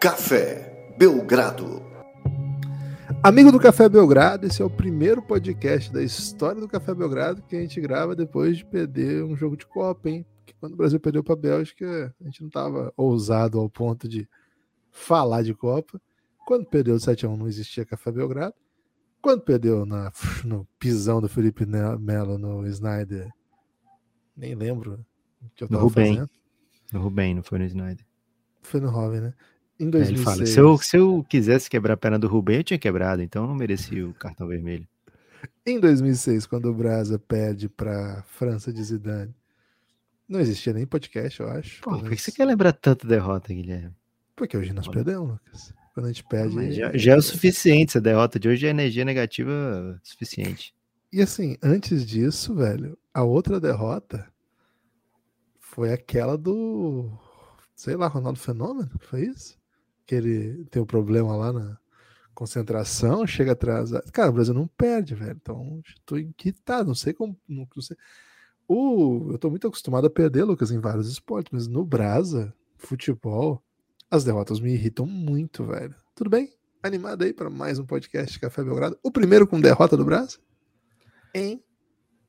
Café Belgrado. Amigo do Café Belgrado, esse é o primeiro podcast da história do Café Belgrado que a gente grava depois de perder um jogo de Copa, hein? Porque quando o Brasil perdeu para a Bélgica, a gente não estava ousado ao ponto de falar de Copa. Quando perdeu o 7x1 não existia Café Belgrado. Quando perdeu na, no pisão do Felipe Melo no Snyder, nem lembro o que eu tava no Rubem. fazendo. No Rubem, não foi no Snyder. Foi no Robin, né? Em É, 2006. Ele fala, se eu, se eu quisesse quebrar a perna do Rubem, eu tinha quebrado, então eu não merecia o cartão vermelho. Em 2006, quando o Brasa perde para França de Zidane, não existia nem podcast, eu acho. Pô, por que você quer lembrar tanto derrota, Guilherme? Porque hoje nós perdemos, Lucas. Quando a gente perde. Já, já é o suficiente, essa derrota de hoje é energia negativa suficiente. E assim, antes disso, velho, a outra derrota foi aquela do. Sei lá, Ronaldo Fenômeno, foi isso? Que ele tem um problema lá na concentração, chega atrasado. Cara, o Brasil não perde, velho. Então, tô inquietado, não sei como. Não, não sei. O, eu tô muito acostumado a perder, Lucas, em vários esportes, mas no Brasa, futebol, as derrotas me irritam muito, velho. Tudo bem? Animado aí para mais um podcast de Café Belgrado. O primeiro com derrota do Brasa? Hein?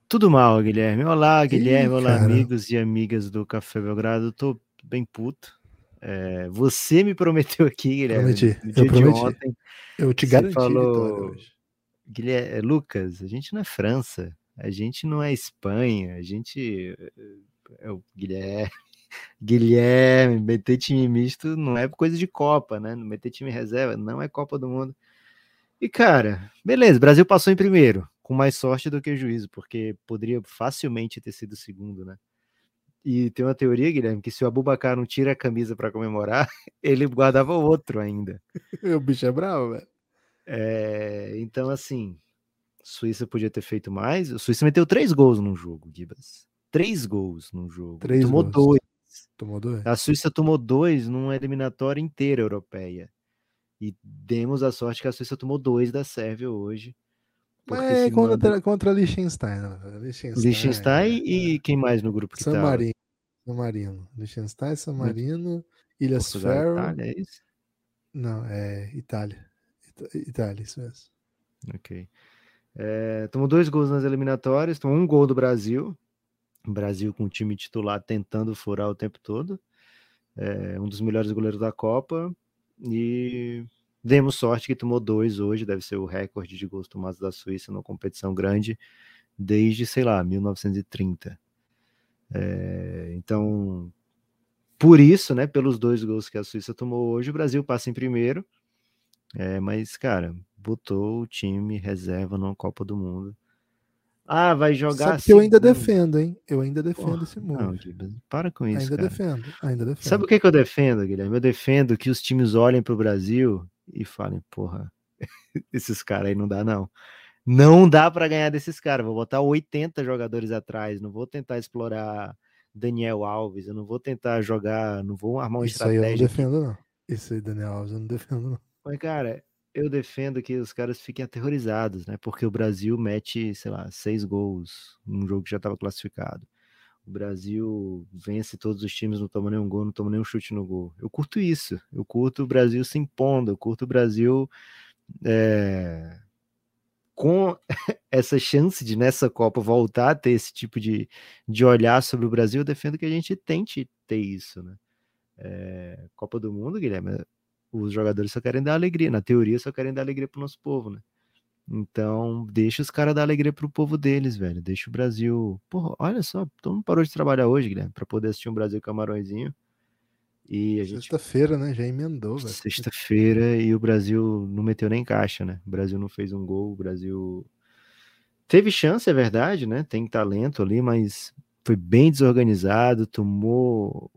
Tudo mal, Guilherme. Olá, Guilherme. Olá, cara. amigos e amigas do Café Belgrado. Tô bem puto. É, você me prometeu aqui, Guilherme, Prometi, no eu dia de prometi. ontem. Eu te garanti falou-. Guilherme, é, Lucas, a gente não é França, a gente não é Espanha, a gente é o Guilherme. Guilherme, meter time misto não é coisa de Copa, né? Meter time reserva não é Copa do Mundo. E cara, beleza, Brasil passou em primeiro, com mais sorte do que juízo, porque poderia facilmente ter sido segundo, né? E tem uma teoria, Guilherme, que se o Abubacar não tira a camisa para comemorar, ele guardava outro ainda. O bicho é bravo, velho. É, então, assim, Suíça podia ter feito mais. O Suíça meteu três gols num jogo, Gibas. Três gols num jogo. Três tomou gols. dois. Tomou dois. A Suíça tomou dois numa eliminatória inteira europeia. E demos a sorte que a Suíça tomou dois da Sérvia hoje. Mas é contra, manda- contra Liechtenstein, né? Liechtenstein, Liechtenstein é, e quem mais no grupo que San tá? Marino. San Marino. Liechtenstein, San Marino, Ilhas Portugal, Faroe. Itália, é isso? Não, é Itália. Itália, isso mesmo. Ok. É, tomou dois gols nas eliminatórias, tomou um gol do Brasil. O Brasil com o time titular tentando furar o tempo todo. É, um dos melhores goleiros da Copa. E demos sorte que tomou dois hoje, deve ser o recorde de gols tomados da Suíça numa competição grande desde, sei lá, 1930. É, então, por isso, né, pelos dois gols que a Suíça tomou hoje, o Brasil passa em primeiro. É, mas, cara, botou o time reserva numa Copa do Mundo. Ah, vai jogar. Sabe que eu ainda segundo. defendo, hein? Eu ainda defendo Porra, esse Não, move. Gibas, para com isso, Ainda cara. defendo, ainda defendo. Sabe o que, que eu defendo, Guilherme? Eu defendo que os times olhem para o Brasil e falem, porra, esses caras aí não dá, não. Não dá para ganhar desses caras. Vou botar 80 jogadores atrás. Não vou tentar explorar Daniel Alves. Eu não vou tentar jogar. Não vou armar uma Isso aí eu não estratégia. defendo, não. Isso aí, Daniel Alves, eu não defendo, não. Mas, cara, eu defendo que os caras fiquem aterrorizados, né? Porque o Brasil mete, sei lá, seis gols num jogo que já estava classificado. O Brasil vence todos os times, não toma nenhum gol, não toma nenhum chute no gol. Eu curto isso. Eu curto o Brasil se impondo, eu curto o Brasil é, com essa chance de nessa Copa voltar a ter esse tipo de, de olhar sobre o Brasil. Eu defendo que a gente tente ter isso, né? É, Copa do Mundo, Guilherme, os jogadores só querem dar alegria. Na teoria, só querem dar alegria pro nosso povo, né? Então, deixa os caras dar alegria pro povo deles, velho. Deixa o Brasil. Porra, olha só, todo mundo parou de trabalhar hoje, Guilherme, pra poder assistir um Brasil Camarõezinho. E a gente. Sexta-feira, né? Já emendou, velho. Sexta-feira e o Brasil não meteu nem caixa, né? O Brasil não fez um gol, o Brasil teve chance, é verdade, né? Tem talento ali, mas foi bem desorganizado, tomou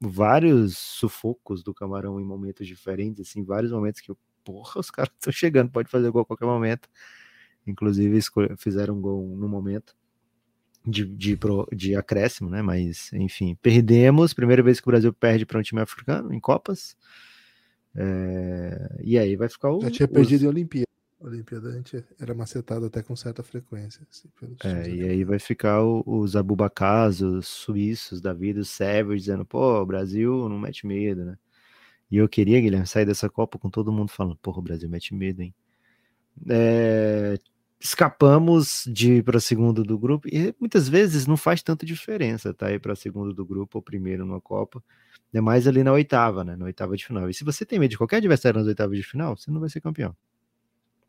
vários sufocos do Camarão em momentos diferentes, assim, vários momentos que, porra, os caras estão chegando, pode fazer gol a qualquer momento. Inclusive, fizeram um gol no momento de, de, de acréscimo, né? Mas, enfim, perdemos. Primeira vez que o Brasil perde para um time africano em Copas. É, e aí vai ficar o. Já tinha os- perdido em Olimpíada. Olimpíada a gente era macetado até com certa frequência. assim, É, e aí vai ficar o- os Abubacás, os suíços da vida, os sérvios, dizendo, pô, o Brasil não mete medo, né? E eu queria, Guilherme, sair dessa Copa com todo mundo falando, porra, o Brasil mete medo, hein? É, escapamos de ir para segundo do grupo e muitas vezes não faz tanta diferença tá ir para segundo do grupo ou primeiro numa Copa, é mais ali na oitava, né, na oitava de final. E se você tem medo de qualquer adversário nas oitavas de final, você não vai ser campeão.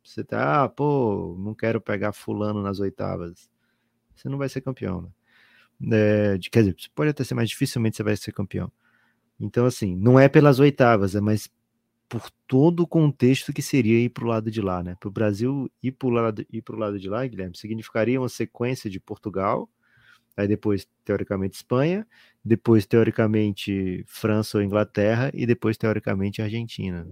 Você tá, ah, pô, não quero pegar fulano nas oitavas. Você não vai ser campeão, né? É, quer dizer, pode até ser mais dificilmente você vai ser campeão. Então, assim, não é pelas oitavas, é mais por todo o contexto que seria ir para o lado de lá, né? Para o Brasil ir para o lado, ir lado de lá, Guilherme, significaria uma sequência de Portugal, aí depois, teoricamente, Espanha, depois, teoricamente, França ou Inglaterra, e depois, teoricamente, Argentina.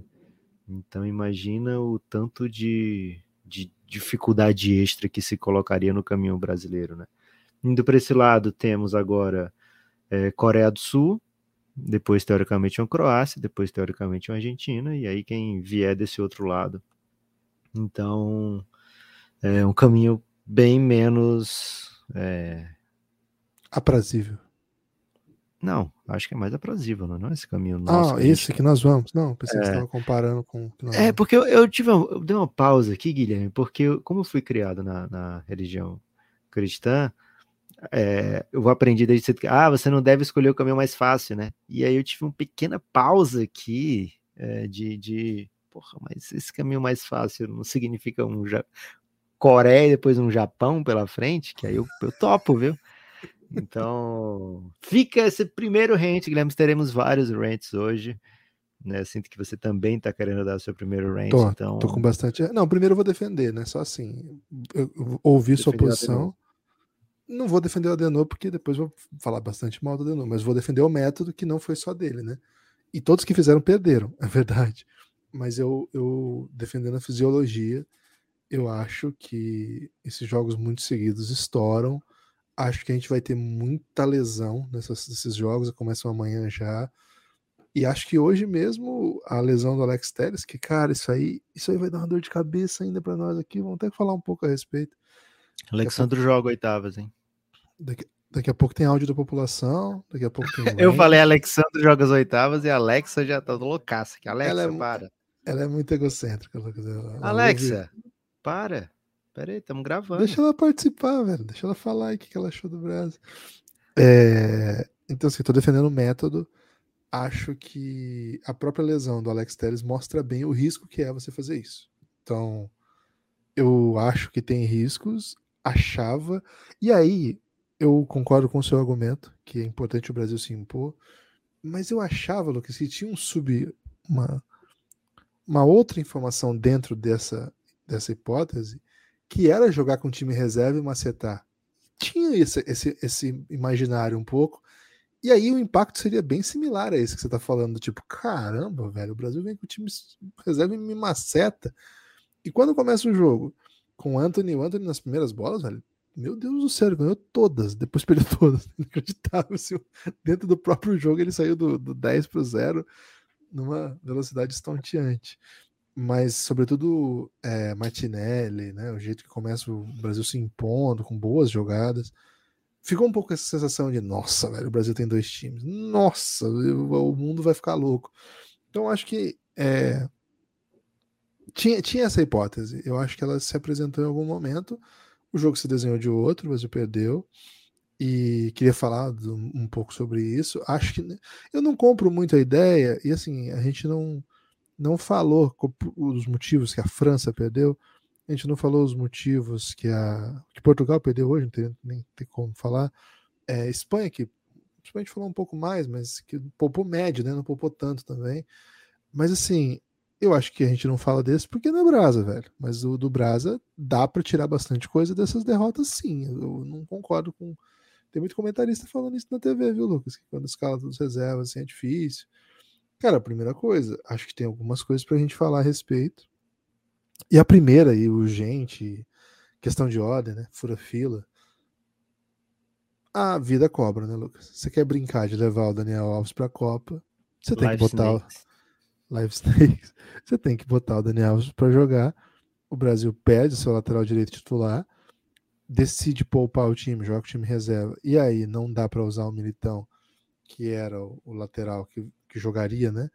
Então, imagina o tanto de, de dificuldade extra que se colocaria no caminho brasileiro, né? Indo para esse lado, temos agora é, Coreia do Sul, depois teoricamente uma Croácia, depois teoricamente uma Argentina, e aí quem vier desse outro lado. Então, é um caminho bem menos. É... Aprazível. Não, acho que é mais aprazível, não é esse caminho nosso. Ah, esse gente... que nós vamos. Não, pensei é... que você estava comparando com. é, porque eu, eu tive. Uma, eu dei uma pausa aqui, Guilherme, porque eu, como eu fui criado na, na religião cristã, é, eu aprendi desde cedo que ah, você não deve escolher o caminho mais fácil, né? E aí eu tive uma pequena pausa aqui é, de, de porra, mas esse caminho mais fácil não significa um ja... Coreia e depois um Japão pela frente, que aí eu, eu topo, viu? Então, fica esse primeiro rant, Guilherme. Teremos vários rants hoje. Né? Sinto que você também está querendo dar o seu primeiro rant. Tô, então... tô com bastante. Não, primeiro eu vou defender, né? Só assim. Eu, eu ouvi sua posição. Não vou defender o Adenor, porque depois vou falar bastante mal do Adenor, mas vou defender o método que não foi só dele, né? E todos que fizeram perderam, é verdade. Mas eu, eu defendendo a fisiologia, eu acho que esses jogos muito seguidos estouram. Acho que a gente vai ter muita lesão nessas, nesses jogos, começam amanhã já. E acho que hoje mesmo a lesão do Alex Telles, que, cara, isso aí, isso aí vai dar uma dor de cabeça ainda para nós aqui. Vamos ter que falar um pouco a respeito. Alexandre joga oitavas, hein? Daqui, daqui a pouco tem áudio da população, daqui a pouco tem. Eu falei Alexandre joga as oitavas e a Alexa já tá loucaça aqui. Alexa, ela é, para. Ela é muito egocêntrica. Alexa, ouve... para. Pera aí, estamos gravando. Deixa ela participar, velho. Deixa ela falar aí o que ela achou do Brasil. É... Então, assim, tô defendendo o método. Acho que a própria lesão do Alex Telles mostra bem o risco que é você fazer isso. Então, eu acho que tem riscos, achava. E aí, eu concordo com o seu argumento, que é importante o Brasil se impor, mas eu achava, Lucas, que tinha um sub, uma, uma outra informação dentro dessa, dessa hipótese, que era jogar com time reserva e macetar. Tinha esse, esse, esse imaginário um pouco, e aí o impacto seria bem similar a esse que você está falando, tipo, caramba, velho, o Brasil vem com time reserva e me maceta. E quando começa o jogo, com o Anthony, o Anthony nas primeiras bolas, velho, meu Deus do céu, ele ganhou todas, depois perdeu todas. Inacreditável. Assim, dentro do próprio jogo, ele saiu do, do 10 para o 0 numa velocidade estonteante. Mas, sobretudo, é, Martinelli, né, o jeito que começa o Brasil se impondo, com boas jogadas. Ficou um pouco essa sensação de, nossa, velho, o Brasil tem dois times. Nossa, o mundo vai ficar louco. Então, acho que é, tinha, tinha essa hipótese. Eu acho que ela se apresentou em algum momento o jogo se desenhou de outro, o Brasil perdeu. E queria falar um pouco sobre isso. Acho que eu não compro muito a ideia, e assim, a gente não, não falou os motivos que a França perdeu, a gente não falou os motivos que, a, que Portugal perdeu hoje, não tem, nem tem como falar. É, Espanha, que a gente falou um pouco mais, mas que poupou médio, né? Não poupou tanto também. Mas assim, eu acho que a gente não fala desse porque não é Brasa, velho. Mas o do Brasa dá para tirar bastante coisa dessas derrotas, sim. Eu não concordo com. Tem muito comentarista falando isso na TV, viu, Lucas? Que quando escala dos reservas assim é difícil. Cara, a primeira coisa, acho que tem algumas coisas pra gente falar a respeito. E a primeira, e urgente, questão de ordem, né? Fura fila. A vida cobra, né, Lucas? Você quer brincar de levar o Daniel Alves pra Copa, você tem Live que botar. Snakes Live Snakes, você tem que botar o Daniel Alves para jogar. O Brasil perde o seu lateral direito titular, decide poupar o time, joga o time reserva, e aí não dá para usar o Militão, que era o, lateral que, que, jogaria, né?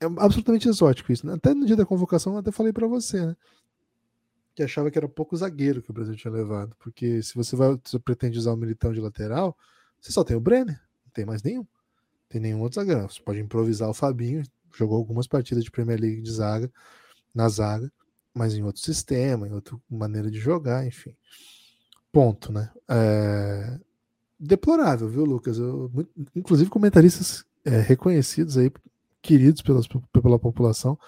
é absolutamente exótico isso. Né? Até no dia da convocação, eu até falei para você, né? Que achava que era pouco zagueiro que o Brasil tinha levado. Porque se você vai, se pretende usar o militão de lateral, você só tem o Brenner, não tem mais nenhum. Tem nenhum outro zagueiro. Você pode improvisar o Fabinho, jogou algumas partidas de Premier League de zaga, na zaga, mas em outro sistema, em outra maneira de jogar, enfim. Ponto, né? É... Deplorável, viu, Lucas? Eu, inclusive comentaristas é, reconhecidos aí queridos pelas, pela população,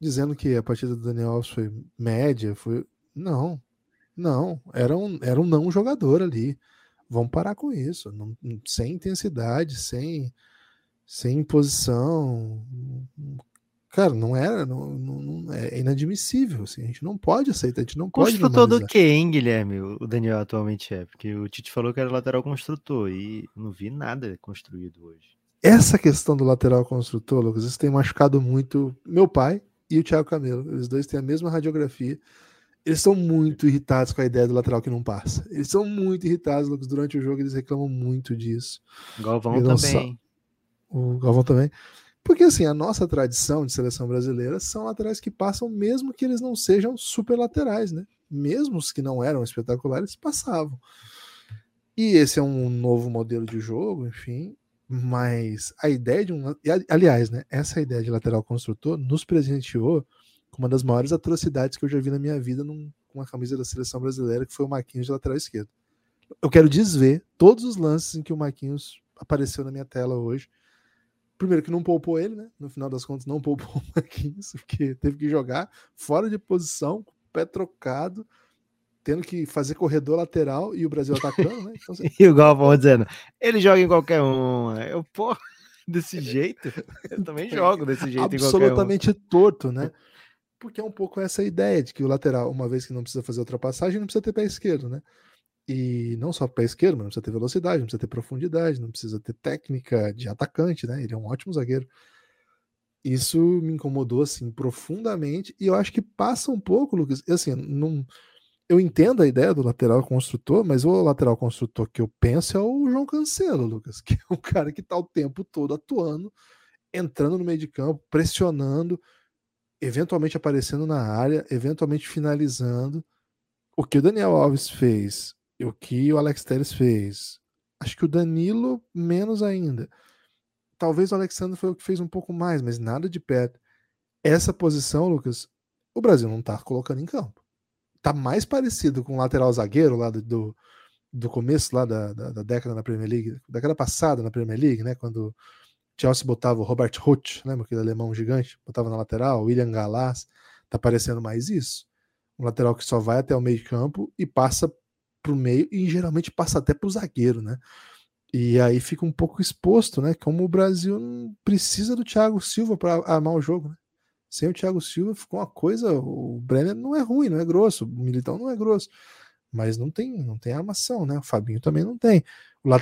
dizendo que a partida do Daniel Alves foi média, foi. Não, não, era um, era um não jogador ali. Vamos parar com isso. Não, sem intensidade, sem, sem imposição. Cara, não era, não, não, é inadmissível. Assim, a gente não pode aceitar, a gente não pode. Construtor do que, hein, Guilherme? O Daniel atualmente é, porque o Tite falou que era lateral construtor e não vi nada construído hoje. Essa questão do lateral construtor, Lucas, isso tem machucado muito meu pai e o Thiago Camelo. Eles dois têm a mesma radiografia. Eles são muito irritados com a ideia do lateral que não passa. Eles são muito irritados, Lucas. Durante o jogo, eles reclamam muito disso. Galvão também. O Galvão também. Porque, assim, a nossa tradição de seleção brasileira são laterais que passam, mesmo que eles não sejam super laterais, né? Mesmo os que não eram espetaculares, passavam. E esse é um novo modelo de jogo, enfim. Mas a ideia de um. Aliás, né? Essa ideia de lateral construtor nos presenteou com uma das maiores atrocidades que eu já vi na minha vida com a camisa da seleção brasileira, que foi o Marquinhos de lateral esquerdo. Eu quero desver todos os lances em que o Marquinhos apareceu na minha tela hoje. Primeiro que não poupou ele, né? No final das contas, não poupou o Marquinhos, porque teve que jogar fora de posição, com o pé trocado, tendo que fazer corredor lateral e o Brasil atacando, né? Então, assim... e o Galvão dizendo, ele joga em qualquer um. Eu, pô, desse jeito, eu também jogo desse jeito Absolutamente um. torto, né? Porque é um pouco essa ideia de que o lateral, uma vez que não precisa fazer ultrapassagem, não precisa ter pé esquerdo, né? E não só pé esquerdo, mas não precisa ter velocidade, não precisa ter profundidade, não precisa ter técnica de atacante, né? Ele é um ótimo zagueiro. Isso me incomodou assim profundamente e eu acho que passa um pouco, Lucas. Assim, não, eu entendo a ideia do lateral construtor, mas o lateral construtor que eu penso é o João Cancelo, Lucas, que é um cara que está o tempo todo atuando, entrando no meio de campo, pressionando, eventualmente aparecendo na área, eventualmente finalizando. O que o Daniel Alves fez, o que o Alex Telles fez, acho que o Danilo menos ainda. Talvez o Alexandre foi o que fez um pouco mais, mas nada de perto. Essa posição, Lucas, o Brasil não está colocando em campo tá mais parecido com o lateral zagueiro lá do, do, do começo lá da, da, da, década na Premier League, década passada na Premier League, né? Quando Chelsea botava o Robert Huth, lembra aquele alemão gigante? Botava na lateral, William Gallas, tá parecendo mais isso. Um lateral que só vai até o meio campo e passa pro meio e geralmente passa até pro zagueiro, né? E aí fica um pouco exposto, né? Como o Brasil precisa do Thiago Silva para armar o jogo, né? Sem o Thiago Silva ficou uma coisa. O Brenner não é ruim, não é grosso. O Militão não é grosso. Mas não tem, não tem armação, né? O Fabinho também não tem.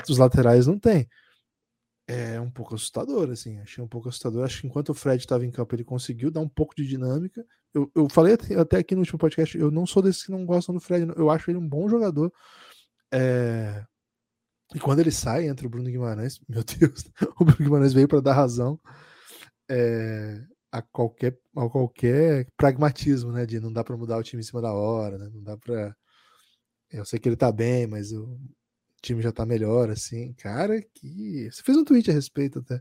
Os laterais não tem. É um pouco assustador, assim. Achei um pouco assustador. Acho que enquanto o Fred estava em campo, ele conseguiu dar um pouco de dinâmica. Eu, eu falei até aqui no último podcast, eu não sou desses que não gostam do Fred. Eu acho ele um bom jogador. É... E quando ele sai, entra o Bruno Guimarães. Meu Deus, o Bruno Guimarães veio para dar razão. É a qualquer, a qualquer pragmatismo, né? De não dá para mudar o time em cima da hora, né? Não dá para. Eu sei que ele tá bem, mas o time já tá melhor, assim. Cara, que. Você fez um tweet a respeito até.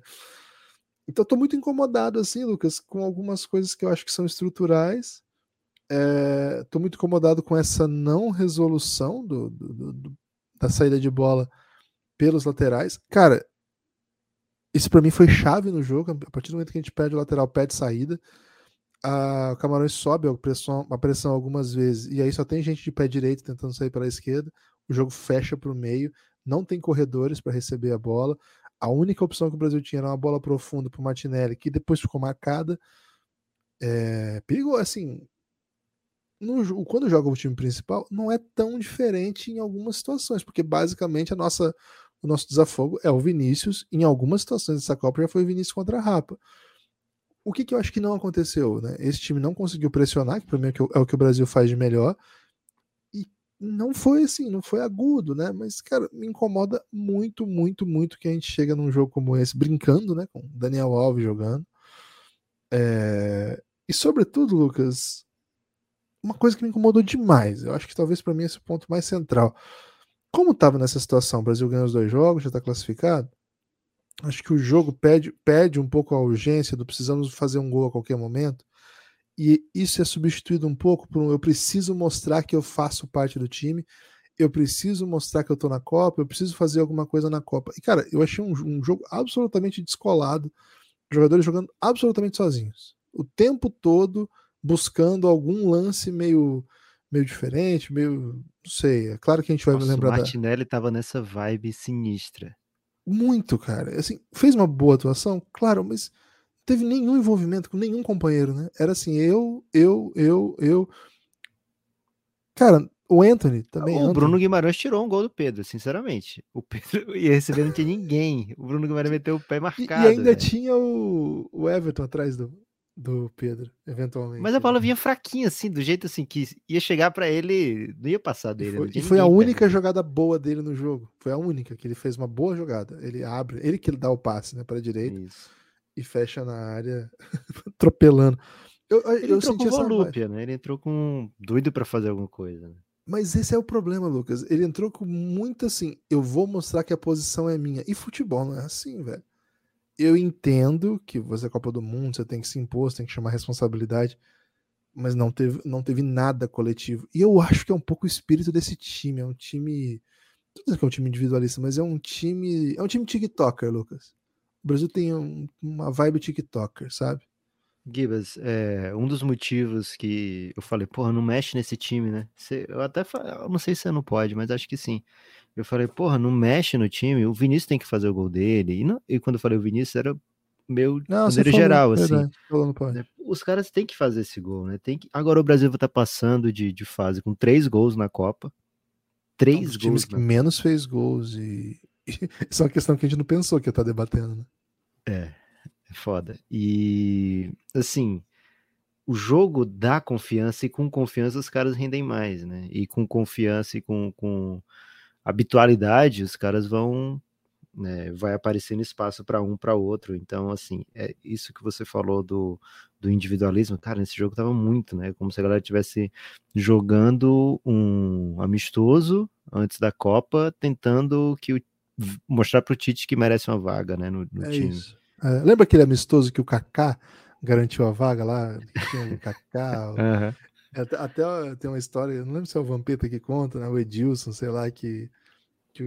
Então, tô muito incomodado, assim, Lucas, com algumas coisas que eu acho que são estruturais. É, tô muito incomodado com essa não resolução do, do, do, da saída de bola pelos laterais. Cara, isso para mim foi chave no jogo. A partir do momento que a gente perde o lateral, pede saída. A, o Camarões sobe a pressão, a pressão algumas vezes. E aí só tem gente de pé direito tentando sair para a esquerda. O jogo fecha para o meio. Não tem corredores para receber a bola. A única opção que o Brasil tinha era uma bola profunda para o Martinelli, que depois ficou marcada. É, perigo, assim, no, quando joga o time principal, não é tão diferente em algumas situações, porque basicamente a nossa o nosso desafogo é o Vinícius. Em algumas situações dessa Copa já foi o Vinícius contra a Rapa. O que, que eu acho que não aconteceu? Né? Esse time não conseguiu pressionar, que para mim é, é o que o Brasil faz de melhor. Não foi assim, não foi agudo, né? Mas, cara, me incomoda muito, muito, muito que a gente chega num jogo como esse, brincando, né? Com Daniel Alves jogando. É... E sobretudo, Lucas, uma coisa que me incomodou demais, eu acho que talvez para mim esse é o ponto mais central. Como estava nessa situação, o Brasil ganhou os dois jogos, já está classificado. Acho que o jogo pede, pede um pouco a urgência do precisamos fazer um gol a qualquer momento. E isso é substituído um pouco por um eu preciso mostrar que eu faço parte do time, eu preciso mostrar que eu tô na Copa, eu preciso fazer alguma coisa na Copa. E, cara, eu achei um, um jogo absolutamente descolado, jogadores jogando absolutamente sozinhos. O tempo todo buscando algum lance meio meio diferente, meio. Não sei. É claro que a gente vai Nossa, lembrar. O Martinelli da... tava nessa vibe sinistra. Muito, cara. Assim, fez uma boa atuação, claro, mas teve nenhum envolvimento com nenhum companheiro, né? Era assim, eu, eu, eu, eu. Cara, o Anthony também. O Anthony. Bruno Guimarães tirou um gol do Pedro, sinceramente. O Pedro ia receber, não tinha ninguém. O Bruno Guimarães meteu o pé marcado. E, e ainda véio. tinha o, o Everton atrás do, do Pedro, eventualmente. Mas a bola vinha fraquinha, assim, do jeito assim que ia chegar para ele, não ia passar dele. E foi, e foi a única perto. jogada boa dele no jogo. Foi a única que ele fez uma boa jogada. Ele abre, ele que dá o passe, né, para direita Isso. E fecha na área, atropelando. Eu, ele eu entrou com volúpia, né? Ele entrou com doido para fazer alguma coisa. Né? Mas esse é o problema, Lucas. Ele entrou com muito assim, eu vou mostrar que a posição é minha. E futebol não é assim, velho eu entendo que você é Copa do Mundo, você tem que se impor, você tem que chamar responsabilidade, mas não teve, não teve nada coletivo. E eu acho que é um pouco o espírito desse time. É um time. Não sei que é um time individualista, mas é um time. É um time TikToker, Lucas. O Brasil tem um, uma vibe TikToker, sabe? Gibas, é, um dos motivos que eu falei, porra, não mexe nesse time, né? Você, eu até eu não sei se você não pode, mas acho que sim. Eu falei, porra, não mexe no time, o Vinícius tem que fazer o gol dele. E, não, e quando eu falei o Vinícius, era meu não, maneira geral, assim. Verdade, né, Os caras têm que fazer esse gol, né? Tem que... Agora o Brasil vai estar tá passando de, de fase com três gols na Copa. Três um gols. times que menos fez gols e... Isso é uma questão que a gente não pensou que ia estar tá debatendo, né? É, é foda. E, assim, o jogo dá confiança e com confiança os caras rendem mais, né? E com confiança e com, com habitualidade, os caras vão né, vai aparecendo espaço para um para outro. Então, assim, é isso que você falou do, do individualismo, cara, nesse jogo tava muito, né? Como se a galera estivesse jogando um amistoso antes da Copa, tentando que o, mostrar pro Tite que merece uma vaga, né, no, no é time. É, lembra aquele amistoso que o Kaká garantiu a vaga lá? O Kaká. uhum. Até, até, tem uma história, não lembro se é o Vampeta que conta, né? O Edilson, sei lá, que, que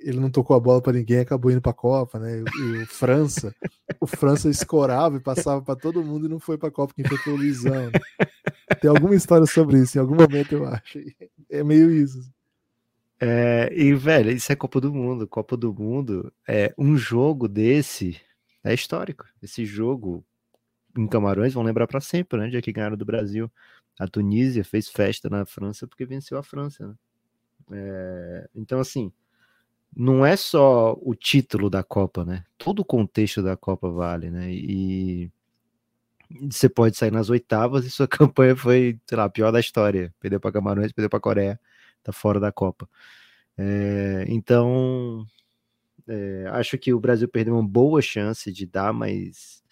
ele não tocou a bola para ninguém, acabou indo para a Copa, né? E, e, o França, o França escorava e passava para todo mundo e não foi para a Copa, quem foi foi o Luizão. Né? Tem alguma história sobre isso, em algum momento eu acho. É meio isso. É, e, velho, isso é Copa do Mundo. Copa do Mundo é um jogo desse é histórico. Esse jogo em Camarões vão lembrar para sempre, né? Já que ganharam do Brasil. A Tunísia fez festa na França porque venceu a França. Né? É, então, assim, não é só o título da Copa, né? Todo o contexto da Copa vale, né? E você pode sair nas oitavas e sua campanha foi, sei lá, a pior da história. Perdeu para Camarões, perdeu para Coreia, tá fora da Copa. É, então, é, acho que o Brasil perdeu uma boa chance de dar mais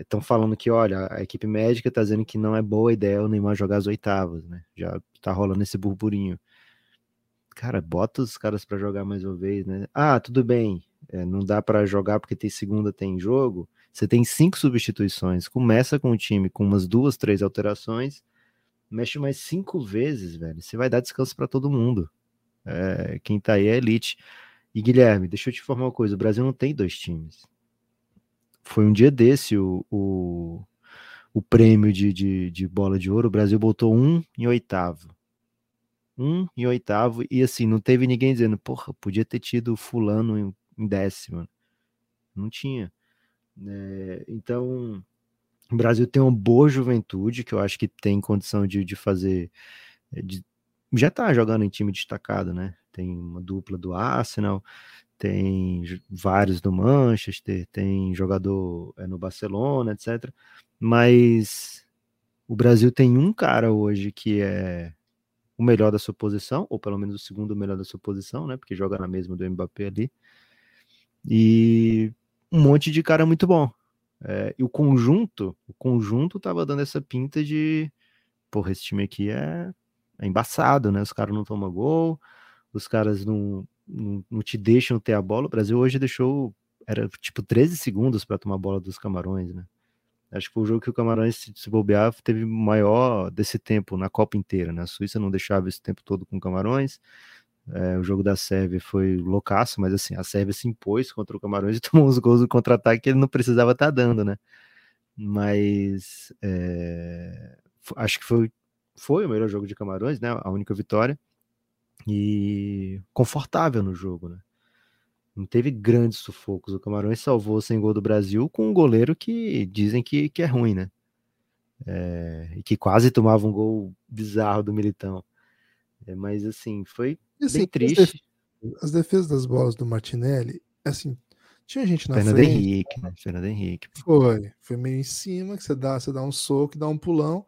estão é, falando que, olha, a equipe médica está dizendo que não é boa ideia o Neymar jogar as oitavas, né? Já tá rolando esse burburinho. Cara, bota os caras para jogar mais uma vez, né? Ah, tudo bem, é, não dá para jogar porque tem segunda, tem jogo. Você tem cinco substituições, começa com o time com umas duas, três alterações, mexe mais cinco vezes, velho. Você vai dar descanso para todo mundo. É, quem tá aí é elite. E Guilherme, deixa eu te informar uma coisa: o Brasil não tem dois times foi um dia desse o, o, o prêmio de, de, de, bola de ouro. O Brasil botou um em oitavo. Um em oitavo, e assim, não teve ninguém dizendo, porra, podia ter tido fulano em, em décimo. Não tinha. É, então, o Brasil tem uma boa juventude, que eu acho que tem condição de, de fazer. De, já tá jogando em time destacado, né? Tem uma dupla do Arsenal, tem vários do Manchester, tem jogador é, no Barcelona, etc. Mas o Brasil tem um cara hoje que é o melhor da sua posição, ou pelo menos o segundo melhor da sua posição, né? Porque joga na mesma do Mbappé ali. E um monte de cara muito bom. É, e o conjunto, o conjunto tava dando essa pinta de, porra, esse time aqui é, é embaçado, né? Os caras não tomam gol, os caras não, não, não, te deixam ter a bola. O Brasil hoje deixou, era tipo 13 segundos para tomar a bola dos Camarões, né? Acho que foi o jogo que o Camarões, se, bobear, teve maior desse tempo na Copa inteira, né? A Suíça não deixava esse tempo todo com Camarões. É, o jogo da Sérvia foi loucaço, mas assim, a Sérvia se impôs contra o Camarões e tomou os gols do contra-ataque que ele não precisava estar tá dando, né? Mas é, acho que foi, foi o melhor jogo de Camarões, né? A única vitória. E confortável no jogo, né? Não teve grandes sufocos. O Camarões salvou sem gol do Brasil com um goleiro que dizem que, que é ruim, né? É, e que quase tomava um gol bizarro do Militão. É, mas assim, foi assim, bem triste. As defesas das bolas do Martinelli, assim, tinha gente na Fernando frente. Henrique, né? Fernando Henrique. Foi, foi meio em cima, que você dá, você dá um soco, dá um pulão.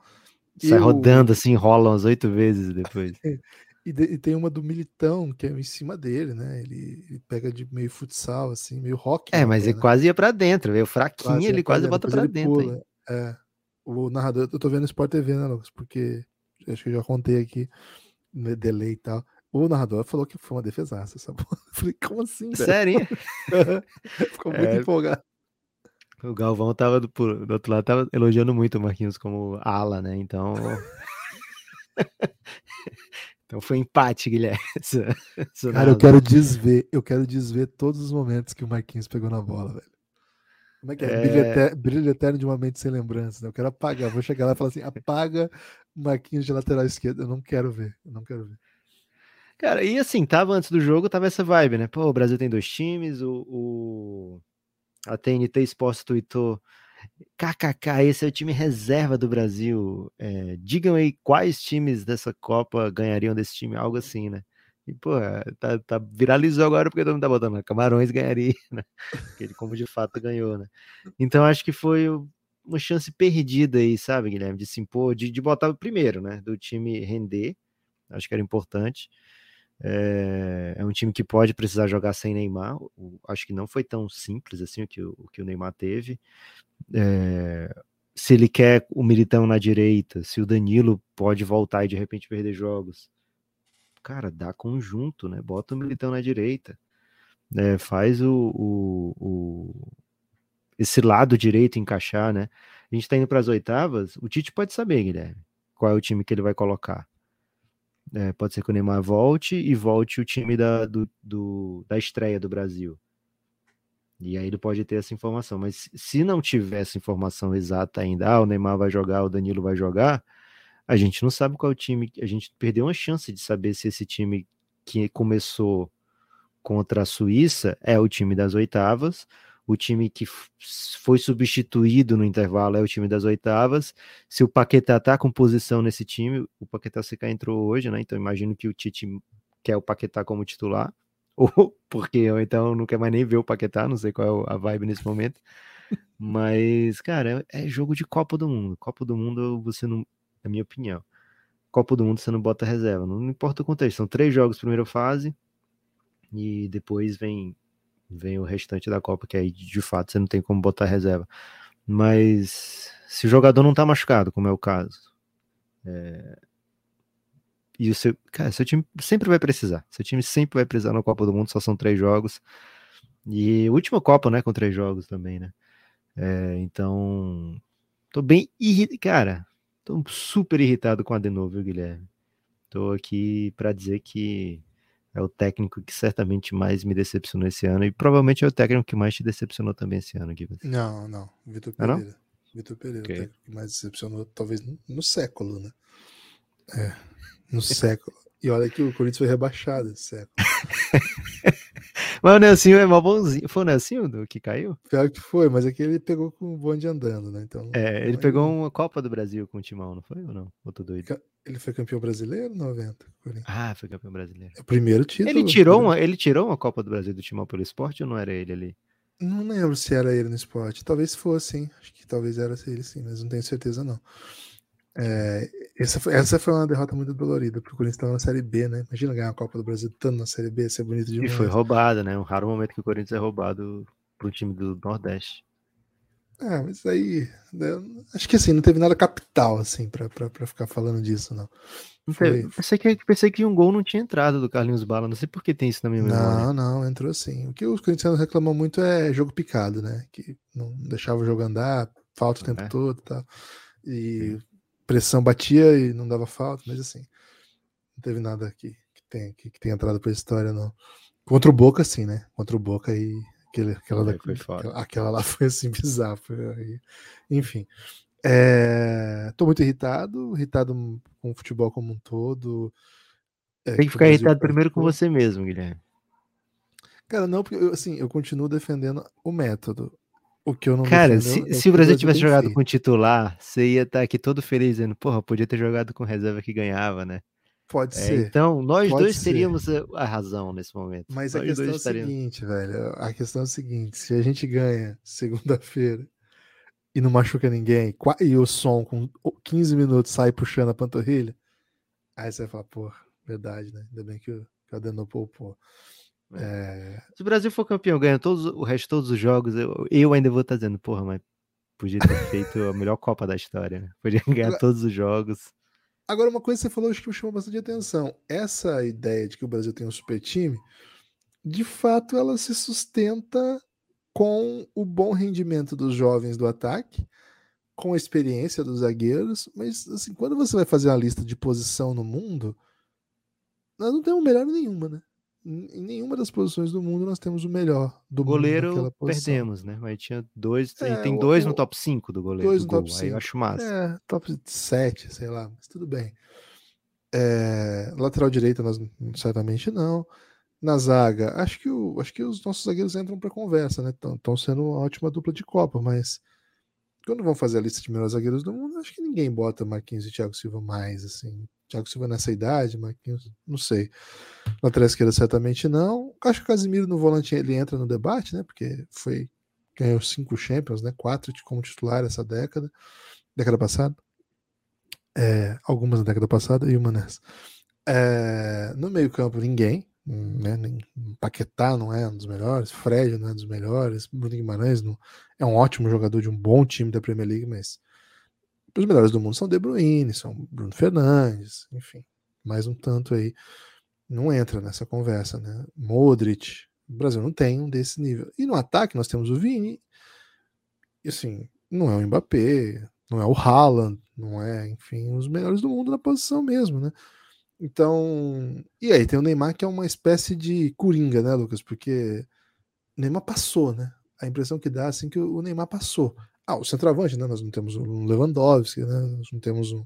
Sai rodando assim, rola umas oito vezes depois. E, de, e, tem uma do Militão, que é em cima dele, né? Ele, ele pega de meio futsal, assim, meio rock. É, mas ele né? quase ia para dentro, veio fraquinho, quase ele quase bota para dentro. É. O narrador, eu tô vendo Sport TV, né, Lucas? Porque acho que eu já contei aqui, no delay e tal. O narrador falou que foi uma defesaça essa bola. Eu falei, como assim? Sério? Ficou muito é... empolgado. O Galvão tava do, do, outro lado, tava elogiando muito o Marquinhos como ala, né? Então. Então foi empate, Guilherme. Cara, eu quero desver, eu quero desver todos os momentos que o Marquinhos pegou na bola, velho. Como é que é? é... Brilho, eterno, brilho, eterno, de uma mente sem lembrança. Né? Eu quero apagar. Vou chegar lá e falar assim: apaga o Marquinhos de lateral esquerdo. Eu não quero ver. Eu não quero ver. Cara, e assim, tava antes do jogo, tava essa vibe, né? Pô, o Brasil tem dois times, o, o... a TNT Sports tweetou KKK, esse é o time reserva do Brasil. É, digam aí quais times dessa Copa ganhariam desse time, algo assim, né? E, pô, tá, tá, viralizou agora porque todo mundo tá botando, né? Camarões ganharia, né? Ele, como de fato ganhou, né? Então acho que foi uma chance perdida aí, sabe, Guilherme, de se impor, de, de botar o primeiro, né? Do time render, acho que era importante. É, é, um time que pode precisar jogar sem Neymar. O, acho que não foi tão simples assim o que o, que o Neymar teve. É, se ele quer o Militão na direita, se o Danilo pode voltar e de repente perder jogos. Cara, dá conjunto, né? Bota o Militão na direita. É, faz o, o, o, esse lado direito encaixar, né? A gente tá indo para as oitavas. O Tite pode saber, Guilherme, qual é o time que ele vai colocar. É, pode ser que o Neymar volte e volte o time da, do, do, da estreia do Brasil. E aí ele pode ter essa informação. Mas se não tiver essa informação exata ainda, ah, o Neymar vai jogar, o Danilo vai jogar, a gente não sabe qual o time. A gente perdeu uma chance de saber se esse time que começou contra a Suíça é o time das oitavas o time que foi substituído no intervalo é o time das oitavas. Se o Paquetá tá com posição nesse time, o Paquetá sequer entrou hoje, né? Então imagino que o Tite quer o Paquetá como titular, ou porque ou então não quer mais nem ver o Paquetá, não sei qual é a vibe nesse momento. Mas, cara, é, é jogo de Copa do Mundo. Copa do Mundo, você não, na minha opinião, Copa do Mundo você não bota reserva, não importa o contexto. São três jogos primeira fase e depois vem vem o restante da Copa, que aí de fato você não tem como botar reserva. Mas se o jogador não tá machucado, como é o caso, é... e o seu, cara, seu time sempre vai precisar. Seu time sempre vai precisar na Copa do Mundo, só são três jogos. E última Copa, né, com três jogos também, né? É, então, tô bem irritado, cara, tô super irritado com a de novo, Guilherme? Tô aqui para dizer que é o técnico que certamente mais me decepcionou esse ano e provavelmente é o técnico que mais te decepcionou também esse ano, Guilherme. Não, não. Vitor ah, Pereira. Vitor Pereira, okay. o técnico que mais decepcionou, talvez no século, né? É, no século. E olha que o Corinthians foi rebaixado esse século. mas o Nelsinho é mal bonzinho. Foi o Nelsinho do que caiu? Pior que foi, mas é que ele pegou com o bonde andando, né? Então, é, ele pegou uma Copa do Brasil com o Timão, não foi ou não? Outro doido. Ele foi campeão brasileiro 90. Ah, foi campeão brasileiro. É o primeiro título. Ele tirou, uma, ele tirou uma Copa do Brasil do Timão pelo esporte ou não era ele ali? Não lembro se era ele no esporte. Talvez fosse, sim. Acho que talvez era ele, sim, mas não tenho certeza, não. É, essa, foi, essa foi uma derrota muito dolorida, porque o Corinthians estava na Série B, né? Imagina ganhar a Copa do Brasil estando na Série B, ser bonito demais. E foi roubada, né? Um raro momento que o Corinthians é roubado para um time do Nordeste. É, mas aí. Né, acho que assim, não teve nada capital, assim, pra, pra, pra ficar falando disso, não. Foi... Pensei, que, pensei que um gol não tinha entrado do Carlinhos Bala, não sei por que tem isso na minha memória. Não, não, entrou sim. O que os corintianos reclamam muito é jogo picado, né? Que não deixava o jogo andar, falta o tempo é. todo e tal. E pressão batia e não dava falta, mas assim, não teve nada que, que, tem, que, que tenha entrado pra história, não. Contra o Boca, sim, né? Contra o Boca aí. Aquele, aquela, da, aquela, aquela, lá foi assim bizarro. Foi, enfim. É, tô muito irritado, irritado com o futebol como um todo. É, Tem que ficar irritado primeiro com você mesmo, Guilherme. Cara, não, porque eu, assim, eu continuo defendendo o método. O que eu não Cara, se, é se o Brasil tivesse jogado feito. com titular, você ia estar tá aqui todo feliz dizendo, porra, podia ter jogado com reserva que ganhava, né? Pode é, ser. Então, nós dois ser. teríamos a razão nesse momento. Mas nós a questão é o seguinte, velho. A questão é o seguinte: se a gente ganha segunda-feira e não machuca ninguém, e o som com 15 minutos sai puxando a panturrilha, aí você vai falar, pô, verdade, né? Ainda bem que o, que o Adenor poupou. É. é... Se o Brasil for campeão, ganha todos, o resto de todos os jogos, eu, eu ainda vou estar dizendo, porra, mas podia ter feito a melhor Copa da história, né? Podia ganhar agora, todos os jogos. Agora, uma coisa que você falou acho que me chamou bastante atenção. Essa ideia de que o Brasil tem um super time, de fato, ela se sustenta com o bom rendimento dos jovens do ataque, com a experiência dos zagueiros, mas assim, quando você vai fazer uma lista de posição no mundo, nós não temos melhor nenhuma, né? Em nenhuma das posições do mundo nós temos o melhor do goleiro perdemos, né? Mas tinha dois, é, tem dois o, no top 5 do goleiro. Dois do no gol, top 5. Aí eu acho massa. É, top 7, sei lá, mas tudo bem. É, lateral direita nós certamente não. Na zaga, acho que, o, acho que os nossos zagueiros entram para conversa, né? Estão sendo uma ótima dupla de Copa, mas quando vão fazer a lista de melhores zagueiros do mundo, acho que ninguém bota Marquinhos e Thiago Silva mais, assim. Thiago Silva nessa idade, Marquinhos, não sei. Lateral esquerda certamente não. Acho que o Casimiro no volante ele entra no debate, né? Porque foi ganhou cinco Champions, né? Quatro como titular essa década, década passada. É, algumas na década passada e uma nessa. É, no meio campo ninguém, né? Paquetá não é um dos melhores, Fred não é um dos melhores, Bruno Guimarães não, é um ótimo jogador de um bom time da Premier League, mas os melhores do mundo são De Bruyne, são Bruno Fernandes, enfim, mais um tanto aí não entra nessa conversa, né? Modric, o Brasil não tem um desse nível. E no ataque nós temos o Vini, e assim, não é o Mbappé, não é o Haaland, não é, enfim, os melhores do mundo na posição mesmo, né? Então, e aí tem o Neymar que é uma espécie de coringa, né, Lucas? Porque o Neymar passou, né? A impressão que dá assim que o Neymar passou. Ah, o centroavante, né? Nós não temos um Lewandowski, né? Nós não temos um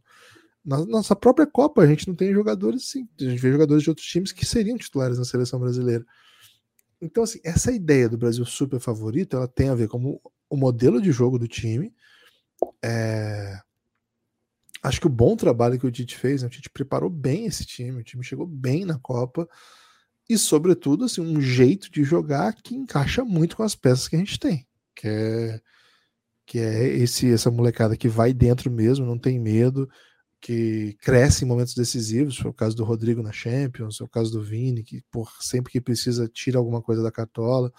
na nossa própria Copa a gente não tem jogadores assim, a gente vê jogadores de outros times que seriam titulares na seleção brasileira. Então, assim, essa ideia do Brasil super favorito, ela tem a ver com o modelo de jogo do time, é, acho que o bom trabalho que o Tite fez, né, o Tite preparou bem esse time, o time chegou bem na Copa e, sobretudo, assim, um jeito de jogar que encaixa muito com as peças que a gente tem, que é que é esse essa molecada que vai dentro mesmo, não tem medo, que cresce em momentos decisivos, foi o caso do Rodrigo na Champions, é o caso do Vini, que por sempre que precisa tira alguma coisa da cartola.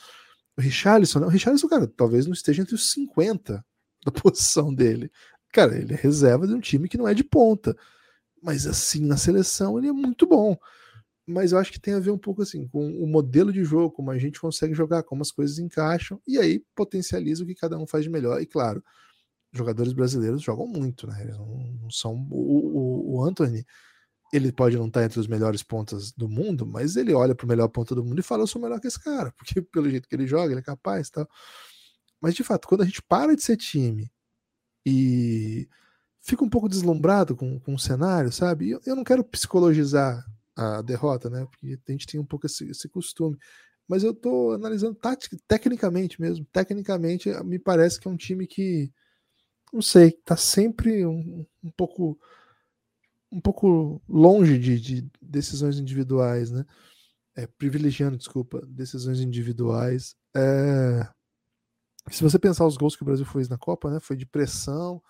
O Richarlison, não, o Richarlison, cara, talvez não esteja entre os 50 da posição dele, Cara, ele é reserva de um time que não é de ponta. Mas assim, na seleção ele é muito bom. Mas eu acho que tem a ver um pouco assim com o modelo de jogo, como a gente consegue jogar, como as coisas encaixam, e aí potencializa o que cada um faz de melhor. E claro, jogadores brasileiros jogam muito, né? Eles não, são. O, o, o Anthony, ele pode não estar entre os melhores pontas do mundo, mas ele olha para o melhor ponta do mundo e fala: Eu sou melhor que esse cara, porque pelo jeito que ele joga, ele é capaz tal. Mas de fato, quando a gente para de ser time e fica um pouco deslumbrado com, com o cenário, sabe? Eu, eu não quero psicologizar a derrota, né? Porque a gente tem um pouco esse, esse costume. Mas eu tô analisando tática, tecnicamente mesmo. Tecnicamente, me parece que é um time que, não sei, tá sempre um, um pouco um pouco longe de, de, decisões individuais, né? É, privilegiando, desculpa, decisões individuais. É, se você pensar os gols que o Brasil fez na Copa, né, foi de pressão,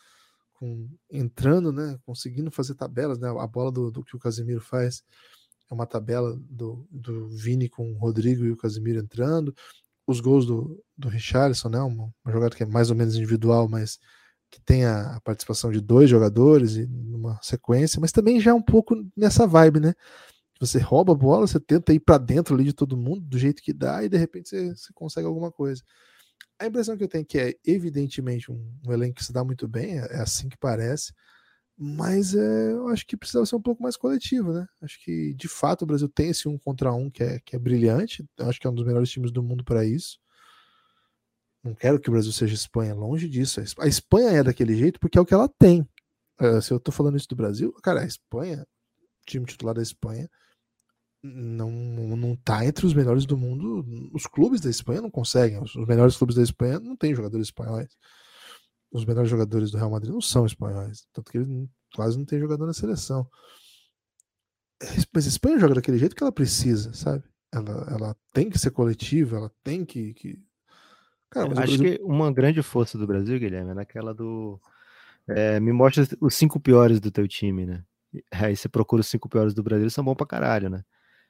com, entrando, né, conseguindo fazer tabelas, né, a bola do, do que o Casemiro faz é uma tabela do, do Vini com o Rodrigo e o Casemiro entrando, os gols do, do Richarlison, né? Uma, uma jogada que é mais ou menos individual, mas que tem a, a participação de dois jogadores e numa sequência, mas também já é um pouco nessa vibe, né? Você rouba a bola, você tenta ir para dentro ali de todo mundo, do jeito que dá, e de repente você, você consegue alguma coisa. A impressão que eu tenho é que é, evidentemente, um, um elenco que se dá muito bem, é, é assim que parece, mas é, eu acho que precisava ser um pouco mais coletivo, né? Acho que, de fato, o Brasil tem esse um contra um que é, que é brilhante, eu acho que é um dos melhores times do mundo para isso. Não quero que o Brasil seja Espanha, longe disso. A Espanha é daquele jeito porque é o que ela tem. Uh, se eu tô falando isso do Brasil, cara, a Espanha, time titular da Espanha, não, não tá entre os melhores do mundo. Os clubes da Espanha não conseguem. Os, melhores clubes da Espanha não têm jogadores espanhóis. Os melhores jogadores do Real Madrid não são espanhóis. Tanto que eles quase não tem jogador na seleção. Mas a Espanha joga daquele jeito que ela precisa, sabe? Ela, ela tem que ser coletiva, ela tem que. que... Cara, acho Brasil... que uma grande força do Brasil, Guilherme, é naquela do. É, me mostra os cinco piores do teu time, né? Aí você procura os cinco piores do Brasil, são bons pra caralho, né?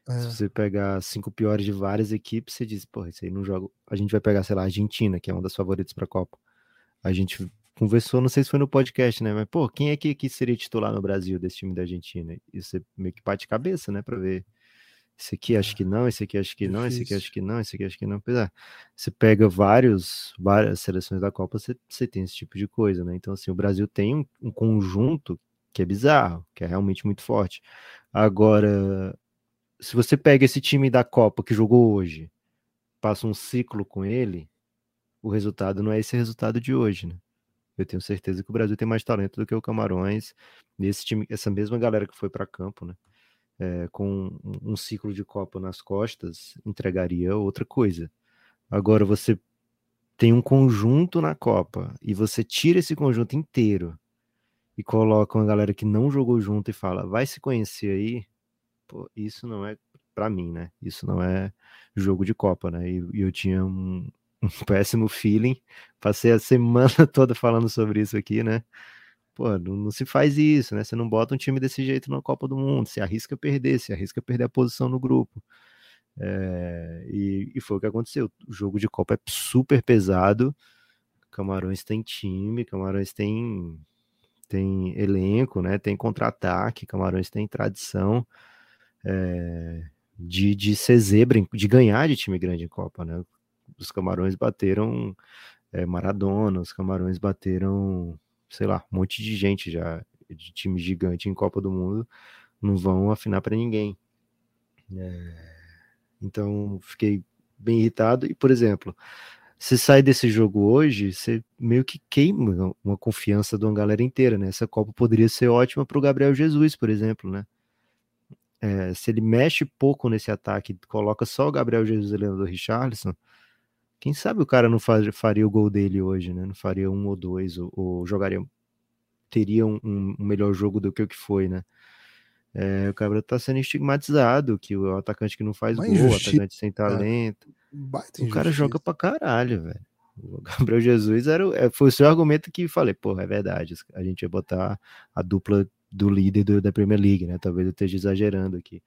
É. Se você pegar cinco piores de várias equipes, você diz, porra, isso aí não joga. A gente vai pegar, sei lá, a Argentina, que é uma das favoritas pra Copa. A gente conversou, não sei se foi no podcast, né? Mas, pô, quem é que, que seria titular no Brasil desse time da Argentina? E você meio que bate cabeça, né, pra ver. Esse aqui acho que não, esse aqui acho que não, esse aqui acho que não, esse aqui acho que não. Apesar, você pega vários, várias seleções da Copa, você, você tem esse tipo de coisa, né? Então, assim, o Brasil tem um, um conjunto que é bizarro, que é realmente muito forte. Agora, se você pega esse time da Copa que jogou hoje, passa um ciclo com ele, o resultado não é esse resultado de hoje, né? Eu tenho certeza que o Brasil tem mais talento do que o Camarões, nesse time, essa mesma galera que foi para campo, né? É, com um ciclo de Copa nas costas, entregaria outra coisa. Agora você tem um conjunto na Copa e você tira esse conjunto inteiro e coloca uma galera que não jogou junto e fala, vai se conhecer aí, pô, isso não é para mim, né? Isso não é jogo de Copa, né? E, e eu tinha um, um, péssimo feeling, passei a semana toda falando sobre isso aqui, né? Pô, não, não, se faz isso, né? Você não bota um time desse jeito na Copa do Mundo, se arrisca perder, se arrisca perder a posição no grupo. É, e, e, foi o que aconteceu. O jogo de Copa é super pesado. Camarões tem time, Camarões tem tem elenco, né? Tem contra-ataque, Camarões tem tradição é, de, de ser zebra, de ganhar de time grande em Copa, né? Os Camarões bateram é, Maradona, os Camarões bateram, sei lá, um monte de gente já de time gigante em Copa do Mundo, não vão afinar para ninguém. É, então fiquei bem irritado e, por exemplo, você sai desse jogo hoje, você meio que queima uma confiança de uma galera inteira, né? Essa Copa poderia ser ótima para o Gabriel Jesus, por exemplo, né? É, se ele mexe pouco nesse ataque, coloca só o Gabriel Jesus e o Leandro Richarlison, quem sabe o cara não faz, faria o gol dele hoje, né? Não faria um ou dois, ou, ou jogaria, teria um, um, melhor jogo do que o que foi, né? É, o Gabriel tá sendo estigmatizado, que o atacante que não faz Uma gol, o atacante sem talento. É. O cara joga pra caralho, velho. O Gabriel Jesus era, é, foi o seu argumento que falei, porra, é verdade. A gente ia botar a dupla do líder do, da Premier League, né? Talvez eu esteja exagerando aqui.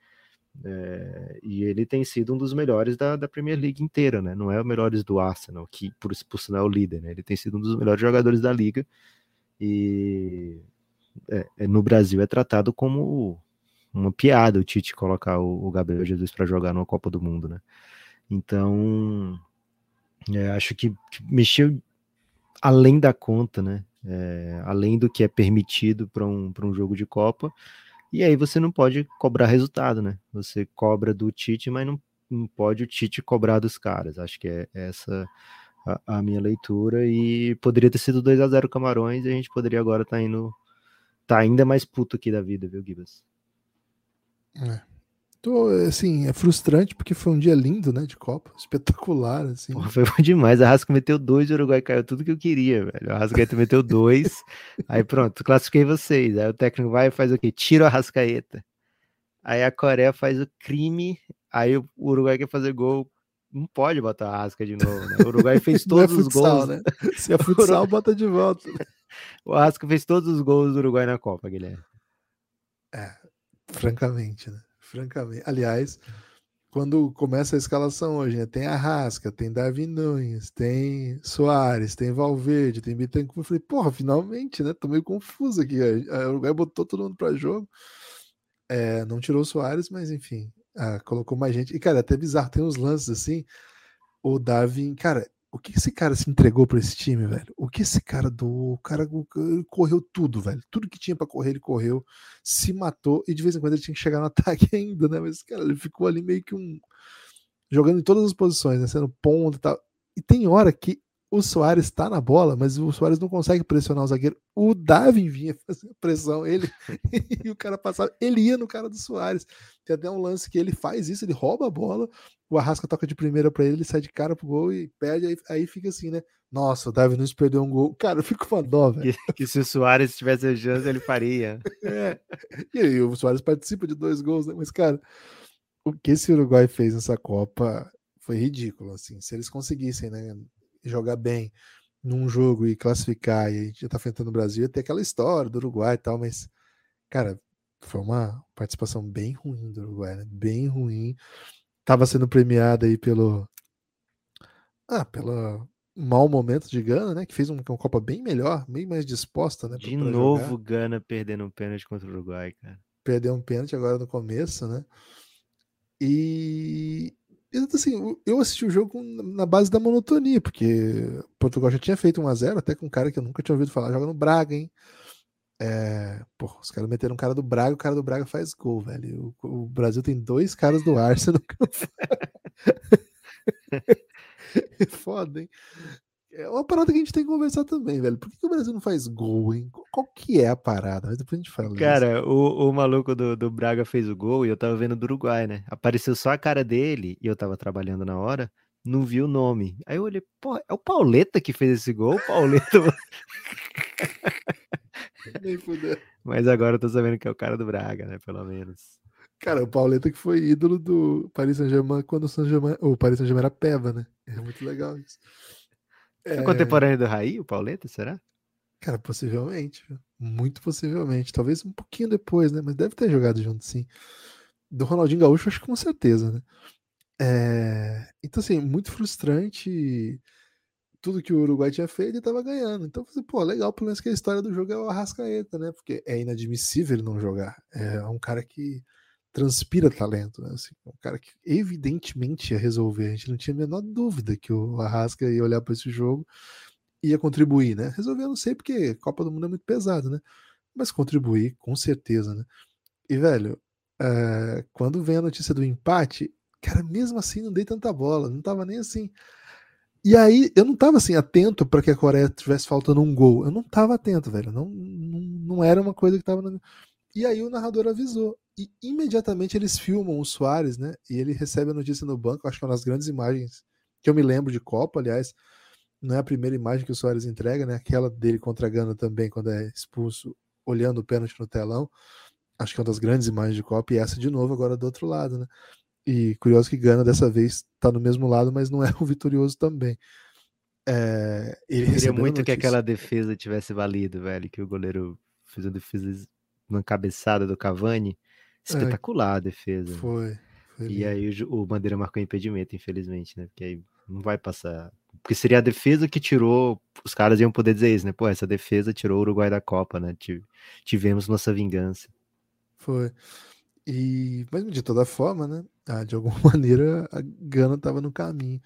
É, e ele tem sido um dos melhores da, da, Premier League inteira, né? Não é o melhores do Arsenal, que por, por sinal é o líder, né? Ele tem sido um dos melhores jogadores da liga e é, é, no Brasil é tratado como uma piada o Tite colocar o, o Gabriel Jesus para jogar numa Copa do Mundo, né? Então, é, acho que, que, mexeu além da conta, né? É, além do que é permitido para um, um jogo de Copa. E aí você não pode cobrar resultado, né? Você cobra do Tite, mas não, não pode o Tite cobrar dos caras. Acho que é essa a, a minha leitura. E poderia ter sido 2 a 0 Camarões e a gente poderia agora estar tá indo. Tá ainda mais puto aqui da vida, viu, Gibas? É. Tô, assim, é frustrante porque foi um dia lindo, né, de Copa, espetacular, assim. Porra, foi bom demais, a Rasca meteu dois, o Uruguai caiu tudo que eu queria, velho. A Rascaeta meteu dois, aí pronto, classifiquei vocês. Aí o técnico vai e faz o quê? Tira a Rascaeta. Aí a Coreia faz o crime, aí o Uruguai quer fazer gol, não pode botar a Rasca de novo, né? O Uruguai fez é todos é futsal, os gols. Né? Se é futsal, bota de volta. O Rasca fez todos os gols do Uruguai na Copa, Guilherme. É, francamente, né? Francamente. Aliás, quando começa a escalação hoje, né? tem Arrasca, tem Davi Nunes, tem Soares, tem Valverde, tem Bittencourt. Eu falei, porra, finalmente, né? Tô meio confuso aqui. O Uruguai botou todo mundo para jogo. É, não tirou o Soares, mas enfim, ah, colocou mais gente. E, cara, é até bizarro, tem uns lances assim. O Davi, cara, o que esse cara se entregou para esse time, velho? O que esse cara do. O cara correu tudo, velho. Tudo que tinha para correr, ele correu, se matou e de vez em quando ele tinha que chegar no ataque ainda, né? Mas, cara, ele ficou ali meio que um. jogando em todas as posições, né? Sendo ponto e tal. E tem hora que o Soares está na bola, mas o Soares não consegue pressionar o zagueiro. O Davin vinha fazer pressão, ele e o cara passava, ele ia no cara do Soares. Tem até um lance que ele faz isso, ele rouba a bola, o Arrasca toca de primeira para ele, ele sai de cara pro gol e perde, aí, aí fica assim, né? Nossa, o Davi Nunes perdeu um gol. Cara, eu fico com dó, velho. Que, que, se o Soares tivesse a chance, ele faria. é. E aí, o Soares participa de dois gols, né? Mas, cara, o que esse Uruguai fez nessa Copa foi ridículo, assim. Se eles conseguissem, né? Jogar bem num jogo e classificar, e a gente já tá enfrentando o Brasil, ia ter aquela história do Uruguai e tal, mas, cara, foi uma participação bem ruim do Uruguai, né? Bem ruim. Tava sendo premiada aí pelo. Ah, pelo mau momento de Gana, né? Que fez uma, uma Copa bem melhor, bem mais disposta, né? De novo, jogar. Gana perdendo um pênalti contra o Uruguai, cara. Perdeu um pênalti agora no começo, né? E, assim, eu assisti o jogo na base da monotonia, porque Portugal já tinha feito 1x0, até com um cara que eu nunca tinha ouvido falar, joga no Braga, hein? É, os caras meteram um cara do Braga, o cara do Braga faz gol, velho. O, o Brasil tem dois caras do Arsenal. Foda, hein? É uma parada que a gente tem que conversar também, velho. Por que, que o Brasil não faz gol, hein? Qual que é a parada? Mas depois a gente fala. Cara, o, o maluco do, do Braga fez o gol e eu tava vendo do Uruguai, né? Apareceu só a cara dele e eu tava trabalhando na hora, não vi o nome. Aí eu olhei, pô, é o Pauleta que fez esse gol? Pauleta. Mas agora eu tô sabendo que é o cara do Braga, né? Pelo menos. Cara, o Pauleta que foi ídolo do Paris Saint-Germain quando o Saint-Germain, o Paris Saint-Germain era peva, né? É muito legal isso. É contemporâneo do Raí, o Pauleta, será? Cara, possivelmente. Muito possivelmente. Talvez um pouquinho depois, né? Mas deve ter jogado junto, sim. Do Ronaldinho Gaúcho, acho que com certeza, né? É... Então, assim, muito frustrante tudo que o Uruguai tinha feito e tava ganhando. Então, assim, pô, legal, pelo menos que a história do jogo é o Arrascaeta, né? Porque é inadmissível ele não jogar. É um cara que transpira talento, né? Assim, um cara que evidentemente ia resolver. A gente não tinha a menor dúvida que o Arrasca ia olhar para esse jogo e ia contribuir, né? Resolver, eu não sei, porque Copa do Mundo é muito pesado, né? Mas contribuir, com certeza, né? E, velho, é, quando vem a notícia do empate, cara, mesmo assim não dei tanta bola, não tava nem assim. E aí, eu não tava assim atento para que a Coreia tivesse faltando um gol. Eu não tava atento, velho. Não, não, não era uma coisa que tava. Na... E aí o narrador avisou. E imediatamente eles filmam o Soares, né? E ele recebe a notícia no banco. Acho que é uma das grandes imagens que eu me lembro de Copa, aliás. Não é a primeira imagem que o Soares entrega, né? Aquela dele contra a Gana também, quando é expulso, olhando o pênalti no telão. Acho que é uma das grandes imagens de Copa. E essa de novo agora do outro lado, né? E curioso que Gana dessa vez tá no mesmo lado, mas não é o vitorioso também. É, ele queria muito que aquela defesa tivesse valido, velho. Que o goleiro fez a defesa na cabeçada do Cavani Espetacular a defesa. Foi. foi e aí o, o Bandeira marcou impedimento, infelizmente, né? Porque aí não vai passar. Porque seria a defesa que tirou. Os caras iam poder dizer isso, né? Pô, essa defesa tirou o Uruguai da Copa, né? Tivemos nossa vingança. Foi. E, mas de toda forma, né? Ah, de alguma maneira a Gana estava no caminho.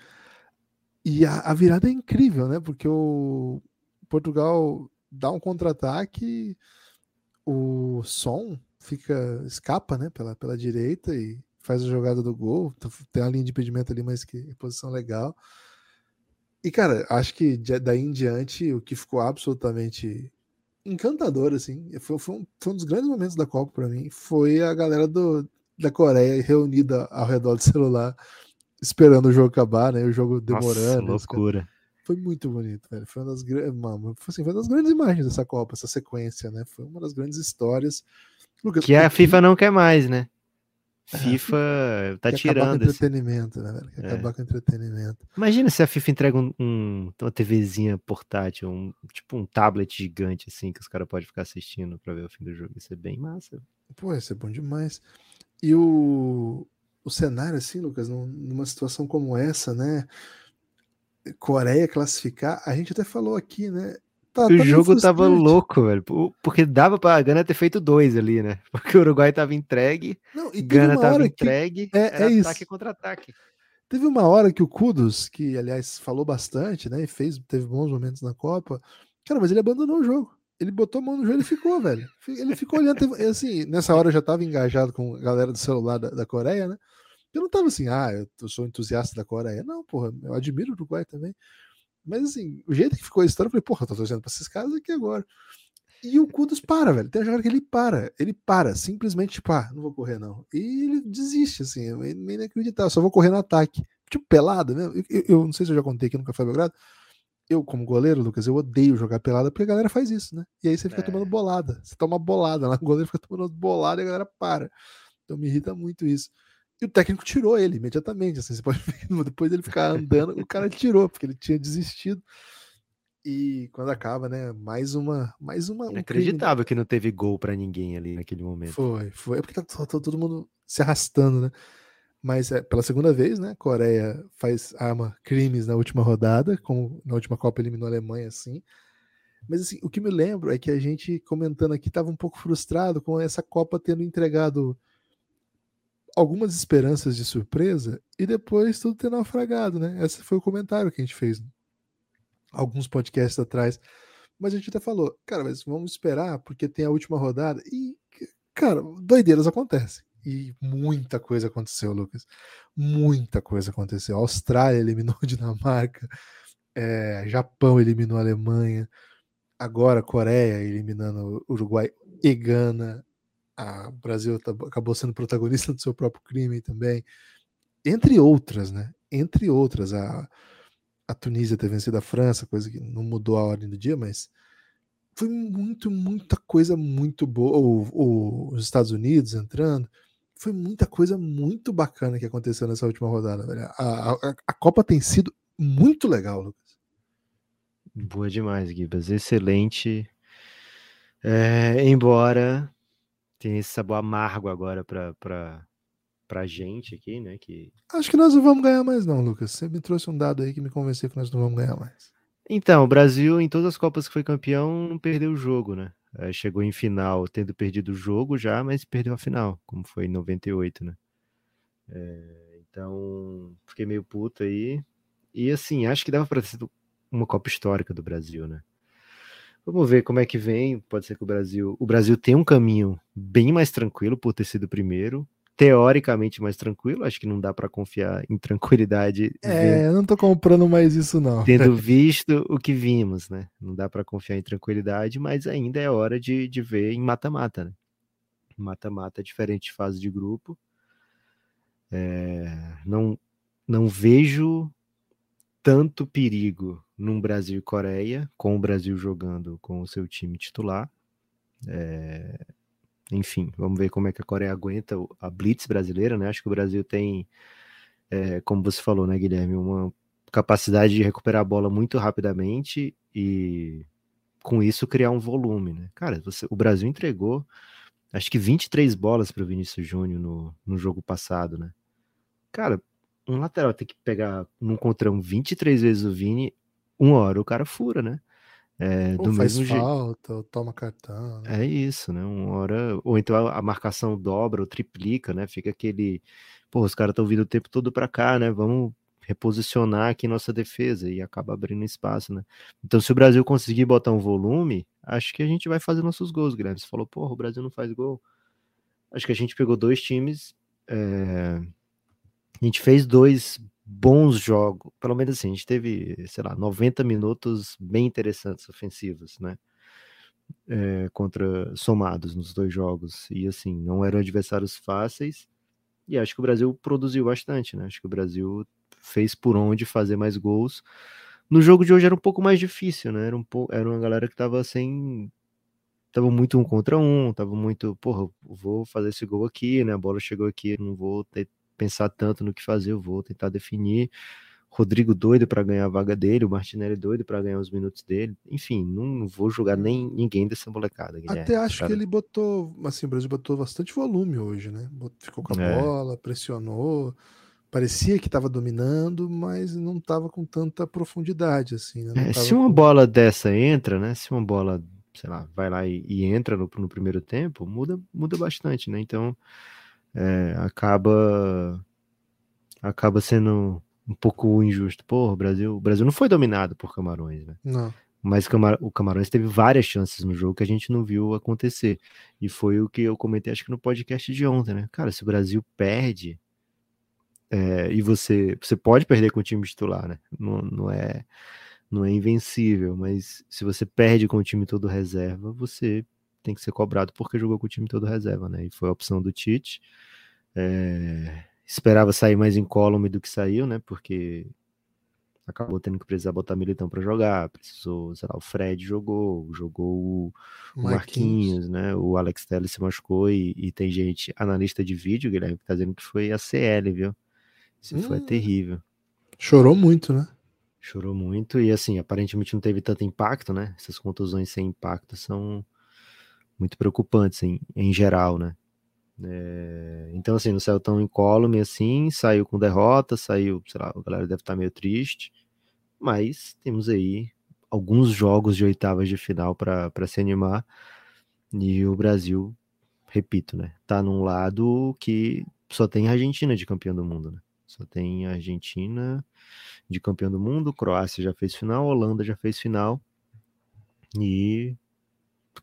E a, a, virada é incrível, né? Porque o Portugal dá um contra-ataque, o som fica escapa, né, pela, pela direita e faz a jogada do gol. Tem a linha de impedimento ali, mas que posição legal. E cara, acho que daí em diante o que ficou absolutamente encantador assim, foi, foi, um, foi um dos grandes momentos da Copa para mim, foi a galera do, da Coreia reunida ao redor do celular esperando o jogo acabar, né? O jogo demorando. Nossa, loucura. Foi muito bonito, velho. Foi uma das, assim, foi uma das grandes imagens dessa Copa, essa sequência, né? Foi uma das grandes histórias Lucas, que a FIFA não quer mais, né? É, FIFA tá tirando. Com entretenimento, né, velho? É. acabar com entretenimento. Imagina se a FIFA entrega um, um, uma TVzinha portátil, um, tipo um tablet gigante, assim, que os caras podem ficar assistindo pra ver o fim do jogo. Isso é bem massa. Pô, isso é bom demais. E o o cenário assim, Lucas, numa situação como essa, né? Coreia classificar, a gente até falou aqui, né? Tá, o tá jogo tava louco, velho. Porque dava pra Gana ter feito dois ali, né? Porque o Uruguai tava entregue, Não, Gana tava entregue, que... é, é ataque contra ataque. Teve uma hora que o Kudos, que aliás falou bastante, né? E fez, teve bons momentos na Copa. Cara, mas ele abandonou o jogo. Ele botou a mão no joelho e ficou, velho. Ele ficou olhando. Teve, assim, nessa hora eu já tava engajado com a galera do celular da, da Coreia, né? Eu não tava assim, ah, eu sou entusiasta da Coreia. Não, porra, eu admiro o Uruguai também. Mas assim, o jeito que ficou a história, eu falei, porra, eu tô torcendo pra esses caras aqui agora. E o Kudos para, velho. Tem uma jogada que ele para. Ele para, simplesmente, tipo, ah, não vou correr, não. E ele desiste, assim, é meio inacreditável. Só vou correr no ataque. Tipo, pelado, né? Eu, eu, eu, não sei se eu já contei aqui no Café Belgrado. Eu, como goleiro, Lucas, eu odeio jogar pelada porque a galera faz isso, né? E aí você fica é. tomando bolada. Você toma bolada lá, o goleiro fica tomando bolada e a galera para. Então me irrita muito isso. E o técnico tirou ele imediatamente. Assim, você pode ver, depois dele ficar andando, o cara tirou, porque ele tinha desistido. E quando acaba, né? Mais uma. Mais uma um Inacreditável crime. que não teve gol para ninguém ali naquele momento. Foi, foi. É porque tá, tá, tá, todo mundo se arrastando, né? Mas é, pela segunda vez, né? Coreia faz arma crimes na última rodada, como na última Copa eliminou a Alemanha, assim. Mas assim, o que me lembro é que a gente comentando aqui estava um pouco frustrado com essa Copa tendo entregado algumas esperanças de surpresa e depois tudo ter naufragado, né? Esse foi o comentário que a gente fez alguns podcasts atrás. Mas a gente até falou, cara, mas vamos esperar porque tem a última rodada e, cara, doideiras acontecem. E muita coisa aconteceu, Lucas. Muita coisa aconteceu. A Austrália eliminou a Dinamarca, é, Japão eliminou a Alemanha, agora Coreia eliminando Uruguai e Gana, o Brasil tá, acabou sendo protagonista do seu próprio crime também, entre outras, né? Entre outras, a, a Tunísia ter vencido a França, coisa que não mudou a ordem do dia, mas foi muito, muita coisa muito boa. O, os Estados Unidos entrando, foi muita coisa muito bacana que aconteceu nessa última rodada. A, a, a Copa tem sido muito legal, Lucas. Boa demais, Gibas. Excelente. É, embora tem esse sabor amargo agora para para pra gente aqui, né? Que... Acho que nós não vamos ganhar mais, não, Lucas. Você me trouxe um dado aí que me convenceu que nós não vamos ganhar mais. Então, o Brasil, em todas as Copas que foi campeão, não perdeu o jogo, né? É, chegou em final tendo perdido o jogo já, mas perdeu a final, como foi em 98, né? É, então, fiquei meio puto aí. E assim, acho que dava para ter sido uma Copa histórica do Brasil, né? Vamos ver como é que vem. Pode ser que o Brasil. O Brasil tem um caminho bem mais tranquilo por ter sido primeiro. Teoricamente mais tranquilo, acho que não dá para confiar em tranquilidade. É, eu não tô comprando mais isso, não. Tendo visto o que vimos, né? Não dá para confiar em tranquilidade, mas ainda é hora de, de ver em mata-mata, né? Mata-mata é diferente de fase de grupo. É, não, não vejo tanto perigo num Brasil e Coreia, com o Brasil jogando com o seu time titular. É... Enfim, vamos ver como é que a Coreia aguenta a blitz brasileira, né? Acho que o Brasil tem, é, como você falou, né, Guilherme, uma capacidade de recuperar a bola muito rapidamente e com isso criar um volume, né? Cara, você, o Brasil entregou acho que 23 bolas para o Vinícius Júnior no, no jogo passado, né? Cara, um lateral tem que pegar num contrão 23 vezes o Vini, uma hora o cara fura, né? É, ou do faz mesmo falta, ou toma cartão. Né? É isso, né? Uma hora. Ou então a, marcação dobra ou triplica, né? Fica aquele. Pô, os caras estão vindo o tempo todo para cá, né? Vamos reposicionar aqui nossa defesa e acaba abrindo espaço, né? Então, se o Brasil conseguir botar um volume, acho que a gente vai fazer nossos gols, Guilherme. Você falou, porra, o Brasil não faz gol. Acho que a gente pegou dois times. É a gente fez dois bons jogos, pelo menos assim, a gente teve, sei lá, 90 minutos bem interessantes ofensivos, né? É, contra somados nos dois jogos e assim não eram adversários fáceis e acho que o Brasil produziu bastante, né? Acho que o Brasil fez por onde fazer mais gols. No jogo de hoje era um pouco mais difícil, né? Era um pouco, era uma galera que tava sem tava muito um contra um, tava muito, porra, vou fazer esse gol aqui, né? A bola chegou aqui, não vou ter pensar tanto no que fazer, eu vou tentar definir. Rodrigo doido para ganhar a vaga dele, o Martinelli doido para ganhar os minutos dele. Enfim, não vou julgar nem ninguém dessa molecada. Guilherme. Até acho que ele botou, assim, o Brasil botou bastante volume hoje, né? Ficou com a é. bola, pressionou, parecia que estava dominando, mas não estava com tanta profundidade, assim. Né? É, se uma com... bola dessa entra, né? Se uma bola, sei lá, vai lá e, e entra no, no, primeiro tempo, muda, muda bastante, né? Então, é, acaba acaba sendo um pouco injusto. Pô, o Brasil, o Brasil não foi dominado por Camarões, né? Não. Mas o Camarões teve várias chances no jogo que a gente não viu acontecer. E foi o que eu comentei, acho que no podcast de ontem, né? Cara, se o Brasil perde, é, e você, você pode perder com o time titular, né? Não, não, é, não é invencível, mas se você perde com o time todo reserva, você tem que ser cobrado porque jogou com o time todo reserva, né? E foi a opção do Tite. É, esperava sair mais incólume do que saiu, né? Porque acabou tendo que precisar botar Militão para jogar, precisou, sei lá, o Fred jogou, jogou o, o Marquinhos. né? O Alex Telles se machucou e, e, tem gente, analista de vídeo, Guilherme, que tá dizendo que foi a CL, viu? Isso hum. foi terrível. Chorou muito, né? Chorou muito e assim, aparentemente não teve tanto impacto, né? Essas contusões sem impacto são muito preocupantes em, em geral, né? É, então, assim, não saiu tão incólume assim, saiu com derrota, saiu, sei lá, a galera deve estar meio triste, mas temos aí alguns jogos de oitavas de final para se animar, e o Brasil, repito, né, tá num lado que só tem a Argentina de campeão do mundo, né? Só tem a Argentina de campeão do mundo, Croácia já fez final, Holanda já fez final, e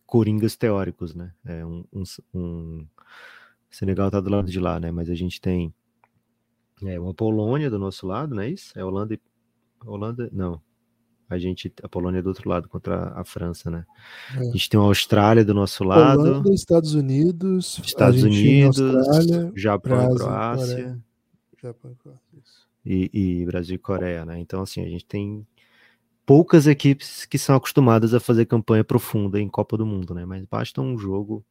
coringas teóricos, né? É um, um, um Senegal tá do lado de lá, né? Mas a gente tem é, uma Polônia do nosso lado, não é isso? É Holanda e. Holanda. Não. A gente. A Polônia é do outro lado contra a França, né? É. A gente tem uma Austrália do nosso lado. Holanda, Estados Unidos. Estados Unidos, Austrália, Japão Brasil, e Croácia. Japão e Croácia. E, e Brasil e Coreia, né? Então, assim, a gente tem poucas equipes que são acostumadas a fazer campanha profunda em Copa do Mundo, né? Mas basta um jogo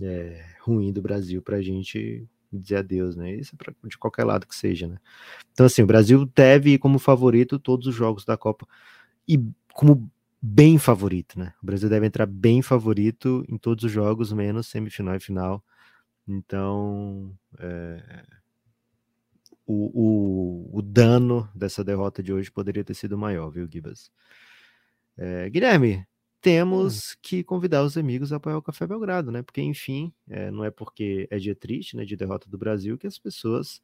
é, ruim do Brasil para a gente dizer adeus, né? Isso é pra, de qualquer lado que seja, né? Então, assim, o Brasil deve ir como favorito todos os jogos da Copa e como bem favorito, né? O Brasil deve entrar bem favorito em todos os jogos, menos semifinal e final. Então, é, o, o, o, dano dessa derrota de hoje poderia ter sido maior, viu, Gibas? É, Guilherme, temos hum. que convidar os amigos a apoiar o Café Belgrado, né? Porque, enfim, é, não é porque é dia triste, né, de derrota do Brasil, que as pessoas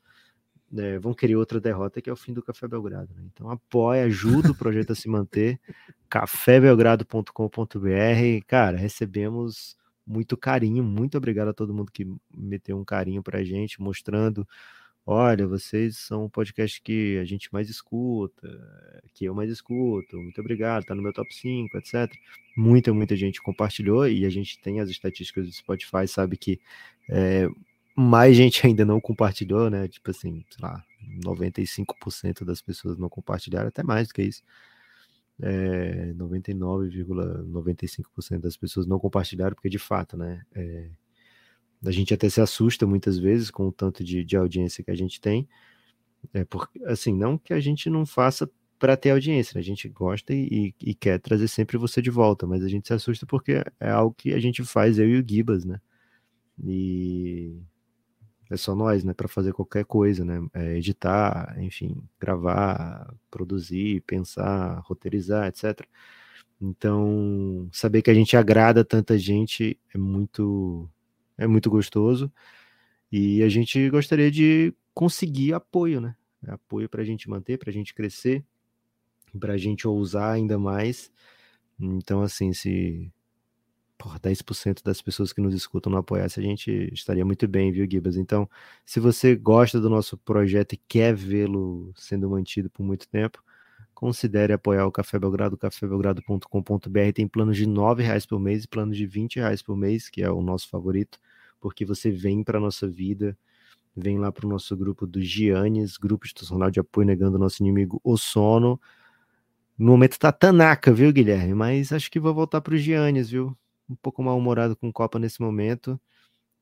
né, vão querer outra derrota, que é o fim do Café Belgrado. Né? Então, apoia, ajuda o projeto a se manter. cafébelgrado.com.br. Cara, recebemos muito carinho, muito obrigado a todo mundo que meteu um carinho pra gente, mostrando Olha, vocês são o podcast que a gente mais escuta, que eu mais escuto. Muito obrigado, tá no meu top 5, etc. Muita, muita gente compartilhou e a gente tem as estatísticas do Spotify, sabe que é, mais gente ainda não compartilhou, né? Tipo assim, sei lá, 95% das pessoas não compartilharam, até mais do que isso. É, 99,95% das pessoas não compartilharam, porque de fato, né? É, a gente até se assusta muitas vezes com o tanto de, de audiência que a gente tem. É porque, assim, não que a gente não faça para ter audiência, né? a gente gosta e, e, quer trazer sempre você de volta, mas a gente se assusta porque é algo que a gente faz, eu e o Gibas, né? E é só nós, né, para fazer qualquer coisa, né? É editar, enfim, gravar, produzir, pensar, roteirizar, etc. Então, saber que a gente agrada tanta gente é muito é muito gostoso. E a gente gostaria de conseguir apoio, né? Apoio para a gente manter, para a gente crescer, para a gente ousar ainda mais. Então, assim, se por 10% das pessoas que nos escutam não apoiasse, a gente estaria muito bem, viu, Gibas? Então, se você gosta do nosso projeto e quer vê-lo sendo mantido por muito tempo, considere apoiar o Café Belgrado, cafébelgrado.com.br. Tem planos de R$ reais por mês e planos de R$ reais por mês, que é o nosso favorito porque você vem para nossa vida, vem lá para o nosso grupo do Giannis, grupo institucional de apoio negando o nosso inimigo, o sono. No momento tá Tanaka, viu, Guilherme? Mas acho que vou voltar para o Giannis, viu? Um pouco mal-humorado com Copa nesse momento.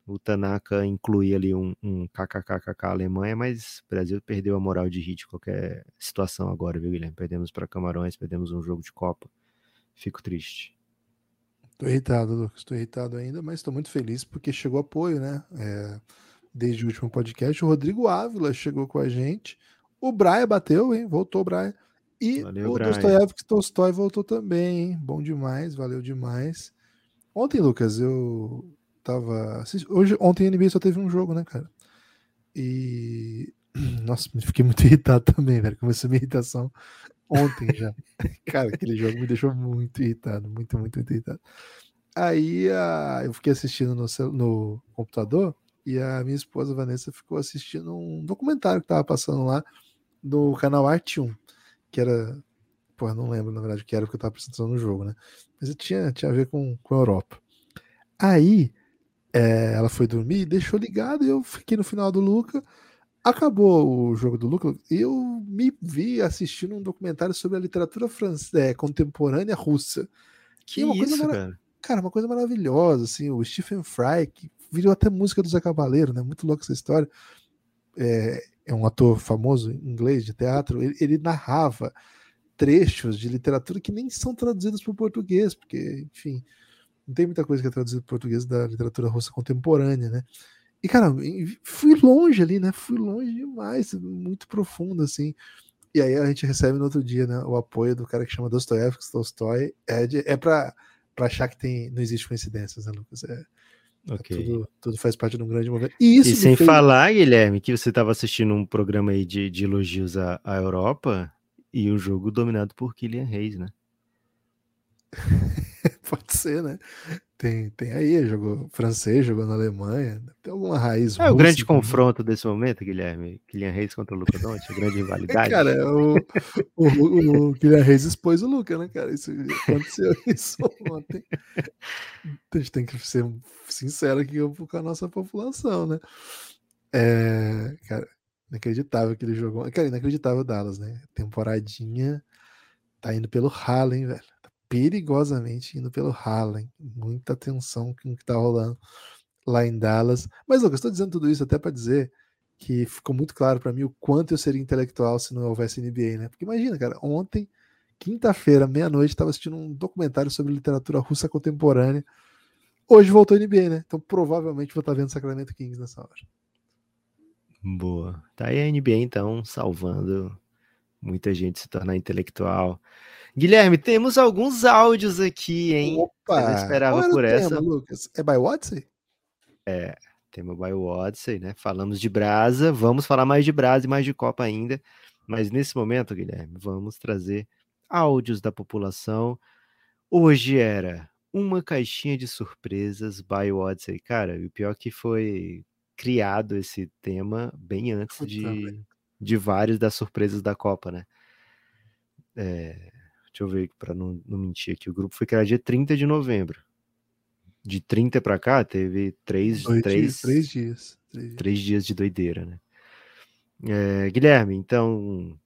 o Tanaka incluir ali um, um kkkk Alemanha, mas o Brasil perdeu a moral de hit qualquer situação agora, viu, Guilherme? Perdemos para Camarões, perdemos um jogo de Copa. Fico triste. Tô irritado, Lucas. Tô irritado ainda, mas estou muito feliz porque chegou apoio, né? É, desde o último podcast. O Rodrigo Ávila chegou com a gente. O Braia bateu, hein? Voltou o Braia. E valeu, o Dostoiévski Tolstói voltou também, hein? Bom demais, valeu demais. Ontem, Lucas, eu tava. Hoje, ontem a NBA só teve um jogo, né, cara? E. Nossa, fiquei muito irritado também, velho. Começou a minha irritação ontem já. cara, aquele jogo me deixou muito irritado, muito, muito, muito irritado. Aí a... eu fiquei assistindo no, no computador e a minha esposa Vanessa ficou assistindo um documentário que tava passando lá no canal Arte 1, que era. Pô, não lembro na verdade o que era porque eu tava apresentando no jogo, né? Mas tinha, tinha a ver com, com a Europa. Aí é, ela foi dormir, deixou ligado e eu fiquei no final do Luca. Acabou o jogo do Luca, eu me vi assistindo um documentário sobre a literatura francesa, é, contemporânea russa. Que uma isso, coisa cara? Cara, uma coisa maravilhosa, assim, o Stephen Fry, que virou até música do Zé Cabaleiro, né? Muito louca essa história. É, é um ator famoso inglês de teatro, ele, ele narrava trechos de literatura que nem são traduzidos para o português, porque, enfim, não tem muita coisa que é traduzida para o português da literatura russa contemporânea, né? E, cara, fui longe ali, né? Fui longe demais, muito profundo, assim. E aí a gente recebe no outro dia, né? O apoio do cara que chama Dostoiévski, Tolstói. É, de, é para achar que tem, não existe coincidências, né, Lucas? É, é okay. tudo, tudo, faz parte de um grande momento. E, isso e sem fez... falar, Guilherme, que você estava assistindo um programa aí de, de elogios à, à Europa e o jogo dominado por Kylian Reis, né? Pode ser, né? Tem, tem aí, jogou francês, jogou na Alemanha, tem alguma raiz. É o grande né? confronto desse momento, Guilherme. Kylian Reis contra o Luca Doncic, a grande rivalidade. cara, o, o, o, o Kylian Reis expôs o Luca, né, cara? Isso aconteceu isso ontem. A gente tem que ser sincero aqui com a nossa população, né? É, cara, inacreditável que ele jogou. Cara, inacreditável Dallas, né? Temporadinha tá indo pelo Harlem, velho perigosamente indo pelo Harlem. Muita atenção com o que está rolando lá em Dallas. Mas, Lucas, estou dizendo tudo isso até para dizer que ficou muito claro para mim o quanto eu seria intelectual se não houvesse NBA, né? Porque imagina, cara, ontem, quinta-feira, meia-noite, estava assistindo um documentário sobre literatura russa contemporânea. Hoje voltou NBA, né? Então provavelmente vou estar tá vendo Sacramento Kings nessa hora. Boa. Tá aí a NBA, então, salvando muita gente se tornar intelectual. Guilherme, temos alguns áudios aqui, hein? Opa! Eu não esperava por essa. Tema, Lucas? É by Odyssey? É, tema by Odyssey, né? Falamos de Brasa, vamos falar mais de Brasa e mais de Copa ainda. Mas nesse momento, Guilherme, vamos trazer áudios da população. Hoje era uma caixinha de surpresas by Odyssey. Cara, o pior que foi criado esse tema bem antes de, de vários das surpresas da Copa, né? É, Deixa eu ver para não, não mentir aqui. O grupo foi criado dia 30 de novembro. De 30 para cá, teve três, Dois três, dias, três dias. Três dias de doideira, né? É, Guilherme, então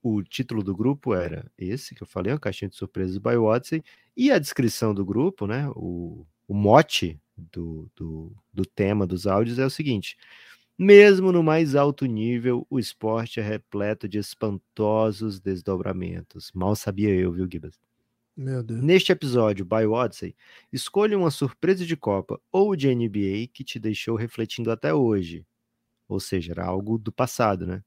o título do grupo era esse que eu falei, a caixinha de surpresas by Odyssey, e a descrição do grupo, né? O, o mote do, do, do tema dos áudios é o seguinte: mesmo no mais alto nível, o esporte é repleto de espantosos desdobramentos. Mal sabia eu, viu, Gibas? Meu Deus. Neste episódio, by Odyssey, escolha uma surpresa de Copa ou de NBA que te deixou refletindo até hoje. Ou seja, era algo do passado, né?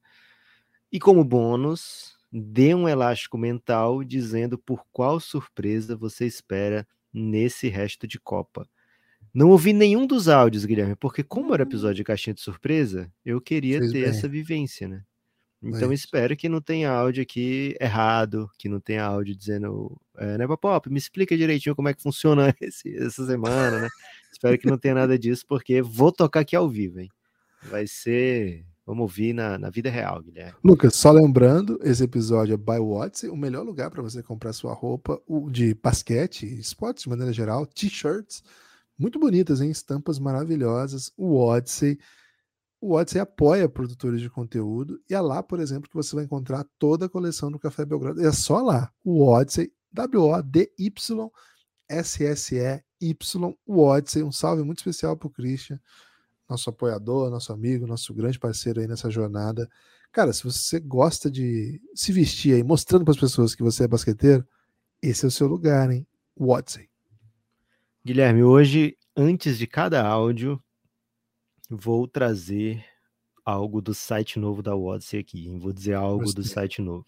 E como bônus, dê um elástico mental dizendo por qual surpresa você espera nesse resto de Copa. Não ouvi nenhum dos áudios, Guilherme, porque como era hum. episódio de caixinha de surpresa, eu queria Fez ter bem. essa vivência, né? Então espero que não tenha áudio aqui errado, que não tenha áudio dizendo, é, né, Pop, me explica direitinho como é que funciona esse, essa semana, né? espero que não tenha nada disso, porque vou tocar aqui ao vivo, hein? Vai ser, vamos ouvir na, na vida real, Guilherme. Lucas, só lembrando, esse episódio é by Watts, o melhor lugar para você comprar sua roupa de basquete, esportes de maneira geral, t-shirts, muito bonitas, hein? Estampas maravilhosas. O Odyssey. O Odyssey apoia produtores de conteúdo e é lá, por exemplo, que você vai encontrar toda a coleção do Café Belgrado. É só lá. O Odyssey, W-O-D-Y-S-S-E-Y. Y Odyssey. Um salve muito especial pro Christian, nosso apoiador, nosso amigo, nosso grande parceiro aí nessa jornada. Cara, se você gosta de se vestir aí, mostrando para as pessoas que você é basqueteiro, esse é o seu lugar, hein? Odyssey. Guilherme, hoje, antes de cada áudio, vou trazer algo do site novo da Odyssey aqui. Hein? Vou dizer algo Gostei. do site novo.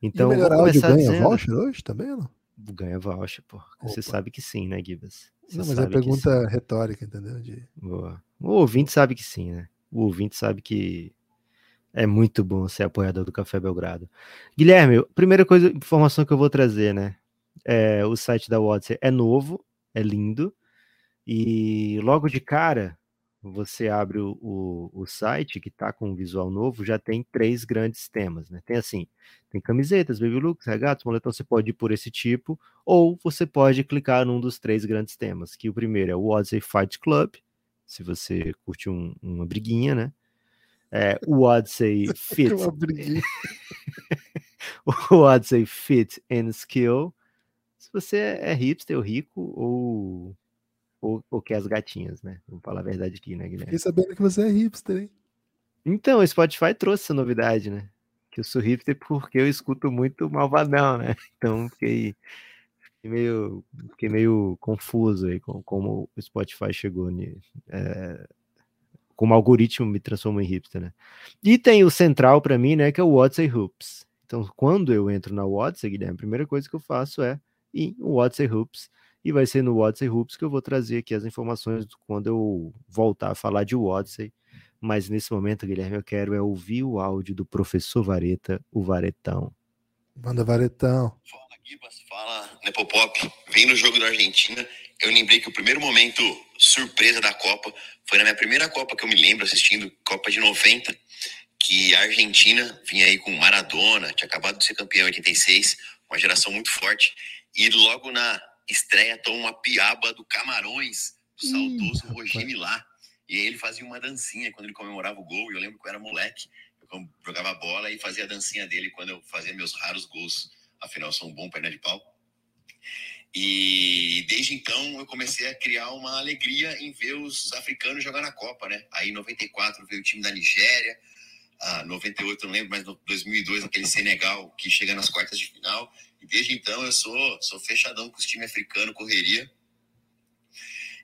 E o Então, vou melhor áudio ganha dizendo... voucher hoje também não? Ganha voucher, pô. Você Opa. sabe que sim, né, Gibas? Você Não, mas é pergunta retórica, entendeu? De... Boa. O ouvinte sabe que sim, né? O ouvinte sabe que é muito bom ser apoiador do Café Belgrado. Guilherme, primeira coisa, informação que eu vou trazer, né? É, o site da Odyssey é novo, é lindo, e logo de cara, você abre o, o, o site que tá com um visual novo, já tem três grandes temas, né? Tem assim, tem camisetas, baby looks, regatas, moletom, você pode ir por esse tipo, ou você pode clicar num dos três grandes temas, que o primeiro é o Odyssey Fight Club, se você curte um- uma briguinha, né? É, o Odyssey Fit, o Odyssey Fit and Skill, se você é hipster ou rico, ou, ou, ou quer as gatinhas, né? Vamos falar a verdade aqui, né, Guilherme? Fiquei sabendo que você é hipster, hein? Então, o Spotify trouxe essa novidade, né? Que eu sou hipster porque eu escuto muito Malvadão, né? Então, fiquei, fiquei meio, fiquei meio confuso aí com como o Spotify chegou ni- é, como o algoritmo me transformou em hipster, né? E tem o central para mim, né? Que é o Odyssey Hoops. Então, quando eu entro na Odyssey, Guilherme, a primeira coisa que eu faço é ir no Odyssey Hoops. E vai ser no Odyssey Hoops que eu vou trazer aqui as informações quando eu voltar a falar de Odyssey mas nesse momento, Guilherme, eu quero é ouvir o áudio do professor Vareta, o Varetão. Manda varetão. Fala, Gibas. Fala, Nepopop. Vem no jogo da Argentina. Eu lembrei que o primeiro momento surpresa da Copa foi na minha primeira Copa que eu me lembro assistindo, Copa de 90, que a Argentina vinha aí com Maradona, tinha acabado de ser campeão em 86, uma geração muito forte. E logo na estreia toma uma piaba do Camarões, do saudoso rapaz. Roger Milá. E ele fazia uma dancinha quando ele comemorava o gol. E eu lembro que eu era moleque, eu jogava bola e fazia a dancinha dele quando eu fazia meus raros gols. Afinal, eu sou um bom perna de pau. E desde então eu comecei a criar uma alegria em ver os africanos jogar na Copa, né? Aí em 94 veio o time da Nigéria, ah, 98 eu não lembro, mas no 2002 aquele Senegal que chega nas quartas de final. E desde então eu sou, sou fechadão com os times africanos, correria.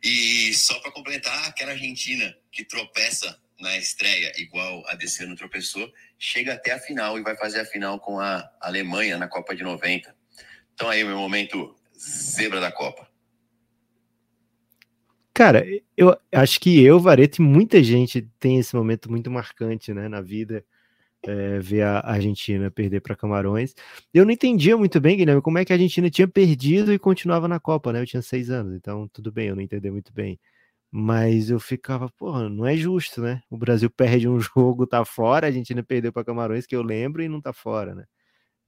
E só para complementar, aquela Argentina que tropeça na estreia, igual a desse ano tropeçou, chega até a final e vai fazer a final com a Alemanha na Copa de 90. Então aí meu momento zebra da Copa. Cara, eu acho que eu, Vareto e muita gente tem esse momento muito marcante, né, na vida, é, ver a Argentina perder para Camarões. Eu não entendia muito bem, Guilherme, como é que a Argentina tinha perdido e continuava na Copa, né? Eu tinha seis anos, então tudo bem, eu não entendi muito bem. Mas eu ficava, porra, não é justo, né? O Brasil perde um jogo, tá fora, a Argentina perdeu para Camarões, que eu lembro, e não tá fora, né?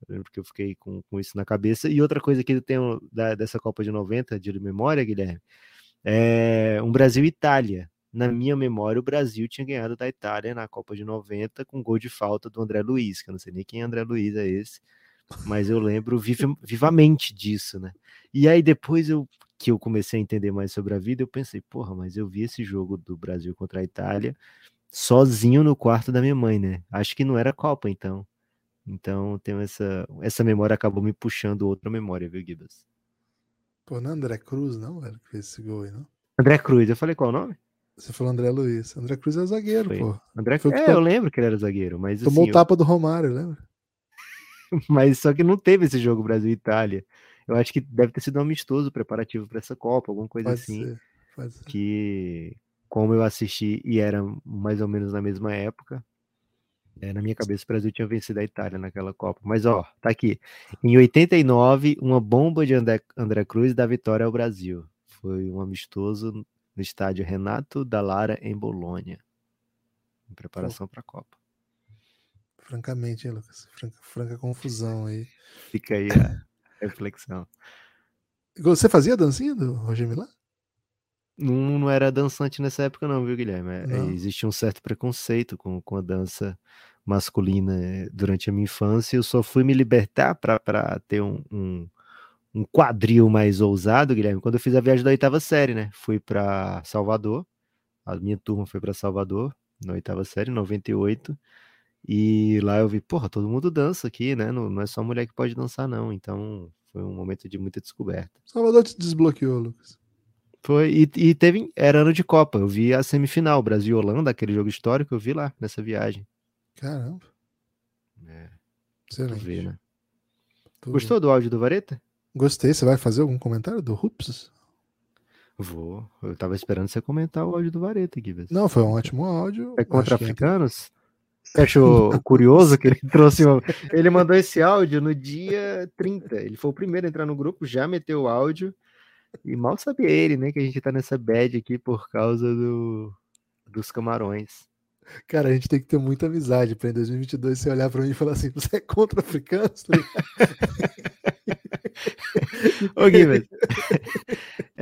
Eu lembro que eu fiquei com, com isso na cabeça. E outra coisa que eu tenho da- dessa Copa de 90, de memória, Guilherme, é um Brasil e Itália. Na minha memória, o Brasil tinha ganhado da Itália na Copa de 90 com gol de falta do André Luiz, que eu não sei nem quem André Luiz é esse, mas eu lembro viva- vivamente disso, né? E aí depois eu que eu comecei a entender mais sobre a vida, eu pensei, porra, mas eu vi esse jogo do Brasil contra a Itália sozinho no quarto da minha mãe, né? Acho que não era Copa, então. Então, tenho essa essa memória acabou me puxando outra memória, viu, Gibas? Pô, não é André Cruz, não, velho, que fez esse gol aí, não? André Cruz, eu falei qual o nome? Você falou André Luiz. André Cruz é zagueiro, Foi. pô. André É, to- eu lembro que ele era zagueiro, mas Tomou assim, o tapa do Romário, lembra? eu- mas só que não teve esse jogo Brasil e Itália. Eu acho que deve ter sido um amistoso preparativo para essa Copa, alguma coisa Pode assim, ser. Pode ser. que como eu assisti e era mais ou menos na mesma época, é, na minha cabeça o Brasil tinha vencido a Itália naquela Copa. Mas ó, tá aqui. Em 89, uma bomba de André, André Cruz dá vitória ao Brasil. Foi um amistoso no estádio Renato Dallara em Bolonha, em preparação para a Copa. Francamente, hein, Lucas? Franca, franca confusão aí. Fica aí a reflexão. Você fazia a dancinha do Roger Milá? Não, não era dançante nessa época, não, viu, Guilherme? É? Existia um certo preconceito com, com a dança masculina eh, durante a minha infância. Eu só fui me libertar para ter um, um, um quadril mais ousado, Guilherme, quando eu fiz a viagem da oitava série, né? Fui para Salvador, a minha turma foi para Salvador, na oitava série, 98, e lá eu vi, porra, todo mundo dança aqui, né? Não, não é só mulher que pode dançar, não. Então foi um momento de muita descoberta. Salvador te desbloqueou, Lucas. Foi, e, e teve, era ano de Copa, eu vi a semifinal, Brasil Holanda, aquele jogo histórico, eu vi lá nessa viagem. Caramba. É, Excelente. ver, né? Gostou do áudio do Vareta? Gostei. Você vai fazer algum comentário do Rups? Vou. Eu tava esperando você comentar o áudio do Vareta aqui. Se- Não, foi um ótimo áudio. É contra africanos? Você achou curioso que ele trouxe uma... Ele mandou esse áudio no dia 30. Ele foi o primeiro a entrar no grupo, já meteu o áudio. E mal sabia ele, né, que a gente tá nessa bad aqui por causa do... dos camarões. Cara, a gente tem que ter muita amizade pra em 2022 você olhar pra mim e falar assim: você é contra africanos? Tá ligado? Ô, Guilherme,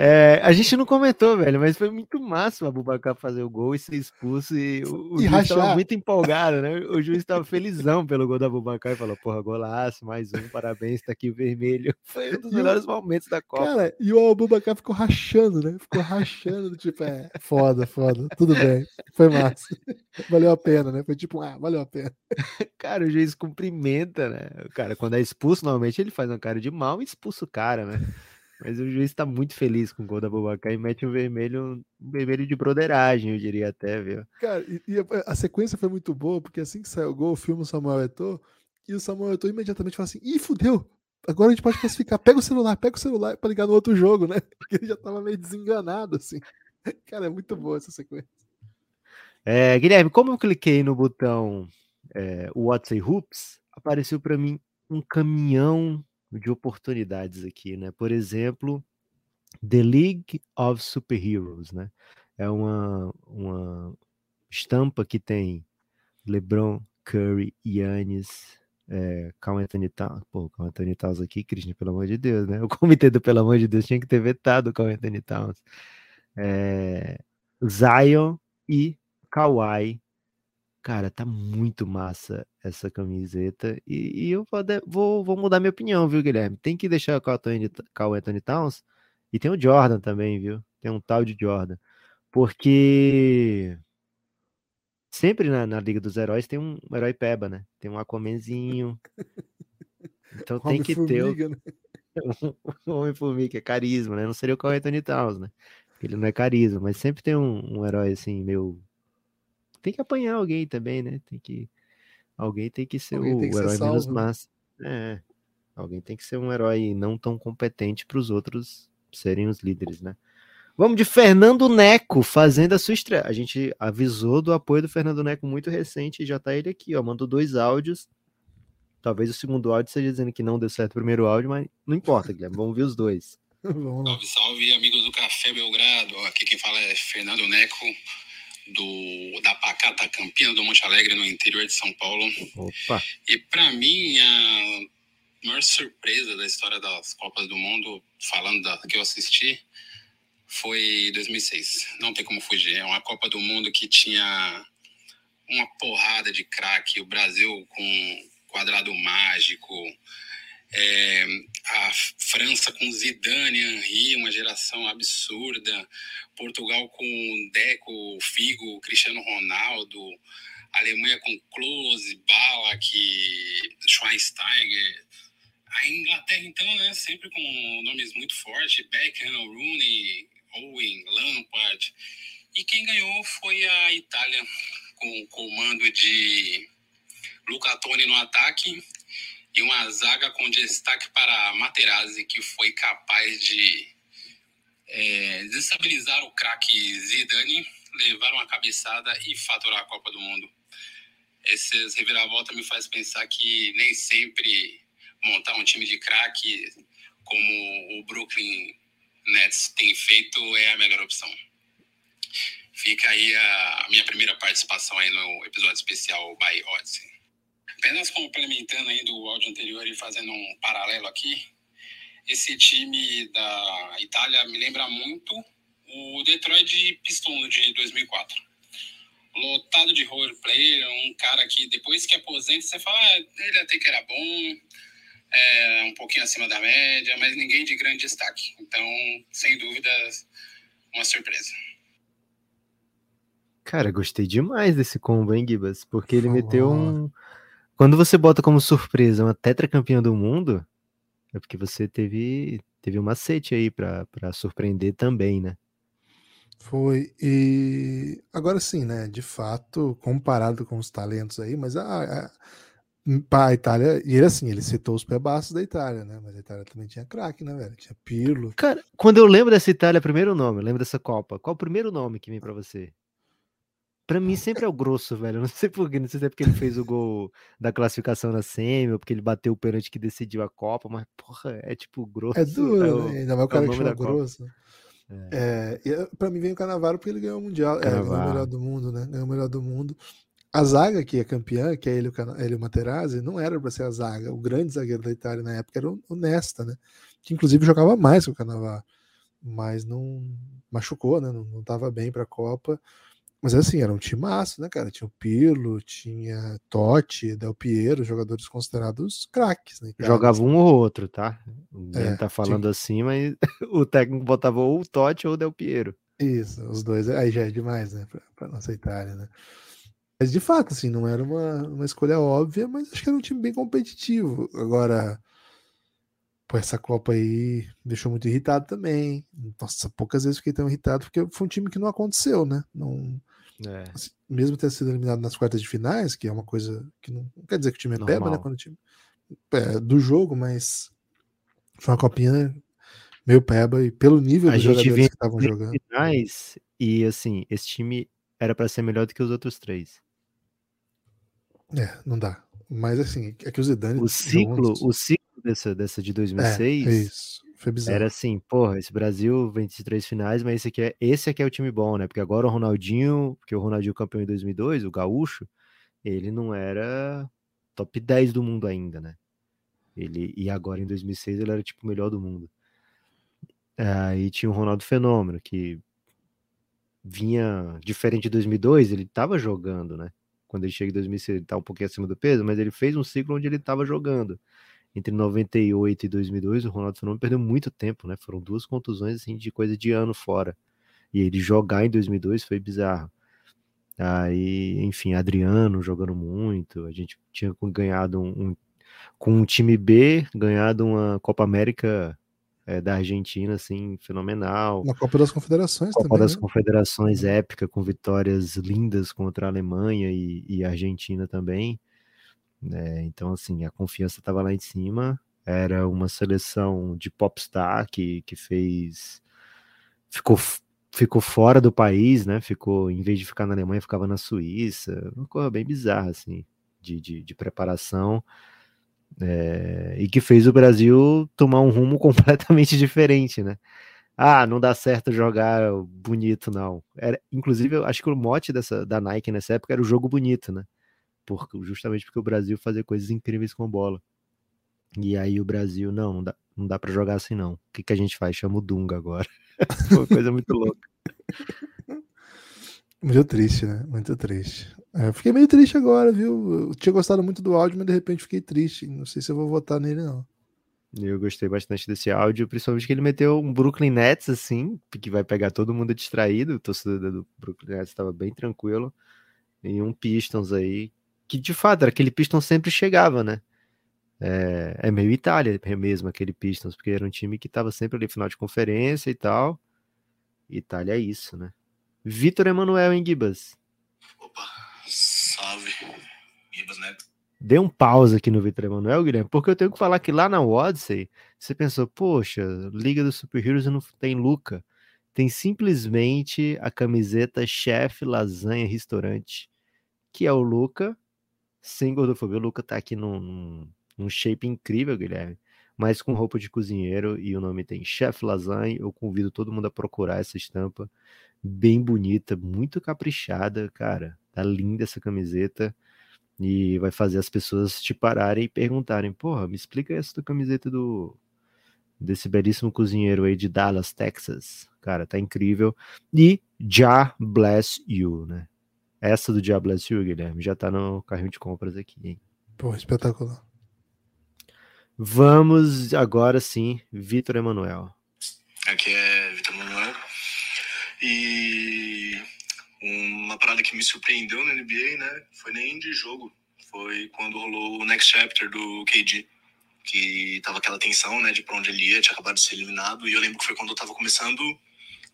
é, a gente não comentou, velho, mas foi muito massa o Abubacar fazer o gol e ser expulso. E o, o E juiz tava rachar. muito empolgado, né? O juiz tava felizão pelo gol do Abubacar e falou: Porra, golaço, mais um, parabéns, tá aqui o vermelho. Foi um dos E o- melhores momentos da Copa. Cara, e o Abubakar ficou rachando, né? Ficou rachando, tipo, é, foda, foda, tudo bem, foi massa. Valeu a pena, né? Foi tipo, ah, valeu a pena. Cara, o juiz cumprimenta, né? O cara, quando é expulso, normalmente ele faz uma cara de mal e expulsa o cara, né? Mas o juiz tá muito feliz com o gol da Abubacar e mete um vermelho, um vermelho de broderagem, eu diria até, viu? Cara, e, e a, sequência foi muito boa, porque assim que saiu o gol, filma o Samuel Eto'o, e o Samuel Eto'o imediatamente fala assim, ih, fudeu, agora a gente pode classificar, pega o celular, pega o celular pra ligar no outro jogo, né? Porque ele já tava meio desenganado, assim. Cara, é muito boa essa sequência. É, Guilherme, como eu cliquei no botão é, What's a Hoops, apareceu para mim um caminhão de oportunidades aqui, né? Por exemplo, The League of Superheroes, né? É uma, uma estampa que tem LeBron, Curry, Yannis, é, Carl Anthony Towns. Pô, Carl Anthony Towns aqui, Christian, pelo amor de Deus, né? O comitê do Pelo amor de Deus tinha que ter vetado o Carl Anthony Towns. É, Zion e Kawhi. Cara, tá muito massa essa camiseta. E, e eu vou, vou, vou mudar minha opinião, viu, Guilherme? Tem que deixar o Carl Anthony, Carl Anthony Towns. E tem o Jordan também, viu? Tem um tal de Jordan. Porque sempre na, na Liga dos Heróis tem um herói peba, né? Tem um Aquamanzinho. Então tem que ter o, né? o Homem-Formiga, que é carisma, né? Não seria o Carl Anthony Towns, né? Ele não é carisma, mas sempre tem um, um herói assim, meio. Tem que apanhar alguém também, né? Tem que. Alguém tem que ser Alguém o, que o ser herói menos salvo, né? massa. É. Alguém tem que ser um herói não tão competente para os outros serem os líderes, né? Vamos de Fernando Neco fazendo a sua estreia. A gente avisou do apoio do Fernando Neco muito recente e já tá ele aqui, ó. Mandou dois áudios. Talvez o segundo áudio seja dizendo que não deu certo o primeiro áudio, mas não importa, Guilherme. Vamos ver os dois. Salve, salve, amigos do Café Belgrado. Aqui quem fala é Fernando Neco, do, da Pacata Campina do Monte Alegre, no interior de São Paulo. Opa! E para mim, a maior surpresa da história das Copas do Mundo, falando da que eu assisti, foi 2006. Não tem como fugir. É uma Copa do Mundo que tinha uma porrada de craque. O Brasil com quadrado mágico. É, a França com Zidane, Henry, uma geração absurda. Portugal com Deco, Figo, Cristiano Ronaldo. Alemanha com Klose, Ballack, Schweinsteiger. A Inglaterra, então, né, sempre com nomes muito fortes, Beckham, Rooney, Owen, Lampard. E quem ganhou foi a Itália, com o comando de Luca Toni no ataque e uma zaga com destaque para Materazzi, que foi capaz de é, desestabilizar o craque Zidane, levar uma cabeçada e faturar a Copa do Mundo. Esses reviravolta me faz pensar que nem sempre montar um time de craque como o Brooklyn Nets tem feito é a melhor opção. Fica aí a minha primeira participação aí no episódio especial by Odyssey. Apenas complementando aí do áudio anterior e fazendo um paralelo aqui, esse time da Itália me lembra muito o Detroit Pistons de 2004. Lotado de role player, um cara que depois que aposenta você fala, ah, ele até que era bom, é, um pouquinho acima da média, mas ninguém de grande destaque. Então, sem dúvidas, uma surpresa. Cara, gostei demais desse combo, hein, Gibas? Porque ele oh. meteu um. Quando você bota como surpresa uma tetracampeã do mundo, é porque você teve, teve um macete aí para surpreender também, né? Foi. E agora sim, né? De fato, comparado com os talentos aí, mas a, a a Itália, e ele assim, ele citou os pé-baços da Itália, né? Mas a Itália também tinha craque, né, velho? Tinha Pirlo. Cara, quando eu lembro dessa Itália, primeiro nome, eu lembro dessa Copa, qual o primeiro nome que vem para você? Pra mim sempre é o grosso, velho. não sei porquê, não sei se é porque ele fez o gol da classificação na semi, ou porque ele bateu o pênalti que decidiu a Copa, mas, porra, é tipo grosso. É duro, é o, né? ainda mais o cara é o que chama grosso. É. É, pra mim vem o Canavaro porque ele ganhou o Mundial, é, ganhou o melhor do mundo, né? Ganhou o melhor do mundo. A zaga que é campeã, que é ele, ele o Materazzi, não era para ser a zaga. O grande zagueiro da Itália na época era o Nesta, né? Que inclusive jogava mais que o Cannavaro, mas não machucou, né? Não estava bem para a Copa. Mas assim, era um timaço, né, cara? Tinha o Pirlo, tinha Totti, Del Piero, jogadores considerados craques, né? Jogava um ou outro, tá? O é, tá falando tinha... assim, mas o técnico botava ou o Totti ou o Del Piero. Isso, os dois, aí já é demais, né, para nossa Itália, né? Mas de fato, assim, não era uma, uma escolha óbvia, mas acho que era um time bem competitivo. Agora, pô, essa Copa aí deixou muito irritado também. Nossa, poucas vezes fiquei tão irritado, porque foi um time que não aconteceu, né? Não, é. mesmo ter sido eliminado nas quartas de finais, que é uma coisa que não, não quer dizer que o time é peba, né? Quando o time é, do jogo, mas foi uma copinha meio peba e pelo nível dos jogadores que estavam jogando. Finais, e assim, esse time era para ser melhor do que os outros três. É, não dá. Mas assim, é que o Zidane. O ciclo, o ciclo dessa, dessa de 2006 é, é isso. Foi bizarro. era assim, porra, esse Brasil 23 finais, mas esse aqui é, esse aqui é o time bom, né? Porque agora o Ronaldinho, porque o Ronaldinho campeão em 2002, o Gaúcho, ele não era top 10 do mundo ainda, né? Ele, e agora em 2006 ele era tipo o melhor do mundo. Aí tinha o Ronaldo Fenômeno, que vinha diferente de 2002, ele tava jogando, né? quando ele chega em 2006, ele tá um pouquinho acima do peso, mas ele fez um ciclo onde ele estava jogando. Entre 98 e 2002, o Ronaldo Fenômeno perdeu muito tempo, né? Foram duas contusões, assim, de coisa de ano fora. E ele jogar em 2002 foi bizarro. Aí, enfim, Adriano jogando muito. A gente tinha ganhado um, um com um time B, ganhado uma Copa América é, da Argentina, assim, fenomenal. Na Copa das Confederações Copa também. das né? Confederações épica, com vitórias lindas contra a Alemanha e, e a Argentina também. É, então, assim, a confiança estava lá em cima. Era uma seleção de popstar que, que fez. Ficou, ficou fora do país, né? Ficou, em vez de ficar na Alemanha, ficava na Suíça. Uma coisa bem bizarra, assim, de, de, de preparação. É, e que fez o Brasil tomar um rumo completamente diferente, né? Ah, não dá certo jogar bonito, não. Era, inclusive, eu acho que o mote dessa, da Nike nessa época era o jogo bonito, né? Por, justamente porque o Brasil fazia coisas incríveis com bola. E aí o Brasil, não, não dá, não dá para jogar assim, não. O que, que a gente faz? Chama o Dunga agora. Foi uma coisa muito louca. Muito triste, né? Muito triste. É, eu fiquei meio triste agora, viu? Eu tinha gostado muito do áudio, mas de repente fiquei triste. Não sei se eu vou votar nele, não. Eu gostei bastante desse áudio, principalmente que ele meteu um Brooklyn Nets, assim, que vai pegar todo mundo distraído. O torcedor do Brooklyn Nets estava bem tranquilo. E um Pistons aí, que de fato era aquele Pistons sempre chegava, né? É, é meio Itália mesmo, aquele Pistons, porque era um time que estava sempre ali final de conferência e tal. Itália é isso, né? Vitor Emanuel em Gibas. Opa, salve. Gibas Neto. Dê um pausa aqui no Vitor Emanuel, Guilherme, porque eu tenho que falar que lá na Odyssey, você pensou, poxa, Liga dos Super Heroes não tem Luca. Tem simplesmente a camiseta chefe lasanha restaurante, que é o Luca, sem gordofobia. O Luca tá aqui num, num, shape incrível, Guilherme mas com roupa de cozinheiro e o nome tem Chef Lasanha. Eu convido todo mundo a procurar essa estampa bem bonita, muito caprichada, cara. Tá linda essa camiseta e vai fazer as pessoas te pararem e perguntarem: "Porra, me explica essa camiseta do desse belíssimo cozinheiro aí de Dallas, Texas". Cara, tá incrível. E Já Bless You, né? Essa do Bless You, Guilherme, já tá no carrinho de compras aqui, hein? Pô, espetacular. Vamos agora sim, Vitor Emanuel. Aqui é Vitor Emanuel. E uma parada que me surpreendeu na NBA, né? Foi nem de jogo. Foi quando rolou o Next Chapter do KD. Que tava aquela tensão, né? De pra onde ele ia, tinha acabado de ser eliminado. E eu lembro que foi quando eu tava começando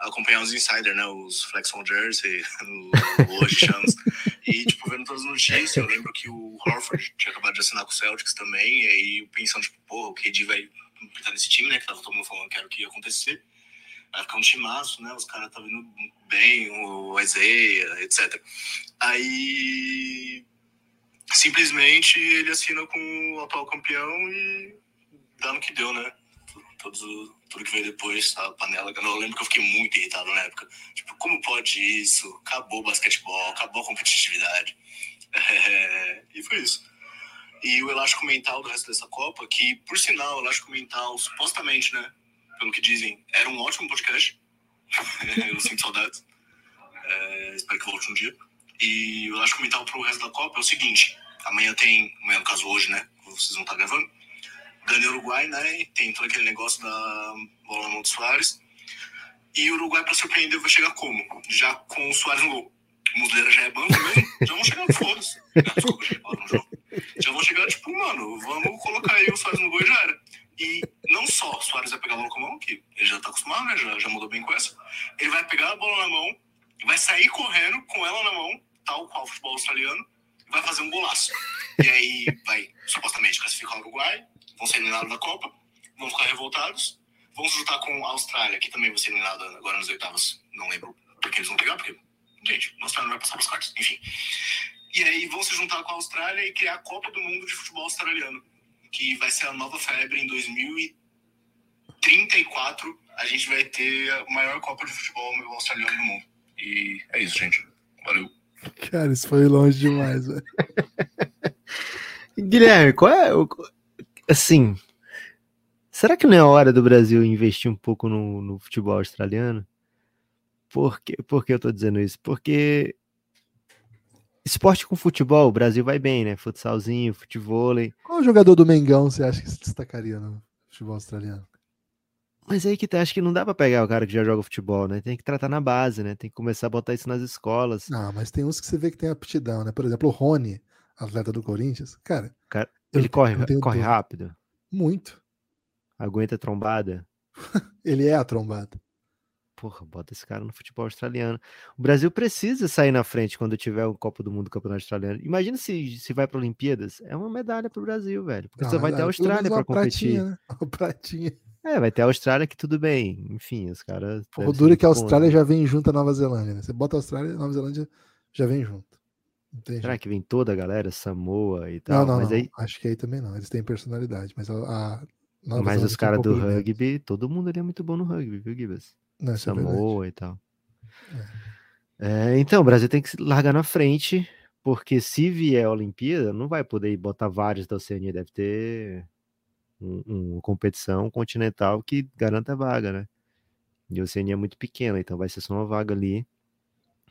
acompanhar os insiders, né? Os Flex on Jersey, Hoje Chance. E, tipo, vendo todas as notícias, eu lembro que o Horford tinha acabado de assinar com o Celtics também. E aí pensando, tipo, pô, o KD vai estar nesse time, né? Que tava todo mundo falando que era o que ia acontecer vai ficar um timaço, né? Os caras estão vindo bem, o Isaiah, etc. Aí simplesmente ele assina com o atual campeão e dá no que deu, né? Todos, tudo que veio depois, a panela. Eu lembro que eu fiquei muito irritado na época. Tipo, como pode isso? Acabou o basquetebol, acabou a competitividade. É, e foi isso. E o elástico mental do resto dessa Copa, que, por sinal, o elástico mental, supostamente, né? pelo que dizem, era um ótimo podcast. eu sinto saudades. É, espero que volte um dia. E o mental pro resto da Copa é o seguinte: amanhã tem, amanhã no caso hoje, né? Vocês vão estar gravando. Ganha Uruguai, né? E tem todo aquele negócio da bola na mão do Soares. E o Uruguai, para surpreender, vai chegar como? Já com o Soares no gol. O Muslera já é banco mesmo, já vão chegar, foda-se. Desculpa, já vão chegar, tipo, mano, vamos colocar aí o Soares no gol e já era. E não só Soares vai pegar a bola com a mão, que ele já tá acostumado, né? Já, já mudou bem com essa. Ele vai pegar a bola na mão, vai sair correndo com ela na mão, tal qual o futebol australiano, e vai fazer um golaço. E aí vai supostamente classificar o Uruguai, vão ser eliminados da Copa, vão ficar revoltados, vão se juntar com a Austrália, que também vai ser eliminada agora nos oitavos. Não lembro porque eles vão pegar, porque, gente, a Austrália não vai passar os cartas, enfim. E aí vão se juntar com a Austrália e criar a Copa do Mundo de Futebol Australiano que vai ser a nova febre em 2034. A gente vai ter a maior Copa de Futebol australiano do mundo. E é isso, gente. Valeu. Cara, isso foi longe demais, velho. Guilherme, qual é o. Assim. Será que não é hora do Brasil investir um pouco no, no futebol australiano? Por que, por que eu tô dizendo isso? Porque Esporte com futebol, o Brasil vai bem, né? Futsalzinho, futevôlei. Qual jogador do Mengão você acha que se destacaria no futebol australiano? Mas aí que tá, acho que não dá pra pegar o cara que já joga futebol, né? Tem que tratar na base, né? Tem que começar a botar isso nas escolas. Não, mas tem uns que você vê que tem aptidão, né? Por exemplo, o Rony, atleta do Corinthians. Cara, cara ele corre, corre rápido. Muito. Aguenta trombada. ele é a trombada porra, bota esse cara no futebol australiano. O Brasil precisa sair na frente quando tiver o Copa do Mundo, o Campeonato Australiano. Imagina se, se vai para Olimpíadas, é uma medalha para o Brasil, velho. Porque Não, você vai ter a Austrália para competir. Pratinha, né? Uma pratinha. É, vai ter a Austrália que tudo bem. Enfim, os caras. O duro é que a Austrália já vem junto à Nova Zelândia, né? Você bota a Austrália e a Nova Zelândia já vem junto. Será que vem toda a galera, Samoa e tal? Não, não, mas não. Aí... acho que aí também não. Eles têm personalidade, mas a, a mas os caras do rugby, todo mundo ali é muito bom no rugby, viu, Gibas? É Samoa é e tal. É. É, então, o Brasil tem que se largar na frente, porque se vier a Olimpíada, não vai poder botar vários da Oceania, deve ter um, uma competição continental que garanta a vaga, né? E a Oceania é muito pequena, então vai ser só uma vaga ali.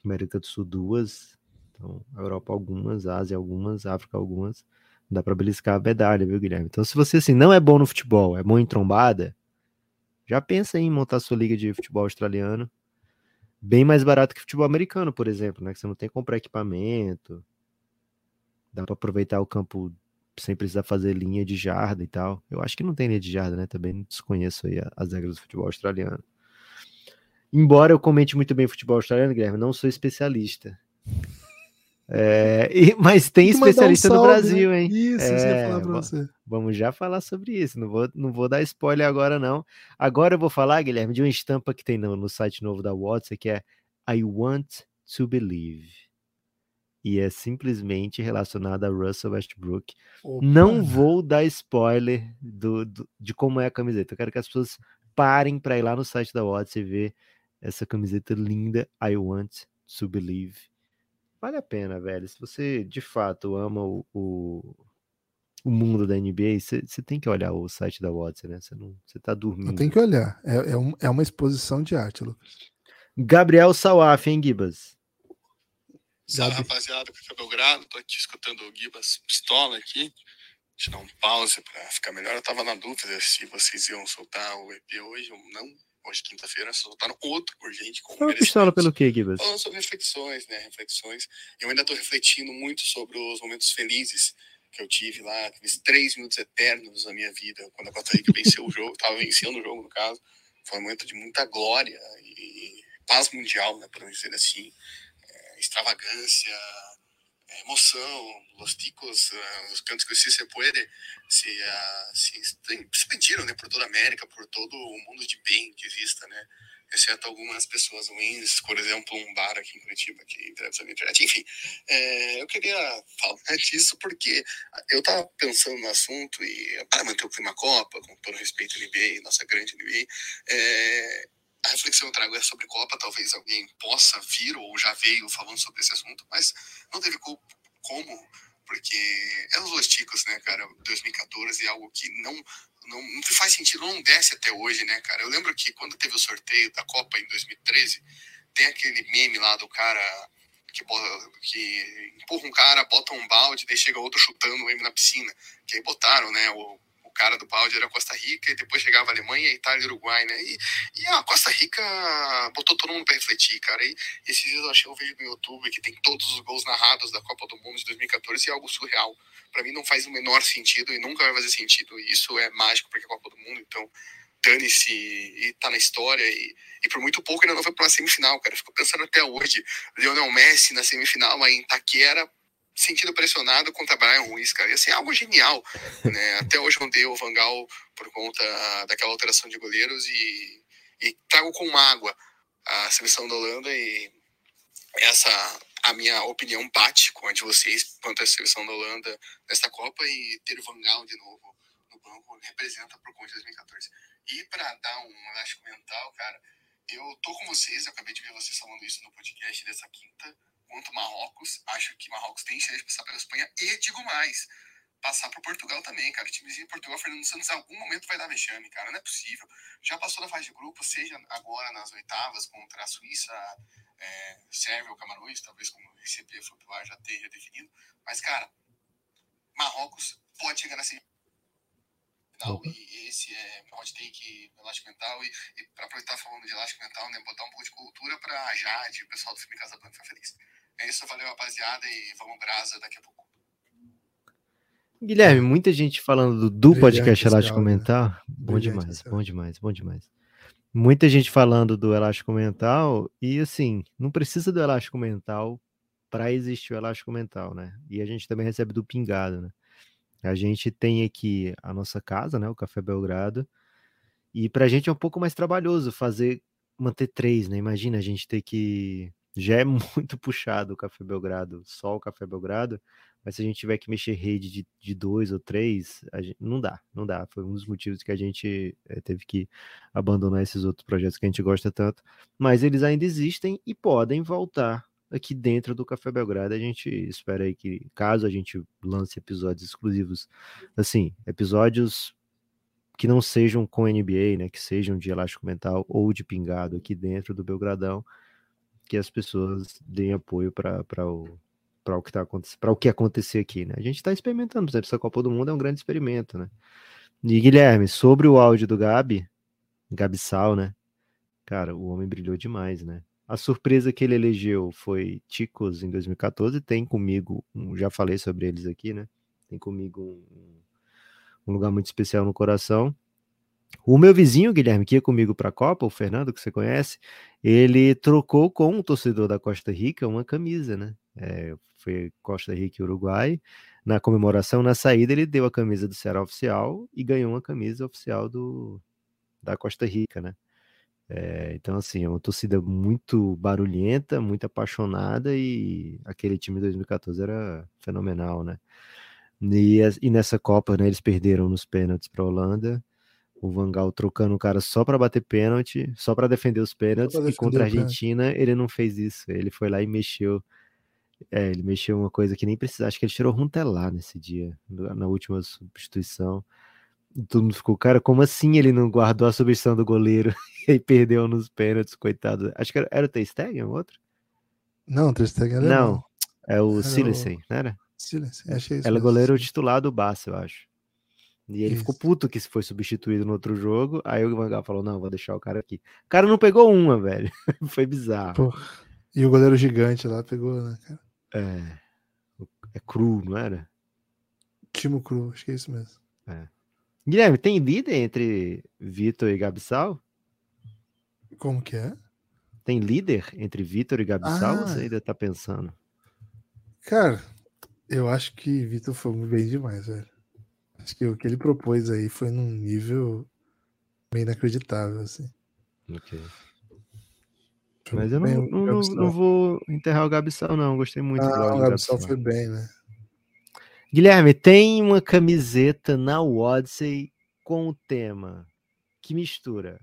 América do Sul, duas. Então, Europa, algumas. Ásia, algumas. África, algumas. Dá para beliscar a medalha, viu, Guilherme? Então, se você assim, não é bom no futebol, é bom em trombada, já pensa em montar sua liga de futebol australiano. Bem mais barato que futebol americano, por exemplo, né? Que você não tem que comprar equipamento. Dá para aproveitar o campo sem precisar fazer linha de jarda e tal. Eu acho que não tem linha de jarda, né? Também desconheço aí as regras do futebol australiano. Embora eu comente muito bem futebol australiano, Guilherme, não sou especialista. É, e, mas tem, tem especialista um salve, no Brasil, né? hein? Isso, é, isso ia falar pra você. Vamos já falar sobre isso. Não vou, não vou dar spoiler agora, não. Agora eu vou falar, Guilherme, de uma estampa que tem no, no site novo da WhatsApp, que é I Want to Believe. E é simplesmente relacionada a Russell Westbrook. Opa. Não vou dar spoiler do, do, de como é a camiseta. Eu quero que as pessoas parem para ir lá no site da WhatsApp e ver essa camiseta linda, I Want to Believe vale a pena, velho. Se você de fato ama o, o, o mundo da NBA, você tem que olhar o site da Watson, né? Você não, você tá dormindo. Tem que olhar. É, é, um, é uma exposição de arte, Lucas. Gabriel Sawaf, hein, Gibas? Salve, rapaziada, Café Belgrado. Tô aqui escutando o Gibas pistola aqui. te dar um pause para ficar melhor. Eu tava na dúvida se vocês iam soltar o EP hoje ou não. Hoje, quinta-feira, soltaram outro urgente. Com Foi uma pistola pelo quê, Gibas? Falando sobre reflexões, né? Reflexões. Eu ainda tô refletindo muito sobre os momentos felizes que eu tive lá, aqueles três minutos eternos na minha vida, quando a Costa Rica venceu o jogo, tava vencendo o jogo, no caso. Foi um momento de muita glória e paz mundial, né, por dizer assim. É, extravagância, emoção, os ticos, uh, os cantos que se puede, se, uh, se expandiram né, por toda a América, por todo o mundo de bem que exista, né? Exceto algumas pessoas ruins, por exemplo, um bar aqui em Curitiba que entrega na internet. Enfim, é, eu queria falar disso porque eu estava pensando no assunto e para manter o clima Copa, com todo respeito ao NBA, nossa grande NBA, é, a reflexão que eu trago é sobre Copa, talvez alguém possa vir ou já veio falando sobre esse assunto, mas não teve como, porque é os Los Ticos, né, cara, 2014 é algo que não, não, não faz sentido, não desce até hoje, né, cara. Eu lembro que quando teve o sorteio da Copa em 2013, tem aquele meme lá do cara que, que empurra um cara, bota um balde, daí chega outro chutando ele na piscina, que aí botaram, né, o cara do balde era Costa Rica, e depois chegava Alemanha, Itália Uruguai, né? E, e a Costa Rica botou todo mundo para refletir, cara. E esses dias eu achei um vídeo no YouTube que tem todos os gols narrados da Copa do Mundo de 2014 e é algo surreal. Para mim não faz o menor sentido e nunca vai fazer sentido. E isso é mágico porque é Copa do Mundo, então dane-se e tá na história e, e por muito pouco ainda não foi para uma semifinal, cara. Fico pensando até hoje, Lionel Messi na semifinal aí em Itaquera sentindo pressionado contra Brian Ruiz, cara. Ia ser algo genial, né? Até hoje não deu o Vangal por conta daquela alteração de goleiros e, e trago com mágoa a seleção da Holanda e essa a minha opinião bate com a de vocês quanto à seleção da Holanda nesta Copa e ter o Vangal de novo no banco representa por conta de 2014. E para dar um elástico mental, cara, eu tô com vocês, eu acabei de ver vocês falando isso no podcast dessa quinta quanto Marrocos. Acho que Marrocos tem chance de passar pela Espanha e, digo mais, passar para Portugal também, cara. O timezinho de Portugal, Fernando Santos, em algum momento vai dar vexame, cara. Não é possível. Já passou da fase de grupo, seja agora nas oitavas contra a Suíça, é, Sérvia ou Camarões, talvez como o RCP Flutuar já tenha definido. Mas, cara, Marrocos pode chegar na semifinal. E esse é meu hot take elástico mental. E, e para aproveitar falando de elástico mental, né, botar um pouco de cultura para a Jade, o pessoal do filme Casablanca ficar feliz. É isso, valeu, rapaziada, e vamos brasa daqui a pouco. Guilherme, muita gente falando do, podcast Elástico né? Mental. Né? Bom demais, bom demais, bom demais. Muita gente falando do elástico mental e assim, não precisa do elástico mental para existir o elástico mental, né? E a gente também recebe do pingado, né? A gente tem aqui a nossa casa, né? O Café Belgrado. E para a gente é um pouco mais trabalhoso fazer manter três, né? Imagina a gente ter que já é muito puxado o Café Belgrado, só o Café Belgrado, mas se a gente tiver que mexer rede de, de dois ou três, gente, não dá, não dá. Foi um dos motivos que a gente é, teve que abandonar esses outros projetos que a gente gosta tanto, mas eles ainda existem e podem voltar aqui dentro do Café Belgrado. A gente espera aí que, caso a gente lance episódios exclusivos, assim, episódios que não sejam com NBA, né, que sejam de elástico mental ou de pingado aqui dentro do Belgradão, que as pessoas deem apoio para o para o que tá acontecendo, para o que acontecer aqui, né? A gente está experimentando, por exemplo, essa Copa do Mundo é um grande experimento, né? E Guilherme, sobre o áudio do Gabi, Gabi Sal, né? Cara, o homem brilhou demais, né? A surpresa que ele elegeu foi Ticos em 2014, tem comigo, já falei sobre eles aqui, né? Tem comigo um, um lugar muito especial no coração. O meu vizinho, Guilherme, que ia comigo para a Copa, o Fernando, que você conhece, ele trocou com um torcedor da Costa Rica uma camisa, né? É, foi Costa Rica e Uruguai. Na comemoração, na saída, ele deu a camisa do Ceará oficial e ganhou uma camisa oficial do, da Costa Rica, né? É, então, assim, é uma torcida muito barulhenta, muito apaixonada e aquele time de 2014 era fenomenal, né? E, e nessa Copa, né, eles perderam nos pênaltis para a Holanda o Vangal trocando o cara só para bater pênalti, só para defender os pênaltis, e contra a Argentina ele não fez isso. Ele foi lá e mexeu. É, ele mexeu uma coisa que nem precisava. Acho que ele tirou Runtelar nesse dia, na última substituição. todo mundo ficou, cara, como assim ele não guardou a substituição do goleiro e perdeu nos pênaltis, coitado? Acho que era, era o Ter Stegen, outro? Não, o Ter Stegen era Não, é o Silicen, não era? Silence. Achei isso Ela é goleiro titular do Barça, eu acho. E ele ficou Isso. puto que foi substituído no outro jogo. Aí o Van Gaal falou: não, vou deixar o cara aqui. O cara não pegou uma, velho. foi bizarro. E o goleiro gigante lá pegou, né, cara? É. É cru, não era? Timo Cru, acho que é isso mesmo. Guilherme, tem líder entre Vitor e Gabsal? Como que é? Tem líder entre Vitor e Gabsal? Ah. Você ainda tá pensando? Cara, eu acho que Vitor foi bem demais, velho. Acho que o que ele propôs aí foi num nível meio inacreditável, assim. Ok. Foi Mas eu não, o não, não- vou enterrar o Gabsal, não. Gostei muito do Ah, o do Gabsal Gabsal. foi bem, né? Guilherme, tem uma camiseta na Odyssey com o tema que mistura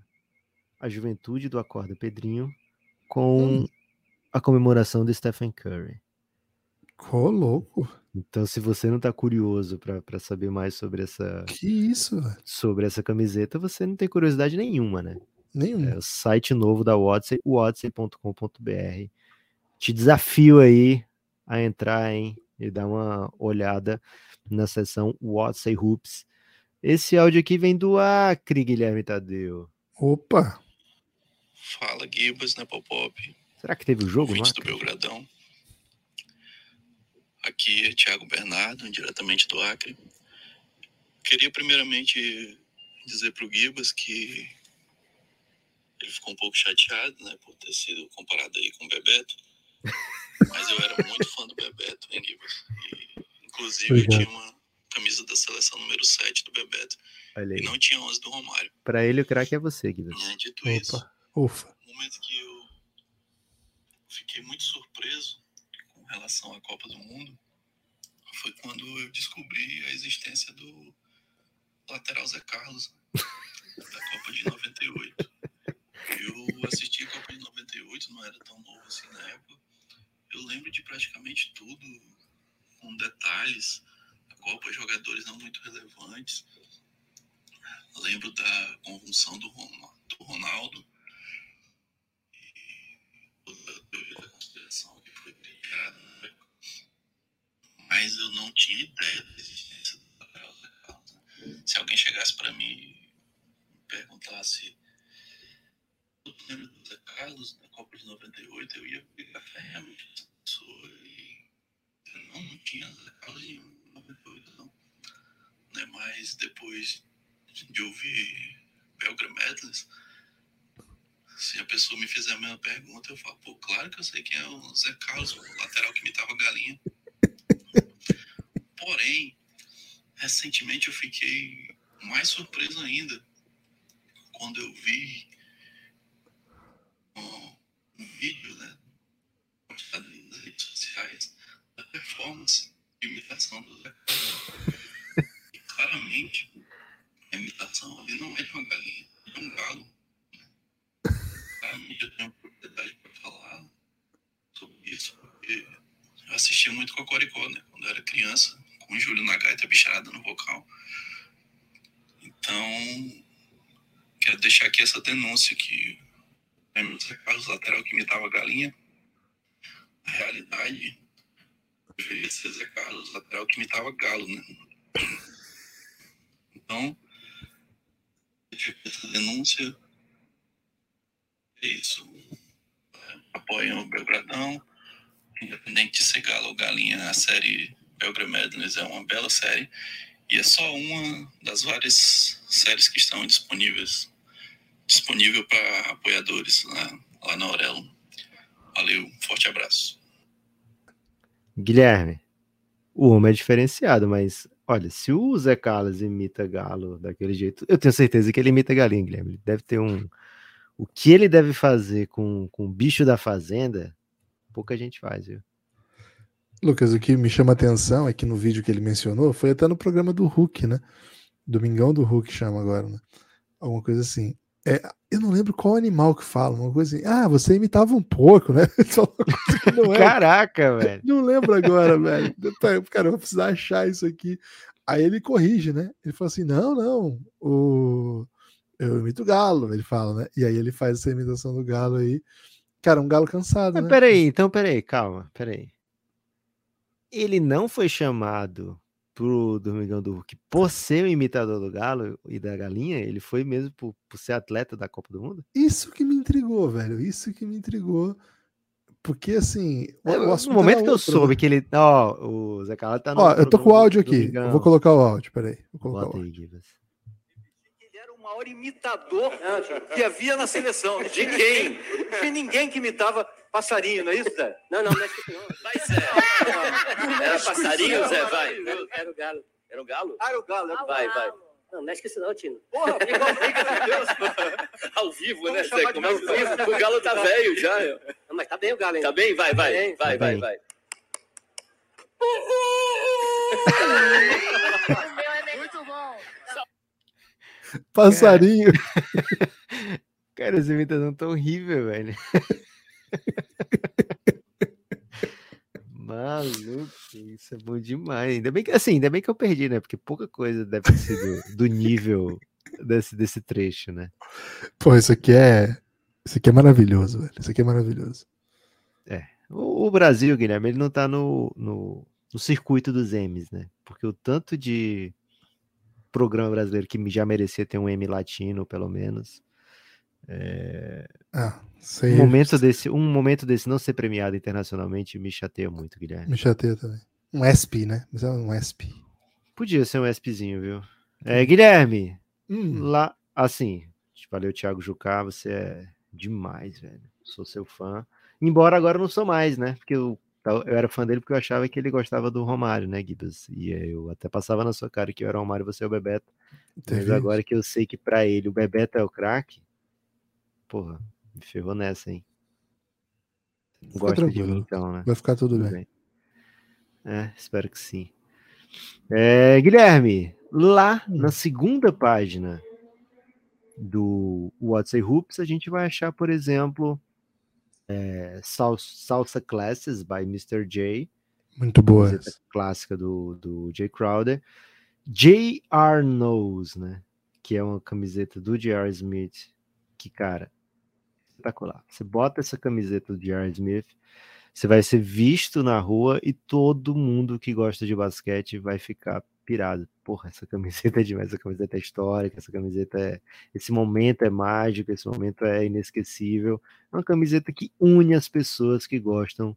a juventude do Acorda Pedrinho com Hum. a comemoração do Stephen Curry. Ô, louco. Então, se você não tá curioso para saber mais sobre essa, Que isso, velho. sobre essa camiseta, você não tem curiosidade nenhuma, né? Nenhum. É o site novo da Odyssey, odyssey.com.br. Te desafio aí a entrar, hein, e dar uma olhada na seção Odyssey Hoops. Esse áudio aqui vem do Acre, Guilherme Tadeu. Opa! Fala, Gibas, né, Pop? Será que teve o jogo, Ouvintes do? Belgradão. Aqui é Thiago Bernardo, diretamente do Acre. Queria primeiramente dizer para o Gibas que ele ficou um pouco chateado, né, por ter sido comparado aí com o Bebeto. Mas eu era muito fã do Bebeto, hein, Gibas? E, inclusive, eu tinha uma camisa da seleção número 7 do Bebeto Olha e não tinha 11 do Romário. Pra ele, o craque é você, Guilherme. Né? Dito isso, Opa! Ufa! o momento que eu fiquei muito surpreso relação à Copa do Mundo foi quando eu descobri a existência do lateral Zé Carlos da Copa de 98. Eu assisti a Copa de 98, não era tão novo assim na época. Eu lembro de praticamente tudo, com detalhes. A Copa, jogadores não muito relevantes. Lembro da convulsão do Ron- do Ronaldo toda Mas eu não tinha ideia da existência Zé Carlos. né? Se alguém chegasse para mim e perguntasse eu lembro do Zé Carlos da Copa de 98, eu ia pegar ferramente essa pessoa e eu não, não tinha Zé Carlos em 98 não. Né? Mas depois de ouvir Belgram Medleys, se a pessoa me fizer a mesma pergunta, eu falo, pô, claro que eu sei quem é o Zé Carlos, o lateral que imitava galinha. Porém, recentemente eu fiquei mais surpreso ainda quando eu vi um, vídeo, né, nas redes sociais, da performance de imitação do Zé. E claramente, a imitação ali não é de uma galinha, é de um galo. Claramente eu tenho propriedade para falar sobre isso, porque eu assistia muito Cocoricó, né? Quando eu era criança, com o Júlio na gaita bicharada no vocal. Então, quero deixar aqui essa denúncia que é meu Zé Carlos lateral que imitava galinha. Na realidade, deveria ser Zé Carlos lateral que imitava galo, né? Então, aqui essa denúncia. É isso. Apoiam o Belgradão. Independente de ser galo ou galinha, a série Belgram Madness é uma bela série. E é só uma das várias séries que estão disponíveis disponível para apoiadores lá, lá na Aurelo. Valeu, um forte abraço. Guilherme, o homem é diferenciado, mas olha, se o Zé Carlos imita galo daquele jeito, eu tenho certeza que ele imita galinha, Guilherme. Ele deve ter um. O que ele deve fazer com, com o bicho da fazenda, pouca gente faz, viu? Lucas, o que me chama a atenção é que no vídeo que ele mencionou foi até no programa do Hulk, né? Domingão do Hulk chama agora, né? Alguma coisa assim. É, eu não lembro qual animal que fala, uma coisa assim. Ah, você imitava um porco, né? É. Caraca, velho. Não lembro agora, velho. Cara, eu vou precisar achar isso aqui. Aí ele corrige, né? Ele fala assim: não, não, o... eu imito o galo, ele fala, né? E aí ele faz essa imitação do galo aí. Cara, um galo cansado, Mas né? peraí, então peraí, calma, peraí. Ele não foi chamado pro Domingão do Hulk por ser o imitador do Galo e da Galinha, ele foi mesmo por, por ser atleta da Copa do Mundo? Isso que me intrigou, velho. Isso que me intrigou. Porque assim. o- É, o momento que eu outro, soube né? que ele. Ó, o Zé Carlos tá no. Ó, eu tô com o áudio aqui. Eu vou colocar o áudio, peraí. Vou colocar o Bota áudio. aí, Gibas. Ele era o maior imitador que havia na seleção. De quem? De ninguém que imitava passarinho, não é isso, Zé? Não, não, não é não. Vai, Zé. Era passarinho, Zé, vai. Era, o galo. Era o galo? era o galo. era o Vai, galo. vai. Não, não é isso não, Tino. Porra, pelo amor de Deus. Ao vivo, Vamos né, Zé? Como é o? Zé. O galo tá velho já. Não, mas tá bem o galo ainda. Tá bem? Vai, vai. bem. Vai, Tá vai, bem. vai. Bom. Passarinho. Cara, essa imitação tá horrível, velho. Maluco, isso é bom demais. Ainda bem que assim, ainda bem que eu perdi, né? Porque pouca coisa deve ter sido do nível desse, desse trecho, né? Pô, isso aqui é. Isso aqui é maravilhoso, velho. Isso aqui é maravilhoso. O, o Brasil, Guilherme, ele não tá no, no, no circuito dos M's, né? Porque o tanto de programa brasileiro que já merecia ter um M latino, pelo menos. Ah, sei. Um momento desse, um momento desse não ser premiado internacionalmente me chateia muito, Guilherme. Me chateia também. Um ESP, né? Mas é um ESP. Podia ser um ESPzinho, viu? É, Guilherme, Hum, lá, assim, valeu, Thiago Jucá, você é demais, velho. Sou seu fã. Embora agora não sou mais, né? Porque eu, eu era fã dele porque eu achava que ele gostava do Romário, né, Gibas? E eu até passava na sua cara que eu era o Romário e você é o Bebeto. Mas teve agora que eu sei que pra ele o Bebeto é o craque, porra, me ferrou nessa, hein? Fica Gosta de mim, tranquilo. então, né? Vai ficar tudo Tudo bem. bem. É, espero que sim. É, Guilherme, lá Hum. na segunda página do WhatsApp Hoops, a gente vai achar, por exemplo, é, Sal- Salsa Classes by Mr. J, Muito boa. clássica do, do Jay Crowder. J.R. Knows, né? Que é uma camiseta do J.R. Smith, que, cara, espetacular. Você bota essa camiseta do J.R. Smith, você vai ser visto na rua e todo mundo que gosta de basquete vai ficar pirado. Porra, essa camiseta é demais, essa camiseta é histórica, essa camiseta é. Esse momento é mágico, esse momento é inesquecível. É uma camiseta que une as pessoas que gostam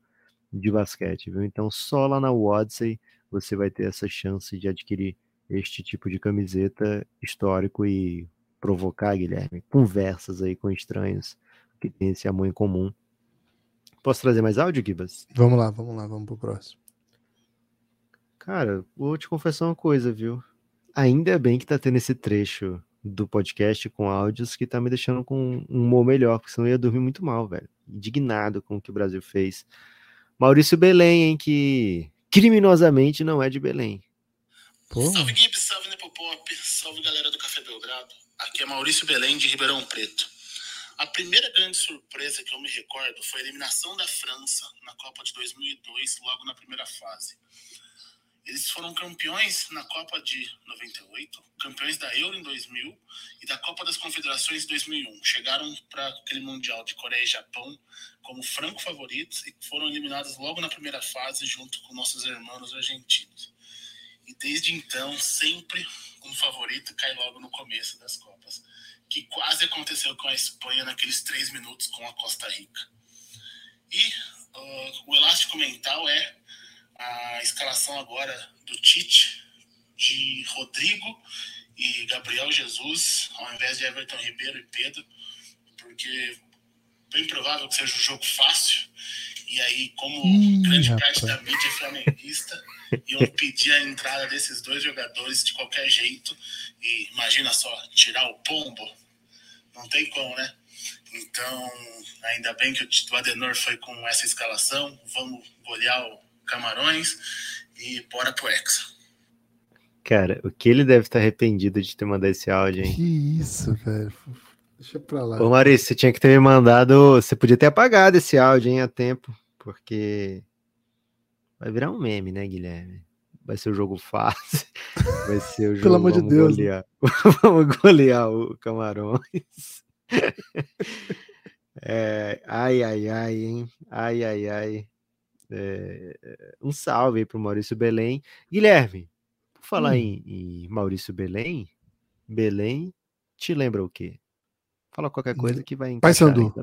de basquete, viu? Então, só lá na Odyssey você vai ter essa chance de adquirir este tipo de camiseta histórico e provocar, Guilherme, conversas aí com estranhos que têm esse amor em comum. Posso trazer mais áudio, Gibas? Vamos lá, vamos lá, vamos pro próximo. Cara, vou te confessar uma coisa, viu? Ainda bem que tá tendo esse trecho do podcast com áudios que tá me deixando com um humor melhor, porque senão eu ia dormir muito mal, velho. Indignado com o que o Brasil fez. Maurício Belém, hein, que criminosamente não é de Belém. Pô, Salve Gibbs, salve Nepopop, salve galera do Café Belgrado. Aqui é Maurício Belém de Ribeirão Preto. A primeira grande surpresa que eu me recordo foi a eliminação da França na Copa de 2002, logo na primeira fase. Eles foram campeões na Copa de 98, campeões da Euro em 2000 e da Copa das Confederações em 2001. Chegaram para aquele Mundial de Coreia e Japão como franco favoritos e foram eliminados logo na primeira fase junto com nossos irmãos argentinos. E desde então, sempre um favorito cai logo no começo das Copas, que quase aconteceu com a Espanha naqueles três minutos com a Costa Rica. E uh, o elástico mental é a escalação agora do Tite, de Rodrigo e Gabriel Jesus, ao invés de Everton Ribeiro e Pedro, porque bem provável que seja um jogo fácil. E aí, como Ih, grande rapaz. parte da mídia é flamenguista, iam pedir a entrada desses dois jogadores de qualquer jeito. E imagina só, tirar o pombo, não tem como, né? Então, ainda bem que o Adenor foi com essa escalação. Vamos golear o Camarões e bora pro Hexa. Cara, o que ele deve estar arrependido de ter mandado esse áudio, hein? que isso, velho. Deixa pra lá. Ô Maurício, você tinha que ter me mandado. Você podia ter apagado esse áudio, hein, a tempo, porque vai virar um meme, né, Guilherme? Vai ser o jogo fácil. Vai ser o jogo. Pelo amor de vamos Deus, Golear. vamos golear o Camarões. É, ai, ai, ai, hein? Ai, ai, ai. É, um salve aí pro Maurício Belém. Guilherme, por falar Hum. em, em Maurício Belém, Belém te lembra o quê? Fala qualquer coisa que vai Paysandu.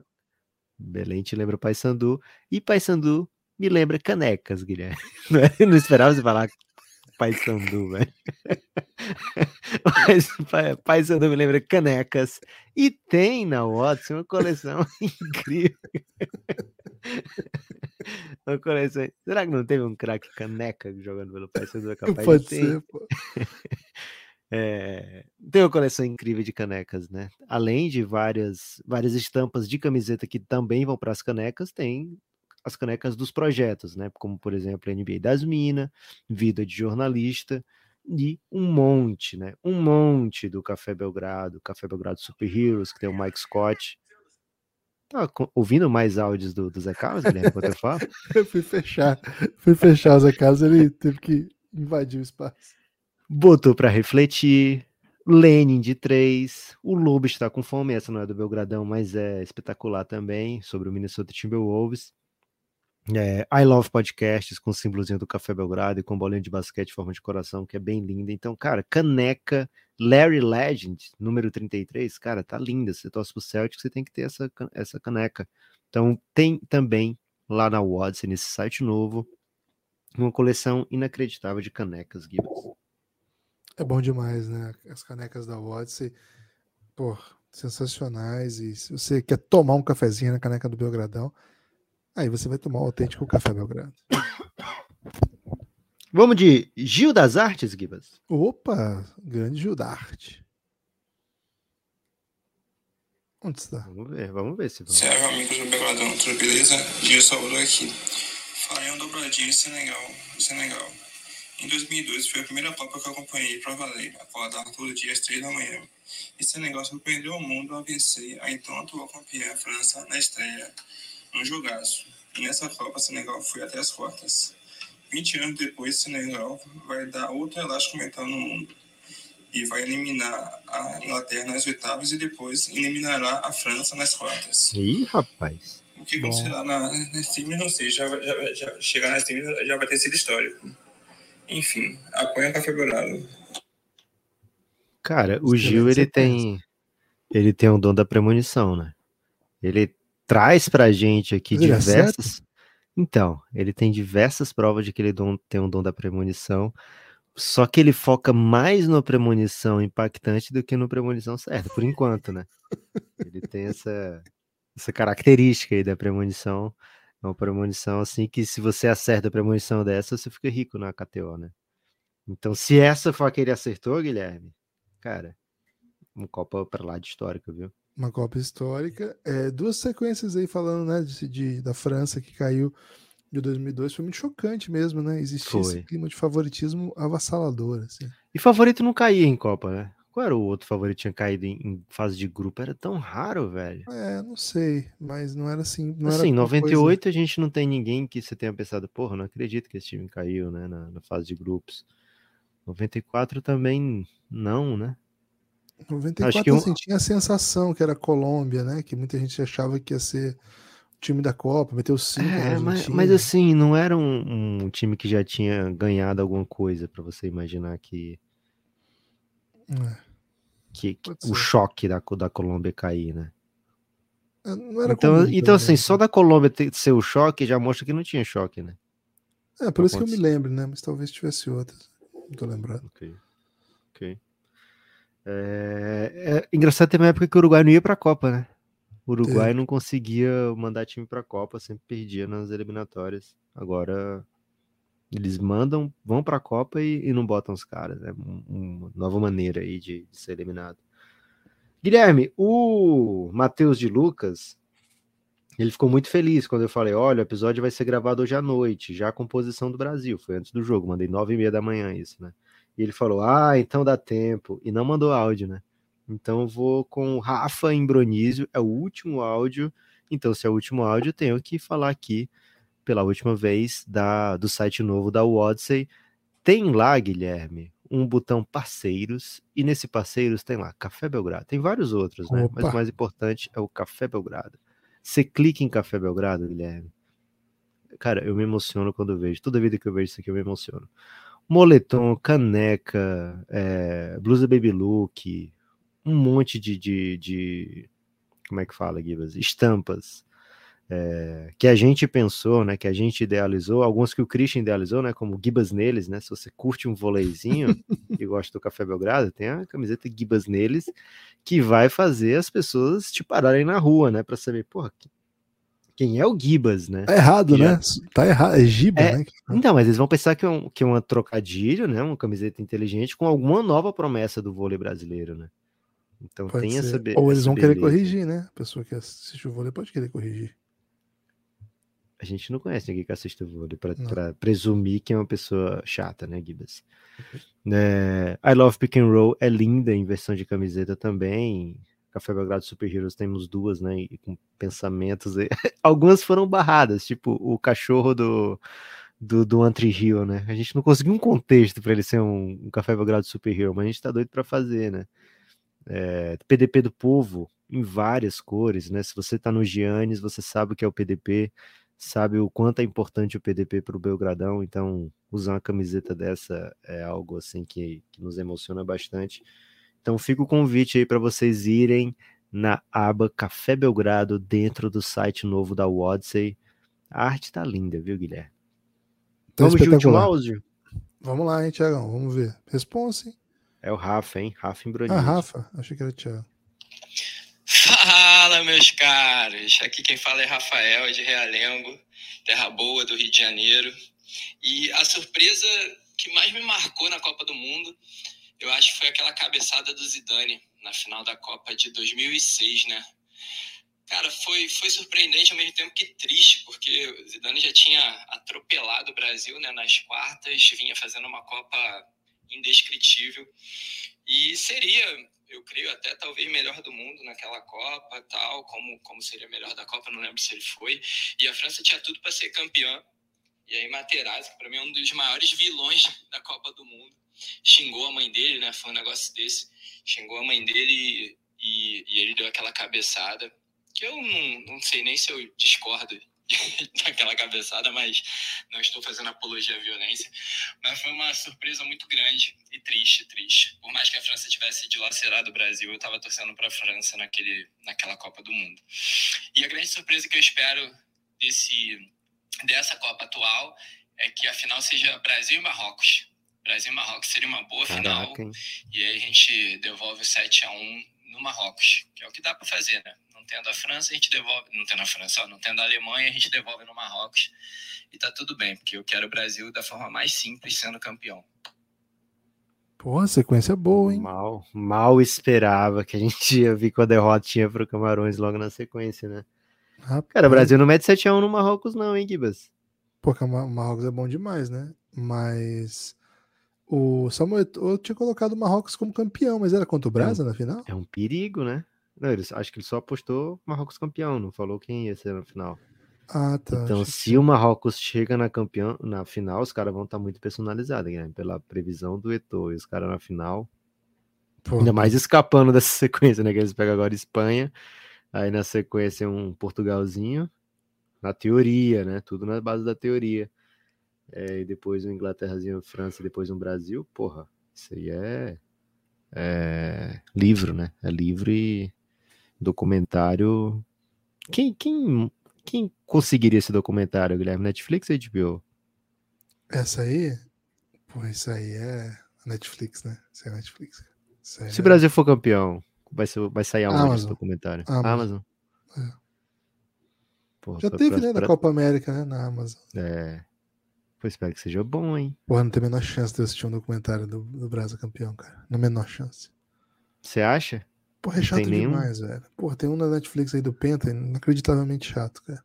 Belém te lembra Paysandu e Paysandu me lembra canecas, Guilherme. Não, é? Não esperava você falar Paysandu, velho. Mas Pa- Paysandu me lembra canecas e tem na Watson uma coleção incrível. Será que não teve um craque caneca jogando pelo Paysandu? É capaz de Pode ser, pô. É, tem uma coleção incrível de canecas, né? Além de várias, várias estampas de camiseta que também vão para as canecas, tem as canecas dos projetos, né? Como, por exemplo, NBA das Minas, Vida de Jornalista e um monte, né? Um monte do Café Belgrado, Café Belgrado Super Heroes, que tem o Mike Scott. Tá co- ouvindo mais áudios do, do Zé Carlos, Guilherme, enquanto eu falo? Eu fui fechar. Fui fechar os acasos, ele teve que invadir o espaço. Botou para refletir. Lenin de 3. O Lobo está com fome. Essa não é do Belgradão, mas é espetacular também. Sobre o Minnesota Timberwolves. É, I Love Podcasts com o símbolozinho do Café Belgrado e com bolinha de basquete em forma de coração, que é bem linda. Então, cara, caneca Larry Legend, número 33, cara, tá linda. Você torce pro Celtic, você tem que ter essa, essa caneca. Então, tem também lá na Watson, nesse site novo, uma coleção inacreditável de canecas, Gibbs. É bom demais, né? As canecas da Odyssey, pô, sensacionais. E se você quer tomar um cafezinho na caneca do Belgradão, aí você vai tomar o autêntico café Belgrado. Vamos de Gil das Artes, Gibas? Opa, grande Gildarte. Onde está? Vamos ver, vamos ver se vamos. Serve amigos do Belgradão, tudo beleza? Gil Salvador aqui. Falei um dobradinho em Senegal, Senegal. Em 2002 foi a primeira Copa que eu acompanhei pra valer, acordar todo dia às 3 da manhã. E Senegal surpreendeu o mundo ao vencer a então atual campeã França na estreia, um jogaço. E nessa Copa Senegal foi até as quartas. 20 anos depois, Senegal vai dar outro elástico mental no mundo. E vai eliminar a Inglaterra nas oitavas e depois eliminará a França nas quartas. Ih, rapaz. O que acontecerá na, nas times, não sei. Já, já, já chegar nas times já vai ter sido histórico. Enfim, apoia o Café Belgrado. Cara, o Gil, ele tem. Ele tem o dom da premonição, né? Ele traz pra gente aqui ele diversas. Então, ele tem diversas provas de que ele dom- tem um dom da premonição. Só que ele foca mais na premonição impactante do que no premonição certa, por enquanto, né? Ele tem essa, essa característica aí da premonição. É uma premonição assim que se você acerta a premonição dessa, você fica rico na KTO, né? Então, se essa foi a que ele acertou, Guilherme, cara, um Copa pra lá de histórica, viu? Uma Copa histórica. É, duas sequências aí falando, né, de, de- da França que caiu de 2002. Foi muito chocante mesmo, né? Existia Foi. esse clima de favoritismo avassalador, assim. E favorito não caía em Copa, né? Qual era o outro favorito que tinha caído em, em fase de grupo? Era tão raro, velho. É, não sei, mas não era assim. Não assim, em uma coisa- 98 a gente não tem ninguém que você tenha pensado, porra, não acredito que esse time caiu, né, na, na fase de grupos. 94 também não, né? 94 que um- assim, tinha a sensação que era Colômbia, né? Que muita gente achava que ia ser o time da Copa, meteu cinco É, mas, mas assim, não era um, um time que já tinha ganhado alguma coisa pra você imaginar que, É, que, que o choque da, da Colômbia cair, né? é, não era Então, comum então assim, só da Colômbia ter, ser o choque já mostra que não tinha choque, né? É, por isso que eu me lembro, né? Mas talvez tivesse outras. Não tô lembrado. Ok. Ok. É, é engraçado ter uma época que o Uruguai não ia pra Copa, né? O Uruguai não conseguia mandar time pra Copa, sempre perdia nas eliminatórias. Agora eles mandam, vão pra Copa e, e não botam os caras. É um- uma nova maneira aí de, de ser eliminado. Guilherme, o Matheus de Lucas, ele ficou muito feliz quando eu falei: olha, o episódio vai ser gravado hoje à noite, já com posição do Brasil. Foi antes do jogo, mandei nove e meia da manhã isso, né? E ele falou: Ah, então dá tempo. E não mandou áudio, né? Então eu vou com o Rafa Imbronísio, é o último áudio. Então, se é o último áudio, eu tenho que falar aqui pela última vez da, do site novo da Odyssey. Tem lá, Guilherme, um botão parceiros, e nesse parceiros tem lá Café Belgrado. Tem vários outros, né? Mas Opa. o mais importante é o Café Belgrado. Você clica em Café Belgrado, Guilherme. Cara, eu me emociono quando eu vejo. Toda vida que eu vejo isso aqui, eu me emociono. Moletom, caneca, é, blusa baby look, um monte de, de, de como é que fala, Gibas? Estampas. É, que a gente pensou, né? Que a gente idealizou, alguns que o Christian idealizou, né? Como Gibas neles, né? Se você curte um voleizinho e gosta do Café Belgrado, tem a camiseta Gibas neles, que vai fazer as pessoas te pararem na rua, né? Para saber, porra, quem é o Gibas, né? Tá errado, né? Tá errado. É Giba, É, né? Então, mas eles vão pensar que é, um, que é uma trocadilho, né? Uma camiseta inteligente com alguma nova promessa do vôlei brasileiro, né? Então Pode tem ser. essa be- Ou eles vão querer beleza. corrigir, né? A pessoa que assiste o vôlei pode querer corrigir. A gente não conhece ninguém que assiste o vôlei pra presumir que é uma pessoa chata, né, Gibas? É, I Love Pick and Roll é linda em versão de camiseta também. Café Belgrado Super Heroes temos duas, né? E com pensamentos. aí. Algumas foram barradas, tipo o cachorro do, do, do Antri Hill, né? A gente não conseguiu um contexto para ele ser um, um Café Belgrado Super Hero, mas a gente tá doido para fazer, né? É, PDP do povo em várias cores, né? Se você tá no Giannis, você sabe o que é o PDP, sabe o quanto é importante o PDP para o Belgradão, então usar uma camiseta dessa é algo assim que, que nos emociona bastante. Então fica o convite aí para vocês irem na aba Café Belgrado dentro do site novo da Wodsey. A arte tá linda, viu, Guilherme? Tá Vamos de último áudio? Vamos lá, hein, Tiagão? Vamos ver. Responsa, hein? É o Rafa, hein? Rafa em Bronite. Ah, Rafa. Achei que era o Thiago. Fala, meus caros! Aqui quem fala é Rafael, de Realengo, terra boa do Rio de Janeiro. E a surpresa que mais me marcou na Copa do Mundo, eu acho que foi aquela cabeçada do Zidane na final da Copa de 2006, né? Cara, foi, foi surpreendente ao mesmo tempo que triste, porque o Zidane já tinha atropelado o Brasil né, nas quartas, vinha fazendo uma Copa indescritível. E seria, eu creio, até talvez melhor do mundo naquela Copa, tal, como, como seria melhor da Copa, não lembro se ele foi. E a França tinha tudo para ser campeã. E aí Materazzi, que para mim é um dos maiores vilões da Copa do Mundo, xingou a mãe dele, né? Foi um negócio desse. Xingou a mãe dele e, e, ele deu aquela cabeçada. Que eu não, não sei nem se eu discordo daquela cabeçada, mas não estou fazendo apologia à violência. Mas foi uma surpresa muito grande e triste, triste. Por mais que a França tivesse dilacerado o Brasil, eu estava torcendo para a França naquele, naquela Copa do Mundo. E a grande surpresa que eu espero desse, dessa Copa atual é que a final seja Brasil e Marrocos. Brasil e Marrocos seria uma boa final. Caraca, hein? E aí a gente devolve o 7 a 1 no Marrocos, que é o que dá para fazer, né? Não tendo a França, a gente devolve. Não tendo a França, ó, não tendo a Alemanha, a gente devolve no Marrocos. E tá tudo bem, porque eu quero o Brasil da forma mais simples sendo campeão. Porra, sequência boa, hein? Mal, mal esperava que a gente ia vir com a derrotinha pro Camarões logo na sequência, né? Rapaz, Cara, o Brasil não mete 7x1 no Marrocos, não, hein, Gibas? Pô, o Ma- Marrocos é bom demais, né? Mas o Samuel Eto'o tinha colocado o Marrocos como campeão, mas era contra o Brasa na final? É um perigo, né? Não, ele, acho que ele só apostou Marrocos campeão, não falou quem ia ser na final. Ah, tá. Então, achei que se o Marrocos chega na campeão, na final, os caras vão estar muito personalizados, né? Pela previsão do Eto'o. E os caras na final, Pô, ainda mais escapando dessa sequência, né? Que eles pegam agora Espanha, aí na sequência um Portugalzinho, na teoria, né? Tudo na base da teoria. É, e depois um Inglaterrazinho, França, e depois um Brasil. Porra, isso aí é, é livro, né? É livro e documentário. Quem, quem, quem conseguiria esse documentário, Guilherme? Netflix ou HBO? Essa aí, pô, isso aí é Netflix, né? Isso é Netflix. Isso Se o é- Brasil for campeão, vai, ser, vai sair aonde esse Amazon. documentário? Amazon. É. Porra, Já teve, pra- né? Na pra- Copa América, né? Na Amazon. É. Pô, espero que seja bom, hein? Porra, não tem a menor chance de eu assistir um documentário do, do Brasa campeão, cara. Na menor chance. Você acha? Porra, é Não chato tem nenhum? demais, velho. Porra, tem um na Netflix aí do Penta, inacreditavelmente chato, cara.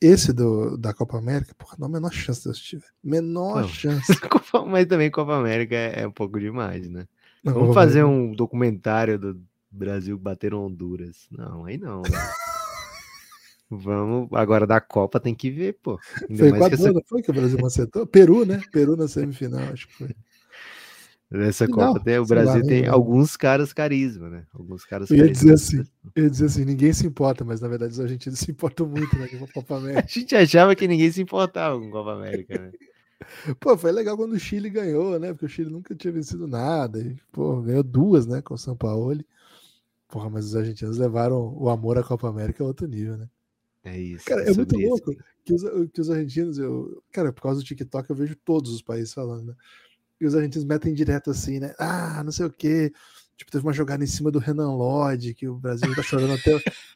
Esse do, da Copa América, porra, não a menor chance de eu assistir, velho. Menor Não. chance. Mas também Copa América é, é um pouco demais, né? Não, Vamos fazer América- um documentário do Brasil bater Honduras. Não, aí não. Vamos. Agora da Copa tem que ver, pô. Ainda Foi Equador, essa- não foi que o Brasil macetou? Peru, né? Peru na semifinal, acho que foi. Nessa Copa tem, o sei lá, Brasil nem tem alguns caras carisma, né? Alguns caras Eu ia carisma. dizer assim, eu ia dizer assim, ninguém se importa, mas na verdade os argentinos se importam muito né, com a Copa A América. gente achava que ninguém se importava com Copa América, né? Pô, foi legal quando o Chile ganhou, né? Porque o Chile nunca tinha vencido nada. E, pô, ganhou duas, né? Com o São Paulo. Porra, mas os argentinos levaram o amor à Copa América a outro nível, né? É isso. Cara, é muito sobre isso. louco que os, que os argentinos, eu, cara, por causa do TikTok, eu vejo todos os países falando, né? E os argentinos metem direto assim, né? Ah, não sei o quê. Tipo, teve uma jogada em cima do Renan Lodge, que o Brasil tá chorando até.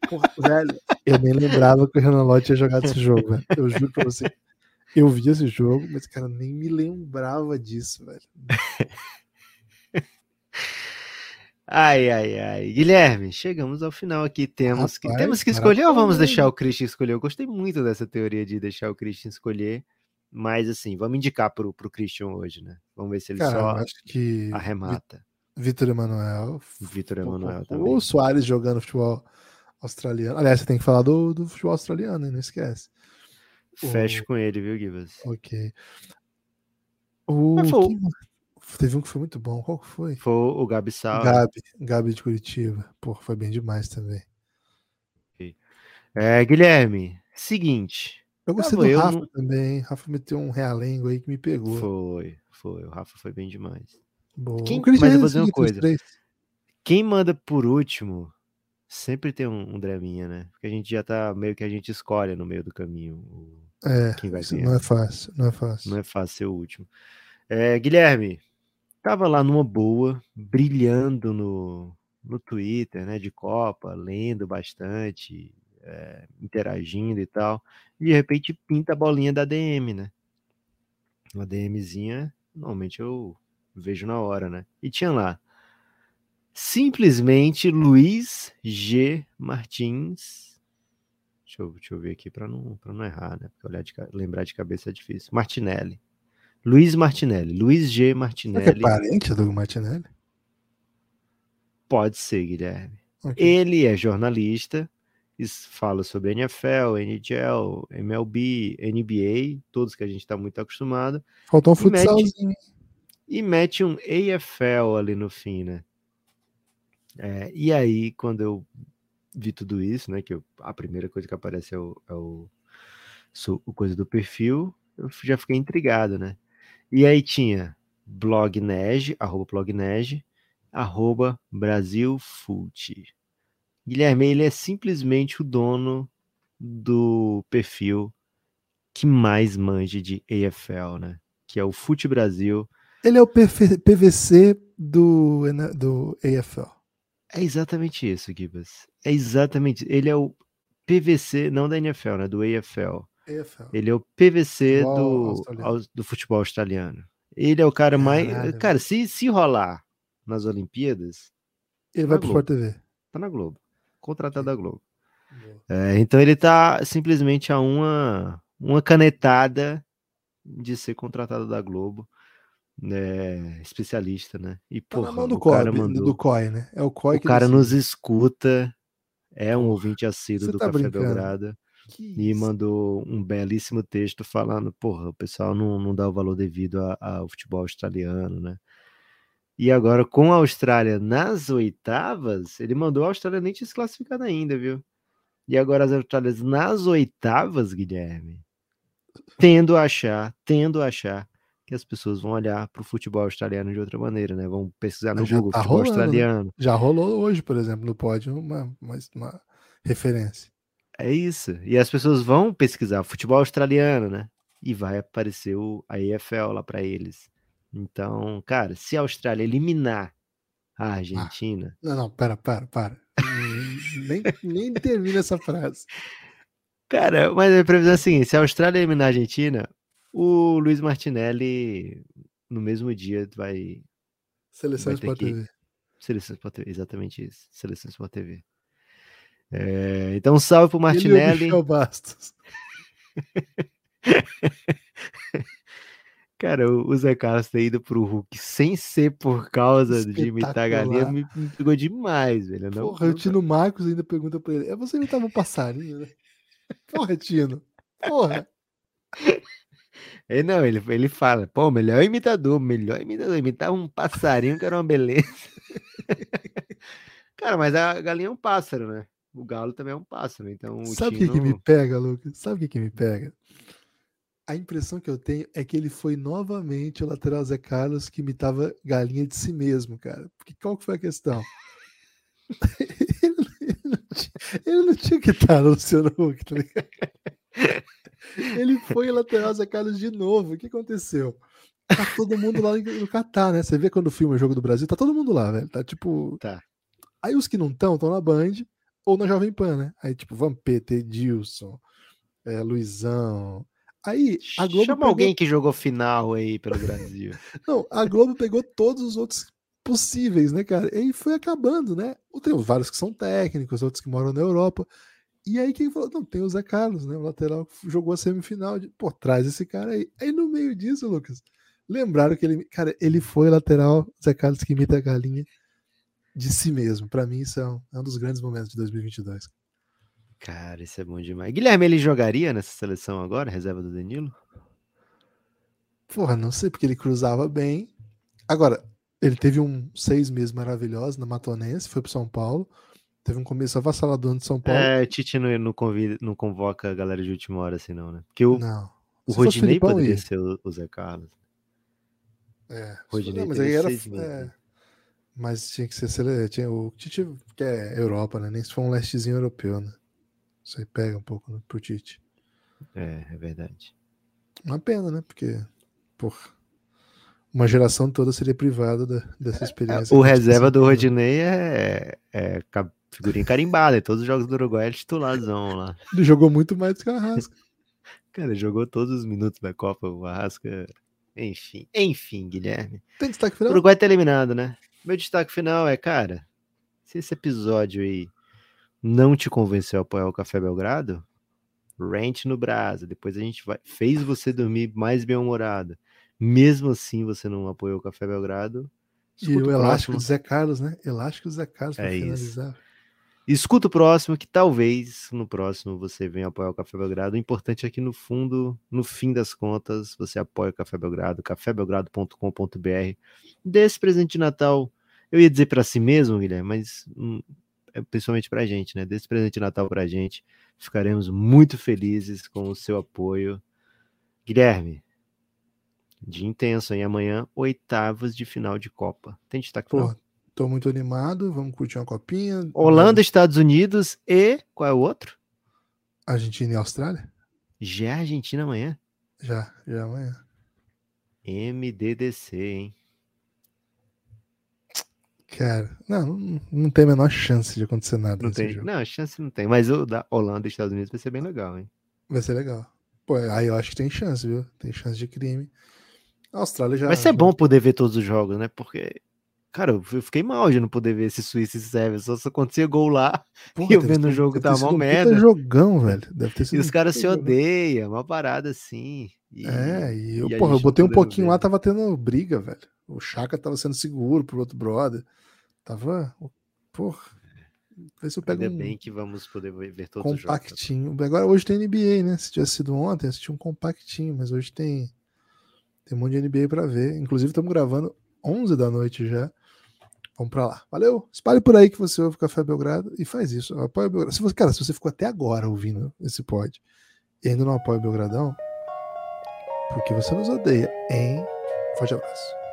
Porra, velho, eu nem lembrava que o Renan Lodge tinha jogado esse jogo, velho. Eu juro pra você. Eu vi esse jogo, mas, cara, nem me lembrava disso, velho. Ai, ai, ai. Guilherme, chegamos ao final aqui. Temos que, Rapaz, temos que escolher ou vamos deixar o Christian escolher? Eu gostei muito dessa teoria de deixar o Christian escolher. Mas, assim, vamos indicar pro, pro Christian hoje, né? Vamos ver se ele Cara, só acho que arremata. Vitor Emanuel. Vitor Emanuel também. O Soares jogando futebol australiano. Aliás, você tem que falar do, do futebol australiano, hein? Não esquece. Fecho com ele, viu, Gibas? Ok. O, Mas Teve um que foi muito bom. Qual que foi? Foi o Gabi Sal. Gabi. Gabi de Curitiba. Pô, foi bem demais também. É, Guilherme, seguinte. Eu gostei do eu Rafa no- também. Rafa meteu um realengo aí que me pegou. Foi, foi. O Rafa foi bem demais. Boa. Quem- mas eu vou dizer uma coisa. Quem manda por último sempre tem um, um draminha, né? Porque a gente já tá meio que a gente escolhe no meio do caminho o- É, quem vai ganhar. não é fácil. Não é fácil. Não é fácil ser o último. É, Guilherme, tava lá numa boa, brilhando no, no Twitter, né? De Copa, lendo bastante, é, interagindo e tal. E de repente pinta a bolinha da DM, né? Uma DMzinha, normalmente eu vejo na hora, né? E tinha lá. Simplesmente Luiz G. Martins. Deixa eu, deixa eu ver aqui para não, não errar, né? Porque olhar de lembrar de cabeça é difícil. Martinelli. Luiz Martinelli. Luiz G. Será que é Martinelli. parente do Martinelli? Pode ser, Guilherme. Ok. Ele é jornalista, fala sobre NFL, NHL, MLB, NBA, todos que a gente está muito acostumado, Faltou um E mete- futsalzinho. e mete um AFL ali no fim, né? É, e aí, quando eu vi tudo isso, né? Que eu- a primeira coisa que aparece é o, é o, o coisa do perfil, eu já fiquei intrigado, né? E aí tinha blognej, arroba blognej, arroba brasilfult. Guilherme, ele é simplesmente o dono do perfil que mais manje de AFL, né? Que é o Fute Brasil. Ele é o PVC do, do AFL. É exatamente isso, Gibas. É exatamente. Ele é o PVC, não da NFL, né? Do AFL. AFL. Ele é o PVC do, do futebol australiano. Ele é o cara mais. Caralho, Cara, se, se rolar nas Olimpíadas, Ele vai Na pro. Sport TV. tá na Globo. Contratado da Globo. É, então ele tá simplesmente a uma, uma canetada de ser contratado da Globo. né, especialista, né? E Tá na porra, mão do o cara COI, mandou. do COI, né? É o COI O que cara nos escuta, é um ouvinte assíduo você do tá Café brincando? Belgrado e mandou um belíssimo texto falando, porra, o pessoal não, não dá o valor devido ao futebol australiano, né? E agora, com a Austrália nas oitavas, ele mandou a Austrália nem classificado ainda, viu? E agora as Austrálias nas oitavas, Guilherme, tendo a achar, tendo a achar que as pessoas vão olhar para o futebol australiano de outra maneira, né? Vão pesquisar no já Google tá futebol rolando, né? australiano. Já rolou hoje, por exemplo, no pódio, uma, uma, uma referência. É isso. E as pessoas vão pesquisar futebol australiano, né? E vai aparecer o, a EFL lá para eles. Então, cara, se a Austrália eliminar a Argentina, Não, não, pera, para, para. Hum, nem, nem termina essa frase. cara, mas a previsão é a seguinte: se a Austrália eliminar a Argentina, o Luiz Martinelli no mesmo dia vai. Seleção Sport que- TV. Seleção Sport TV, exatamente isso. Seleção Sport TV. É, então, salve pro Ele e o Martinelli. Bastos. Cara, o o Zé Carlos ter ido pro Hulk sem ser por causa de imitar a galinha me, me pegou demais, velho. Não, Porra, o não- Tino Marcos ainda pergunta pra ele: é você imitava um passarinho, né? Porra, Tino. Porra. Ele, não, ele, ele fala, pô, melhor imitador, melhor imitador. Imitar um passarinho que era uma beleza. Cara, mas a galinha é um pássaro, né? O galo também é um pássaro, então o Sabe o que, que me pega, Lucas? Sabe o que, que me pega? A impressão que eu tenho é que ele foi novamente o lateral Zé Carlos que imitava galinha de si mesmo, cara. Porque qual que foi a questão? ele, ele não tinha, ele não tinha que estar no Luciano Huck, tá ligado? Ele foi o lateral Zé Carlos de novo. O que aconteceu? Tá todo mundo lá no Catar, né? Você vê quando o filme o Jogo do Brasil, tá todo mundo lá, velho. Tá tipo. Tá. Aí os que não estão, estão na Band ou na Jovem Pan, né? Aí, tipo, Vampeta, Edilson, é, Luizão. Aí a Globo. Chama pegou- alguém que jogou final aí pelo Brasil. Não, a Globo pegou todos os outros possíveis, né, cara? E aí foi acabando, né? Tem vários que são técnicos, outros que moram na Europa. E aí quem falou? Não, tem o Zé Carlos, né? O lateral que jogou a semifinal. De, Pô, traz esse cara aí. Aí no meio disso, Lucas, lembraram que ele. Cara, ele foi lateral, Zé Carlos que imita a galinha de si mesmo. Pra mim, isso é um, é um dos grandes momentos de 2022. Cara, isso é bom demais. Guilherme, ele jogaria nessa seleção agora, reserva do Danilo? Porra, não sei, porque ele cruzava bem. Agora, ele teve um seis meses maravilhosos na Matonense, foi pro São Paulo. Teve um começo avassalador no São Paulo. É, Tite não, não, convida, não convoca a galera de última hora assim, não, né? Porque o, Não. o Se Rodinei Filipão, poderia ia. ser o, o Zé Carlos. É, Rodinei não, mas aí era. é, né? Mas tinha que ser. sele- Tinha, o Tite, que é Europa, né? Nem se for um lestezinho europeu, né? Isso aí pega um pouco né, pro Tite. É, é verdade. Uma pena, né? Porque, porra, uma geração toda seria privada da- dessa experiência. É, O reserva do passou. Rodinei é, é figurinha carimbada. Todos os jogos do Uruguai é titularzão lá. Ele jogou muito mais do que o Arrasca. Cara, ele jogou todos os minutos da Copa, o Arrasca. Enfim, enfim, Guilherme. Tem destaque O final? Uruguai tá eliminado, né? Meu destaque final é, cara, se esse episódio aí não te convenceu a apoiar o Café Belgrado, rente no Brasa. Depois a gente vai. Fez você dormir mais bem-humorado. Mesmo assim, você não apoiou o Café Belgrado. E escuta o elástico do Zé Carlos, né? Elástico do Zé Carlos É isso. finalizar. Escuta o próximo, que talvez no próximo você venha apoiar o Café Belgrado. O importante é que no fundo, no fim das contas, você apoia o Café Belgrado, cafébelgrado.com.br. Dê esse presente de Natal. Eu ia dizer para si mesmo, Guilherme, mas hum, é principalmente pra gente, né? Dê esse presente de Natal pra gente. Ficaremos muito felizes com o seu apoio. Guilherme, dia intenso, hein? Amanhã, oitavas de final de Copa. Tem destaque final? Pô, tô muito animado. Vamos curtir uma copinha. Holanda, Estados Unidos e qual é o outro? Argentina e Austrália? Já é Argentina amanhã. Já, já amanhã. MDDC, hein? Cara, não, não, tem a menor chance de acontecer nada Não tem. jogo. Não, chance não tem. Mas o da Holanda e Estados Unidos vai ser bem legal, hein? Vai ser legal. Pô, aí eu acho que tem chance, viu? Tem chance de crime. A Austrália já. Vai ser já- bom poder ver todos os jogos, né? Porque, cara, eu fiquei mal de não poder ver esse Suíça e Sérvia. Só se acontecia gol lá Porra, e eu vendo o jogo deve tá mó puta merda. jogão, velho. Deve ter E sido os um caras se odeiam, uma parada assim. E- É, e eu, e porra, eu botei um pouquinho ver. lá, tava tendo briga, velho. O Chaka tava sendo seguro pro outro brother. Tava. Porra. Vê se eu pego Ainda um bem que vamos poder ver ver todos os jogos. compactinho. Agora hoje tem NBA, né? Se tivesse sido ontem, assisti um compactinho, mas hoje tem. Tem um monte de NBA pra ver. Inclusive, estamos gravando 11 da noite já. Vamos pra lá. Valeu. Espalhe por aí que você ouve o Café Belgrado e faz isso. Apoia o Belgrado. Se você, cara, se você ficou até agora ouvindo esse pod e ainda não apoia o Belgradão, porque você nos odeia, hein? Forte abraço.